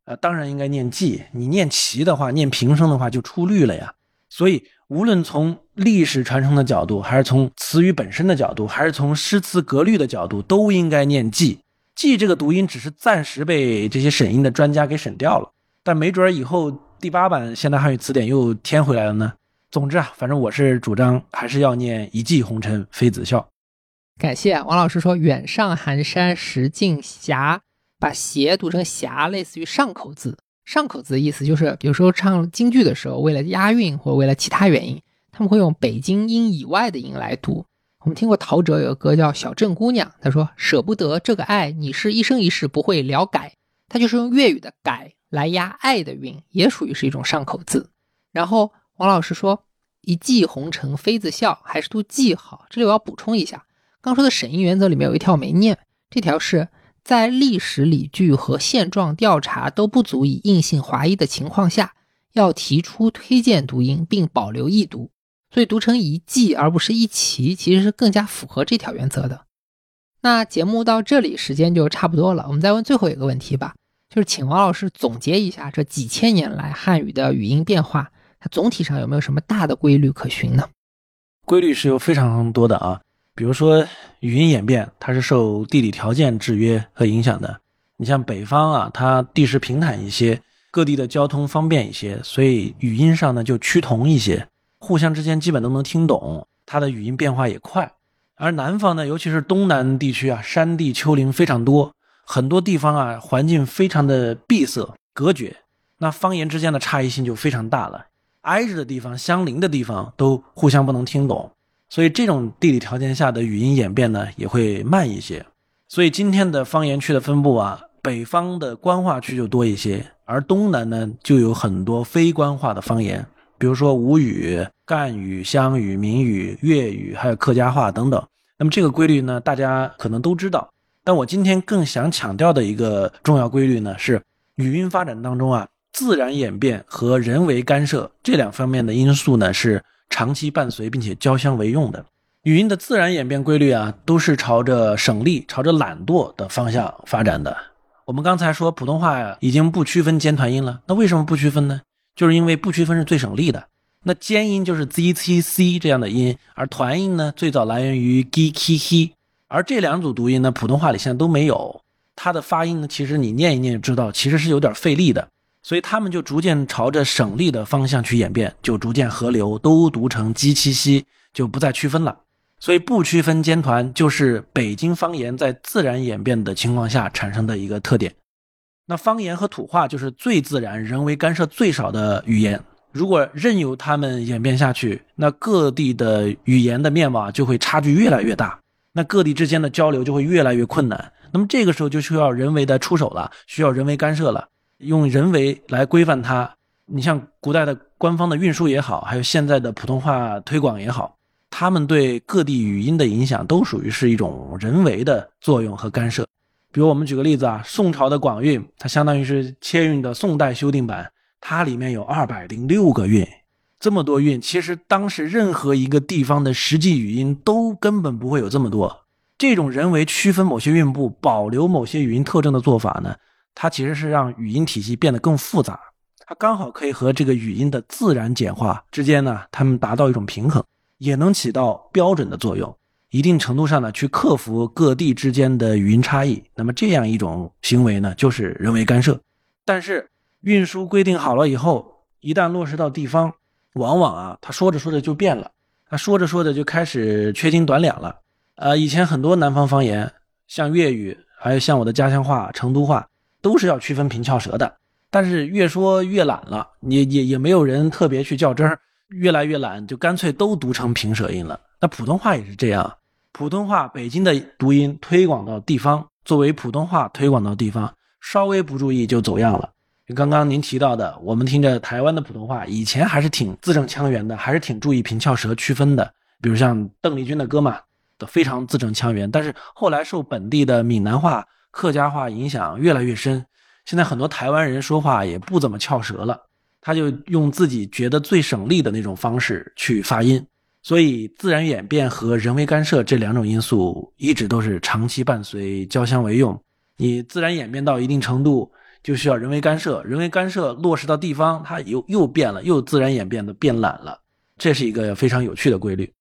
S3: 呃，当然应该念骑。你念齐的话，念平声的话就出律了呀。所以，无论从历史传承的角度，还是从词语本身的角度，还是从诗词格律的角度，都应该念骑。骑这个读音只是暂时被这些审音的专家给审掉了，但没准以后第八版现代汉语词典又添回来了呢。总之啊，反正我是主张还是要念“一骑红尘妃子笑”。
S2: 感谢王老师说“远上寒山石径斜”，把“斜”读成“霞”，类似于上口字。上口字的意思就是，比如说唱京剧的时候，为了押韵或为了其他原因，他们会用北京音以外的音来读。我们听过陶喆有个歌叫《小镇姑娘》，他说：“舍不得这个爱，你是一生一世不会了改。”他就是用粤语的“改”来押爱的韵，也属于是一种上口字。然后。王老师说：“一骑红尘妃子笑，还是读记好。”这里我要补充一下，刚说的审音原则里面有一条没念，这条是在历史理据和现状调查都不足以硬性划一的情况下，要提出推荐读音并保留易读，所以读成一骑而不是一齐，其实是更加符合这条原则的。那节目到这里时间就差不多了，我们再问最后一个问题吧，就是请王老师总结一下这几千年来汉语的语音变化。它总体上有没有什么大的规律可循呢？
S3: 规律是有非常多的啊，比如说语音演变，它是受地理条件制约和影响的。你像北方啊，它地势平坦一些，各地的交通方便一些，所以语音上呢就趋同一些，互相之间基本都能听懂，它的语音变化也快。而南方呢，尤其是东南地区啊，山地丘陵非常多，很多地方啊环境非常的闭塞隔绝，那方言之间的差异性就非常大了。挨着的地方、相邻的地方都互相不能听懂，所以这种地理条件下的语音演变呢也会慢一些。所以今天的方言区的分布啊，北方的官话区就多一些，而东南呢就有很多非官话的方言，比如说吴语、赣语、湘语、闽语、粤语，还有客家话等等。那么这个规律呢，大家可能都知道，但我今天更想强调的一个重要规律呢，是语音发展当中啊。自然演变和人为干涉这两方面的因素呢，是长期伴随并且交相为用的。语音的自然演变规律啊，都是朝着省力、朝着懒惰的方向发展的。我们刚才说普通话呀，已经不区分尖团音了，那为什么不区分呢？就是因为不区分是最省力的。那尖音就是 z、c、c 这样的音，而团音呢，最早来源于 g、k、h，而这两组读音呢，普通话里现在都没有。它的发音呢，其实你念一念就知道，其实是有点费力的。所以他们就逐渐朝着省力的方向去演变，就逐渐合流，都读成鸡七西，就不再区分了。所以不区分尖团，就是北京方言在自然演变的情况下产生的一个特点。那方言和土话就是最自然、人为干涉最少的语言。如果任由他们演变下去，那各地的语言的面貌就会差距越来越大，那各地之间的交流就会越来越困难。那么这个时候就需要人为的出手了，需要人为干涉了。用人为来规范它，你像古代的官方的运输也好，还有现在的普通话推广也好，他们对各地语音的影响都属于是一种人为的作用和干涉。比如我们举个例子啊，宋朝的广韵，它相当于是切韵的宋代修订版，它里面有二百零六个韵，这么多韵，其实当时任何一个地方的实际语音都根本不会有这么多。这种人为区分某些韵部，保留某些语音特征的做法呢？它其实是让语音体系变得更复杂，它刚好可以和这个语音的自然简化之间呢，它们达到一种平衡，也能起到标准的作用，一定程度上呢，去克服各地之间的语音差异。那么这样一种行为呢，就是人为干涉。但是运输规定好了以后，一旦落实到地方，往往啊，他说着说着就变了，他说着说着就开始缺斤短两了。呃，以前很多南方方言，像粤语，还有像我的家乡话成都话。都是要区分平翘舌的，但是越说越懒了，也也也没有人特别去较真儿，越来越懒，就干脆都读成平舌音了。那普通话也是这样，普通话北京的读音推广到地方，作为普通话推广到地方，稍微不注意就走样了。刚刚您提到的，我们听着台湾的普通话，以前还是挺字正腔圆的，还是挺注意平翘舌区分的。比如像邓丽君的歌嘛，都非常字正腔圆。但是后来受本地的闽南话。客家话影响越来越深，现在很多台湾人说话也不怎么翘舌了，他就用自己觉得最省力的那种方式去发音，所以自然演变和人为干涉这两种因素一直都是长期伴随、交相为用。你自然演变到一定程度，就需要人为干涉，人为干涉落实到地方，它又又变了，又自然演变的变懒了。这是一个非常有趣的规律。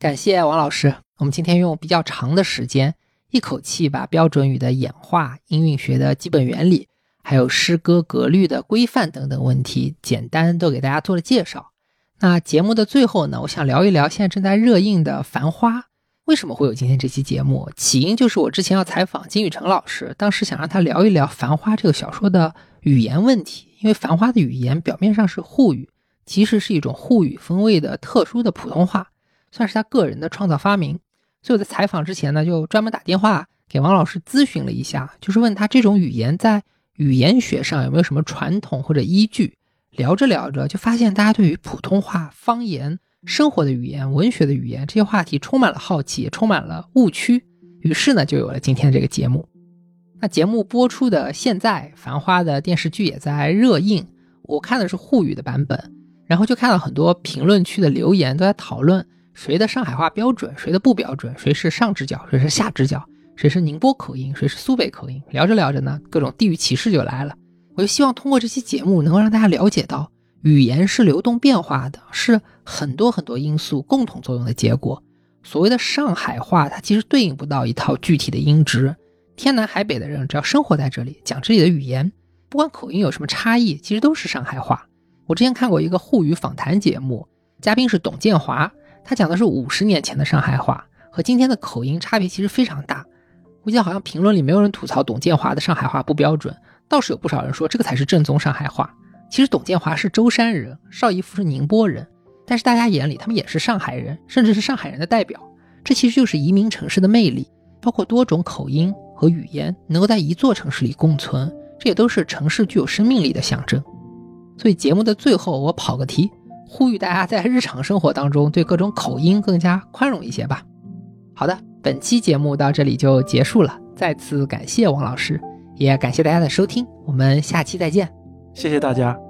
S2: 感谢王老师，我们今天用比较长的时间，一口气把标准语的演化、音韵学的基本原理，还有诗歌格律的规范等等问题，简单都给大家做了介绍。那节目的最后呢，我想聊一聊现在正在热映的《繁花》。为什么会有今天这期节目？起因就是我之前要采访金宇澄老师，当时想让他聊一聊《繁花》这个小说的语言问题。因为《繁花》的语言表面上是沪语，其实是一种沪语风味的特殊的普通话，算是他个人的创造发明。所以我在采访之前呢，就专门打电话给王老师咨询了一下，就是问他这种语言在语言学上有没有什么传统或者依据。聊着聊着，就发现大家对于普通话、方言、生活的语言、文学的语言这些话题充满了好奇，也充满了误区。于是呢，就有了今天这个节目。那节目播出的现在，《繁花》的电视剧也在热映。我看的是沪语的版本，然后就看到很多评论区的留言都在讨论谁的上海话标准，谁的不标准，谁是上直角，谁是下直角，谁是宁波口音，谁是苏北口音。聊着聊着呢，各种地域歧视就来了。我就希望通过这期节目，能够让大家了解到，语言是流动变化的，是很多很多因素共同作用的结果。所谓的上海话，它其实对应不到一套具体的音值。天南海北的人，只要生活在这里，讲这里的语言，不管口音有什么差异，其实都是上海话。我之前看过一个沪语访谈节目，嘉宾是董建华，他讲的是五十年前的上海话，和今天的口音差别其实非常大。我记得好像评论里没有人吐槽董建华的上海话不标准。倒是有不少人说这个才是正宗上海话。其实董建华是舟山人，邵逸夫是宁波人，但是大家眼里他们也是上海人，甚至是上海人的代表。这其实就是移民城市的魅力，包括多种口音和语言能够在一座城市里共存，这也都是城市具有生命力的象征。所以节目的最后，我跑个题，呼吁大家在日常生活当中对各种口音更加宽容一些吧。好的，本期节目到这里就结束了，再次感谢王老师。也感谢大家的收听，我们下期再见。
S3: 谢谢大家。